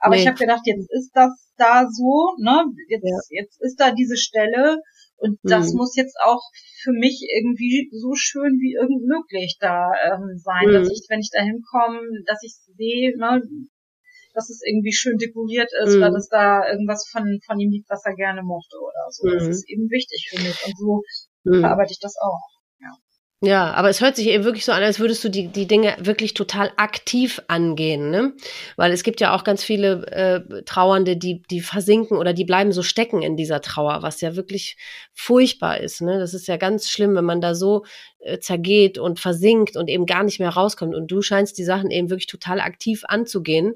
Aber nee. ich habe gedacht, jetzt ist das da so, ne? Jetzt, ja. jetzt ist da diese Stelle und das mhm. muss jetzt auch für mich irgendwie so schön wie irgend möglich da ähm, sein, mhm. dass ich, wenn ich da hinkomme, dass ich sehe, ne, dass es irgendwie schön dekoriert ist mhm. oder dass da irgendwas von, von ihm liegt, was er gerne mochte oder so. Das mhm. ist eben wichtig für mich und so verarbeite ich das auch. Ja, aber es hört sich eben wirklich so an, als würdest du die, die Dinge wirklich total aktiv angehen, ne? Weil es gibt ja auch ganz viele äh, Trauernde, die, die versinken oder die bleiben so stecken in dieser Trauer, was ja wirklich furchtbar ist, ne? Das ist ja ganz schlimm, wenn man da so äh, zergeht und versinkt und eben gar nicht mehr rauskommt. Und du scheinst die Sachen eben wirklich total aktiv anzugehen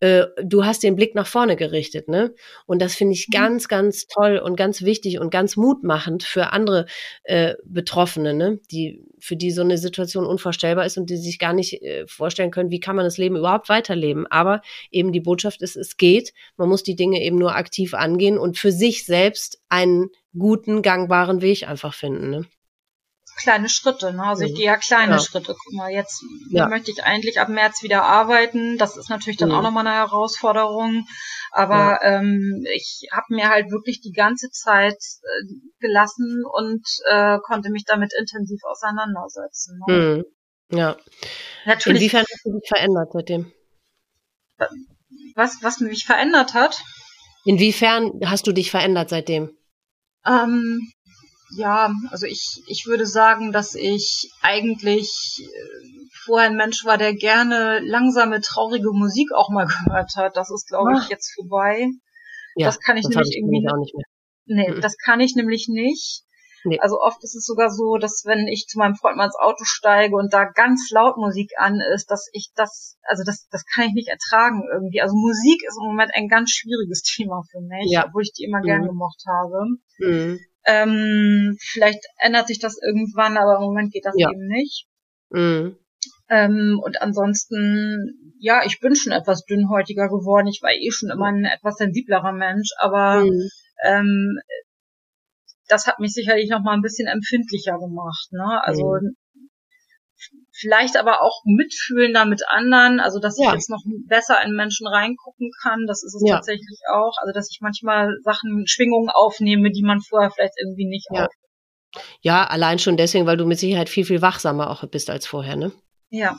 äh, du hast den Blick nach vorne gerichtet, ne? Und das finde ich mhm. ganz, ganz toll und ganz wichtig und ganz mutmachend für andere äh, Betroffene, ne? Die für die so eine Situation unvorstellbar ist und die sich gar nicht äh, vorstellen können, wie kann man das Leben überhaupt weiterleben. Aber eben die Botschaft ist, es geht. Man muss die Dinge eben nur aktiv angehen und für sich selbst einen guten, gangbaren Weg einfach finden. Ne? Kleine Schritte. Ne? Also ich mhm. gehe ja kleine ja. Schritte. Guck mal, jetzt ja. möchte ich eigentlich ab März wieder arbeiten. Das ist natürlich dann mhm. auch nochmal eine Herausforderung. Aber ja. ähm, ich habe mir halt wirklich die ganze Zeit äh, gelassen und äh, konnte mich damit intensiv auseinandersetzen. Ne? Mhm. Ja. Natürlich. Inwiefern hast du dich verändert seitdem? Was, was mich verändert hat? Inwiefern hast du dich verändert seitdem? Ähm, ja, also ich, ich würde sagen, dass ich eigentlich äh, vorher ein Mensch war, der gerne langsame, traurige Musik auch mal gehört hat. Das ist, glaube ich, ah. jetzt vorbei. Ja, das kann ich das nämlich ich irgendwie auch nicht mehr. Nee, mhm. das kann ich nämlich nicht. Nee. Also oft ist es sogar so, dass wenn ich zu meinem Freund mal ins Auto steige und da ganz laut Musik an ist, dass ich das, also das, das kann ich nicht ertragen irgendwie. Also Musik ist im Moment ein ganz schwieriges *laughs* Thema für mich, ja. obwohl ich die immer mhm. gern gemocht habe. Mhm. Ähm, vielleicht ändert sich das irgendwann, aber im Moment geht das ja. eben nicht. Mhm. Ähm, und ansonsten, ja, ich bin schon etwas dünnhäutiger geworden. Ich war eh schon immer ein etwas sensiblerer Mensch, aber mhm. ähm, das hat mich sicherlich noch mal ein bisschen empfindlicher gemacht. Ne? Also mhm vielleicht aber auch mitfühlender mit anderen, also dass ja. ich jetzt noch besser in Menschen reingucken kann, das ist es ja. tatsächlich auch, also dass ich manchmal Sachen, Schwingungen aufnehme, die man vorher vielleicht irgendwie nicht ja. Aufnimmt. Ja, allein schon deswegen, weil du mit Sicherheit viel, viel wachsamer auch bist als vorher, ne? Ja.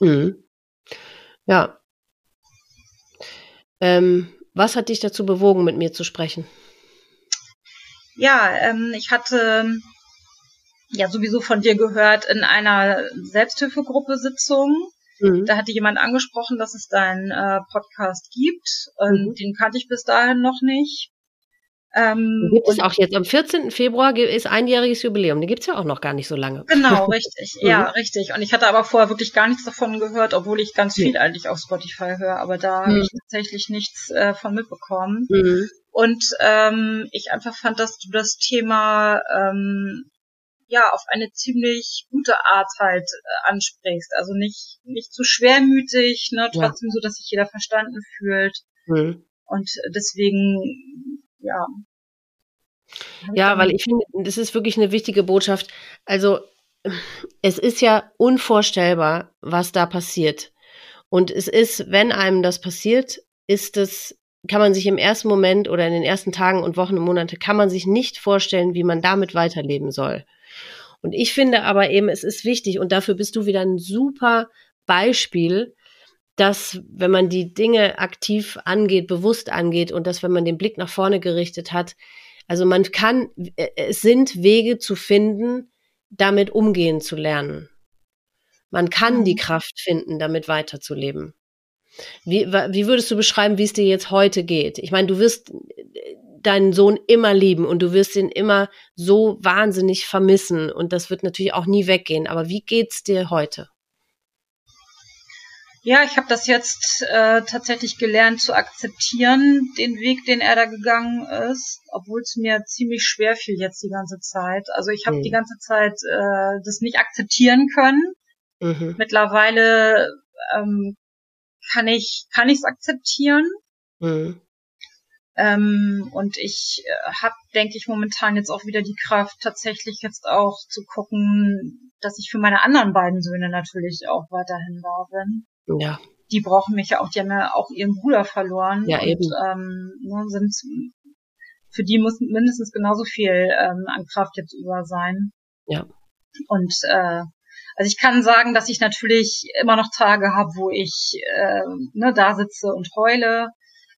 Mhm. Ja. Ähm, was hat dich dazu bewogen, mit mir zu sprechen? Ja, ähm, ich hatte ja sowieso von dir gehört in einer Selbsthilfegruppe Sitzung. Mhm. Da hatte jemand angesprochen, dass es deinen äh, Podcast gibt. Und mhm. Den kannte ich bis dahin noch nicht. Ähm, gibt es auch jetzt am 14. Februar ist einjähriges Jubiläum. Den gibt es ja auch noch gar nicht so lange. Genau, *laughs* richtig. mhm. Ja, richtig. Und ich hatte aber vorher wirklich gar nichts davon gehört, obwohl ich ganz viel eigentlich auf Spotify höre. Aber da habe mhm. ich tatsächlich nichts äh, von mitbekommen. Mhm. Und ähm, ich einfach fand, dass du das Thema ähm, ja auf eine ziemlich gute Art halt äh, ansprichst. Also nicht nicht zu schwermütig, ne, trotzdem ja. so, dass sich jeder verstanden fühlt. Mhm. Und deswegen, ja. Ja, weil ich finde, das ist wirklich eine wichtige Botschaft. Also es ist ja unvorstellbar, was da passiert. Und es ist, wenn einem das passiert, ist es, kann man sich im ersten Moment oder in den ersten Tagen und Wochen und Monate, kann man sich nicht vorstellen, wie man damit weiterleben soll. Und ich finde aber eben, es ist wichtig und dafür bist du wieder ein super Beispiel, dass wenn man die Dinge aktiv angeht, bewusst angeht und dass wenn man den Blick nach vorne gerichtet hat, also man kann, äh, es sind Wege zu finden, damit umgehen zu lernen. Man kann die mhm. Kraft finden, damit weiterzuleben. Wie, wie würdest du beschreiben, wie es dir jetzt heute geht? Ich meine, du wirst deinen Sohn immer lieben und du wirst ihn immer so wahnsinnig vermissen und das wird natürlich auch nie weggehen. Aber wie geht's dir heute? Ja, ich habe das jetzt äh, tatsächlich gelernt zu akzeptieren, den Weg, den er da gegangen ist, obwohl es mir ziemlich schwer fiel jetzt die ganze Zeit. Also ich habe mhm. die ganze Zeit äh, das nicht akzeptieren können. Mhm. Mittlerweile ähm, kann ich kann ich es akzeptieren. Mhm. Ähm, und ich äh, habe, denke ich, momentan jetzt auch wieder die Kraft, tatsächlich jetzt auch zu gucken, dass ich für meine anderen beiden Söhne natürlich auch weiterhin da bin. Ja. Die brauchen mich ja auch, die haben ja auch ihren Bruder verloren. Ja, und, eben. Ähm, ne, sind, für die muss mindestens genauso viel ähm, an Kraft jetzt über sein. Ja. Und äh, also ich kann sagen, dass ich natürlich immer noch Tage habe, wo ich äh, ne, da sitze und heule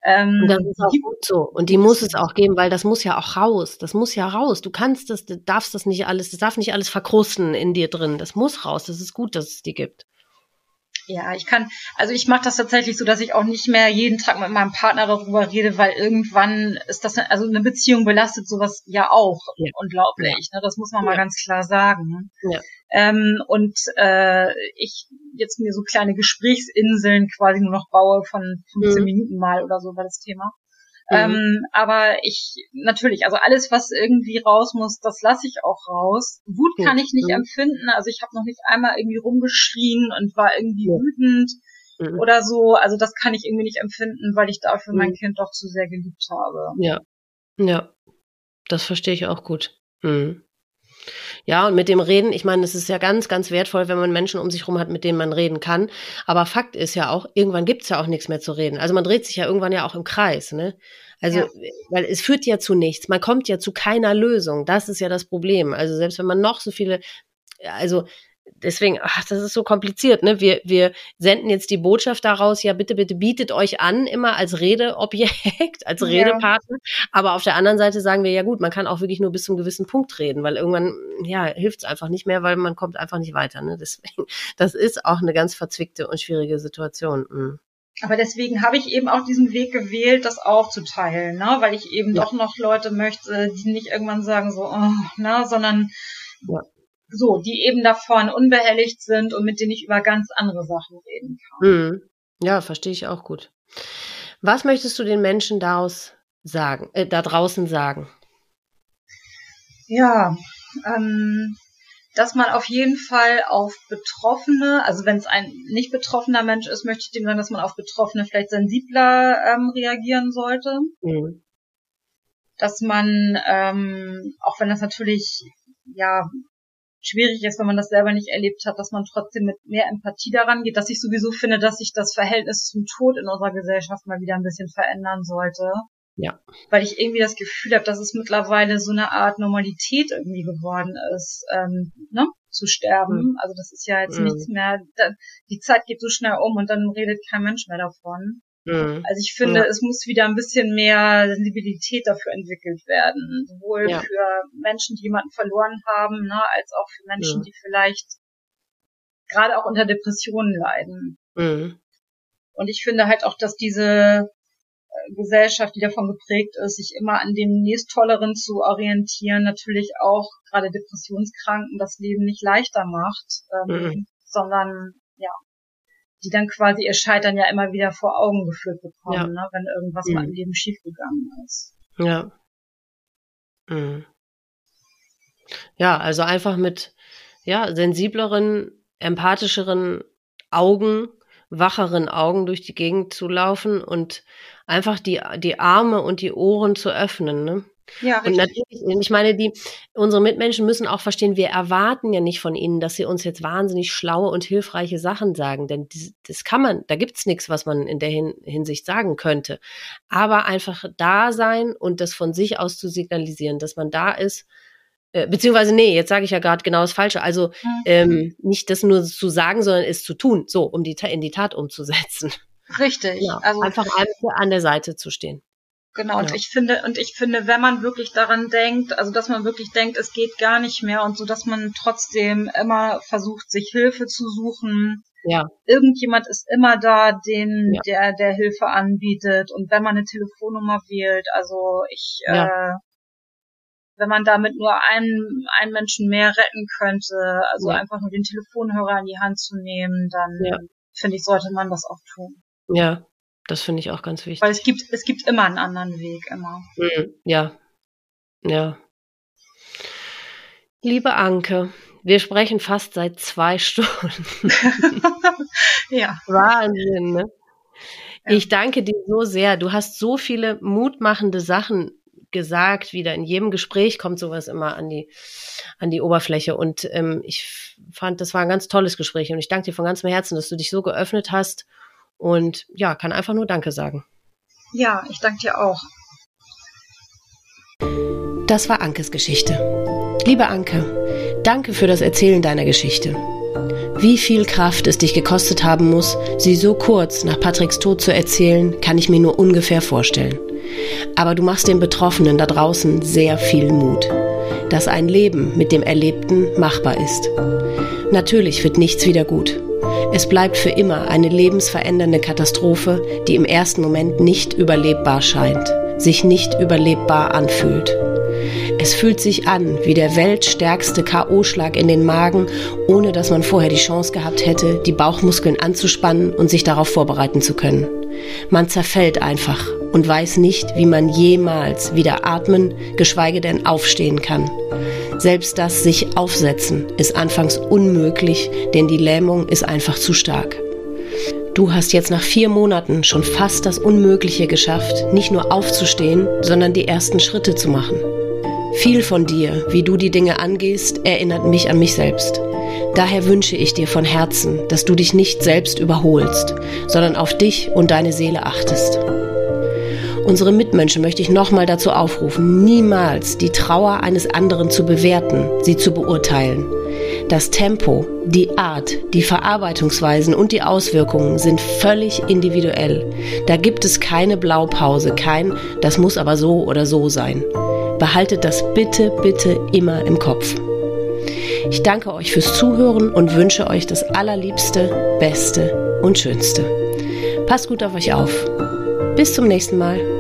ähm, und das ist auch gut so. Und die muss es auch geben, weil das muss ja auch raus. Das muss ja raus. Du kannst das, du darfst das nicht alles, das darf nicht alles verkrusten in dir drin. Das muss raus. Das ist gut, dass es die gibt. Ja, ich kann, also ich mache das tatsächlich so, dass ich auch nicht mehr jeden Tag mit meinem Partner darüber rede, weil irgendwann ist das, also eine Beziehung belastet sowas ja auch ja. unglaublich. Ne? Das muss man ja. mal ganz klar sagen. Ne? Ja. Ähm, und äh, ich jetzt mir so kleine Gesprächsinseln quasi nur noch baue von 15 mhm. Minuten mal oder so war das Thema. Mhm. Ähm, aber ich, natürlich, also alles, was irgendwie raus muss, das lasse ich auch raus. Wut mhm. kann ich nicht mhm. empfinden. Also ich habe noch nicht einmal irgendwie rumgeschrien und war irgendwie mhm. wütend oder so. Also das kann ich irgendwie nicht empfinden, weil ich dafür mein mhm. Kind doch zu sehr geliebt habe. Ja. Ja. das verstehe ich auch gut. Mhm. Ja, und mit dem Reden, ich meine, es ist ja ganz, ganz wertvoll, wenn man Menschen um sich herum hat, mit denen man reden kann. Aber Fakt ist ja auch, irgendwann gibt's ja auch nichts mehr zu reden. Also man dreht sich ja irgendwann ja auch im Kreis, ne? Also, ja. weil es führt ja zu nichts. Man kommt ja zu keiner Lösung. Das ist ja das Problem. Also selbst wenn man noch so viele, also deswegen, ach, das ist so kompliziert, ne? Wir, wir senden jetzt die Botschaft daraus, ja, bitte, bitte bietet euch an, immer als Redeobjekt, *laughs* als ja. Redepartner. Aber auf der anderen Seite sagen wir, ja gut, man kann auch wirklich nur bis zum gewissen Punkt reden, weil irgendwann, ja, hilft es einfach nicht mehr, weil man kommt einfach nicht weiter, ne? *laughs* Deswegen, das ist auch eine ganz verzwickte und schwierige Situation. Mhm. Aber deswegen habe ich eben auch diesen Weg gewählt, das auch zu teilen, ne? weil ich eben ja. doch noch Leute möchte, die nicht irgendwann sagen so, oh, ne? sondern ja so, die eben davon unbehelligt sind und mit denen ich über ganz andere Sachen reden kann. Mhm. Ja, verstehe ich auch gut. Was möchtest du den Menschen daraus sagen, äh, da draußen sagen? Ja, ähm, dass man auf jeden Fall auf Betroffene, also wenn es ein nicht betroffener Mensch ist, möchte ich dem sagen, dass man auf Betroffene vielleicht sensibler ähm, reagieren sollte. Mhm. Dass man, ähm, auch wenn das natürlich ja schwierig ist, wenn man das selber nicht erlebt hat, dass man trotzdem mit mehr Empathie daran geht, dass ich sowieso finde, dass sich das Verhältnis zum Tod in unserer Gesellschaft mal wieder ein bisschen verändern sollte. Ja. Weil ich irgendwie das Gefühl habe, dass es mittlerweile so eine Art Normalität irgendwie geworden ist, ähm, ne? zu sterben. Mhm. Also das ist ja jetzt mhm. nichts mehr, die Zeit geht so schnell um und dann redet kein Mensch mehr davon. Mhm. Also ich finde, ja. es muss wieder ein bisschen mehr Sensibilität dafür entwickelt werden. Sowohl ja. für Menschen, die jemanden verloren haben, ne, als auch für Menschen, ja. die vielleicht gerade auch unter Depressionen leiden. Mhm. Und ich finde halt auch, dass diese äh, Gesellschaft, die davon geprägt ist, sich immer an dem nächsttolleren zu orientieren, natürlich auch gerade Depressionskranken das Leben nicht leichter macht, ähm, mhm. sondern ja, die dann quasi ihr Scheitern ja immer wieder vor Augen geführt bekommen, ja. ne, wenn irgendwas mhm. mal im Leben schiefgegangen ist. Ja. Mhm. Ja, also einfach mit ja, sensibleren, empathischeren Augen, wacheren Augen durch die Gegend zu laufen und einfach die, die Arme und die Ohren zu öffnen, ne? Ja, und natürlich, ich meine, die, unsere Mitmenschen müssen auch verstehen, wir erwarten ja nicht von ihnen, dass sie uns jetzt wahnsinnig schlaue und hilfreiche Sachen sagen, denn das, das kann man, da gibt's nichts, was man in der Hin Hinsicht sagen könnte. Aber einfach da sein und das von sich aus zu signalisieren, dass man da ist, äh, beziehungsweise, nee, jetzt sage ich ja gerade genau das Falsche. Also mhm. ähm, nicht das nur zu sagen, sondern es zu tun, so, um die in die Tat umzusetzen. Richtig. Ja, also einfach an der Seite zu stehen. Genau, ja. und ich finde, und ich finde, wenn man wirklich daran denkt, also dass man wirklich denkt, es geht gar nicht mehr und so, dass man trotzdem immer versucht, sich Hilfe zu suchen. Ja. Irgendjemand ist immer da, den, ja. der, der Hilfe anbietet. Und wenn man eine Telefonnummer wählt, also ich, ja. äh, wenn man damit nur einen, einen Menschen mehr retten könnte, also ja. einfach nur den Telefonhörer in die Hand zu nehmen, dann finde ich, sollte man das auch tun. Ja, das finde ich auch ganz wichtig. Weil es gibt, es gibt immer einen anderen Weg, immer. Mhm, ja. Ja. Liebe Anke, wir sprechen fast seit zwei *laughs* Stunden. *laughs* ja. Wahnsinn, ne? Ja. Ich danke dir so sehr. Du hast so viele mutmachende Sachen gesagt, wieder in jedem Gespräch kommt sowas immer an die, an die Oberfläche. Und ähm, ich fand, das war ein ganz tolles Gespräch. Und ich danke dir von ganzem Herzen, dass du dich so geöffnet hast und ja, kann einfach nur Danke sagen. Ja, ich danke dir auch. Das war Ankes Geschichte. Liebe Anke, danke für das Erzählen deiner Geschichte. Wie viel Kraft es dich gekostet haben muss, sie so kurz nach Patricks Tod zu erzählen, kann ich mir nur ungefähr vorstellen. Aber du machst den Betroffenen da draußen sehr viel Mut, dass ein Leben mit dem Erlebten machbar ist. Natürlich wird nichts wieder gut. Es bleibt für immer eine lebensverändernde Katastrophe, die im ersten Moment nicht überlebbar scheint, sich nicht überlebbar anfühlt. Es fühlt sich an wie der weltstärkste KO-Schlag in den Magen, ohne dass man vorher die Chance gehabt hätte, die Bauchmuskeln anzuspannen und sich darauf vorbereiten zu können. Man zerfällt einfach und weiß nicht, wie man jemals wieder atmen, geschweige denn aufstehen kann. Selbst das sich aufsetzen ist anfangs unmöglich, denn die Lähmung ist einfach zu stark. Du hast jetzt nach vier Monaten schon fast das Unmögliche geschafft, nicht nur aufzustehen, sondern die ersten Schritte zu machen. Viel von dir, wie du die Dinge angehst, erinnert mich an mich selbst. Daher wünsche ich dir von Herzen, dass du dich nicht selbst überholst, sondern auf dich und deine Seele achtest. Unsere Mitmenschen möchte ich nochmal dazu aufrufen, niemals die Trauer eines anderen zu bewerten, sie zu beurteilen. Das Tempo, die Art, die Verarbeitungsweisen und die Auswirkungen sind völlig individuell. Da gibt es keine Blaupause, kein, das muss aber so oder so sein. Behaltet das bitte, bitte immer im Kopf. Ich danke euch fürs Zuhören und wünsche euch das Allerliebste, Beste und Schönste. Passt gut auf euch auf. Bis zum nächsten Mal.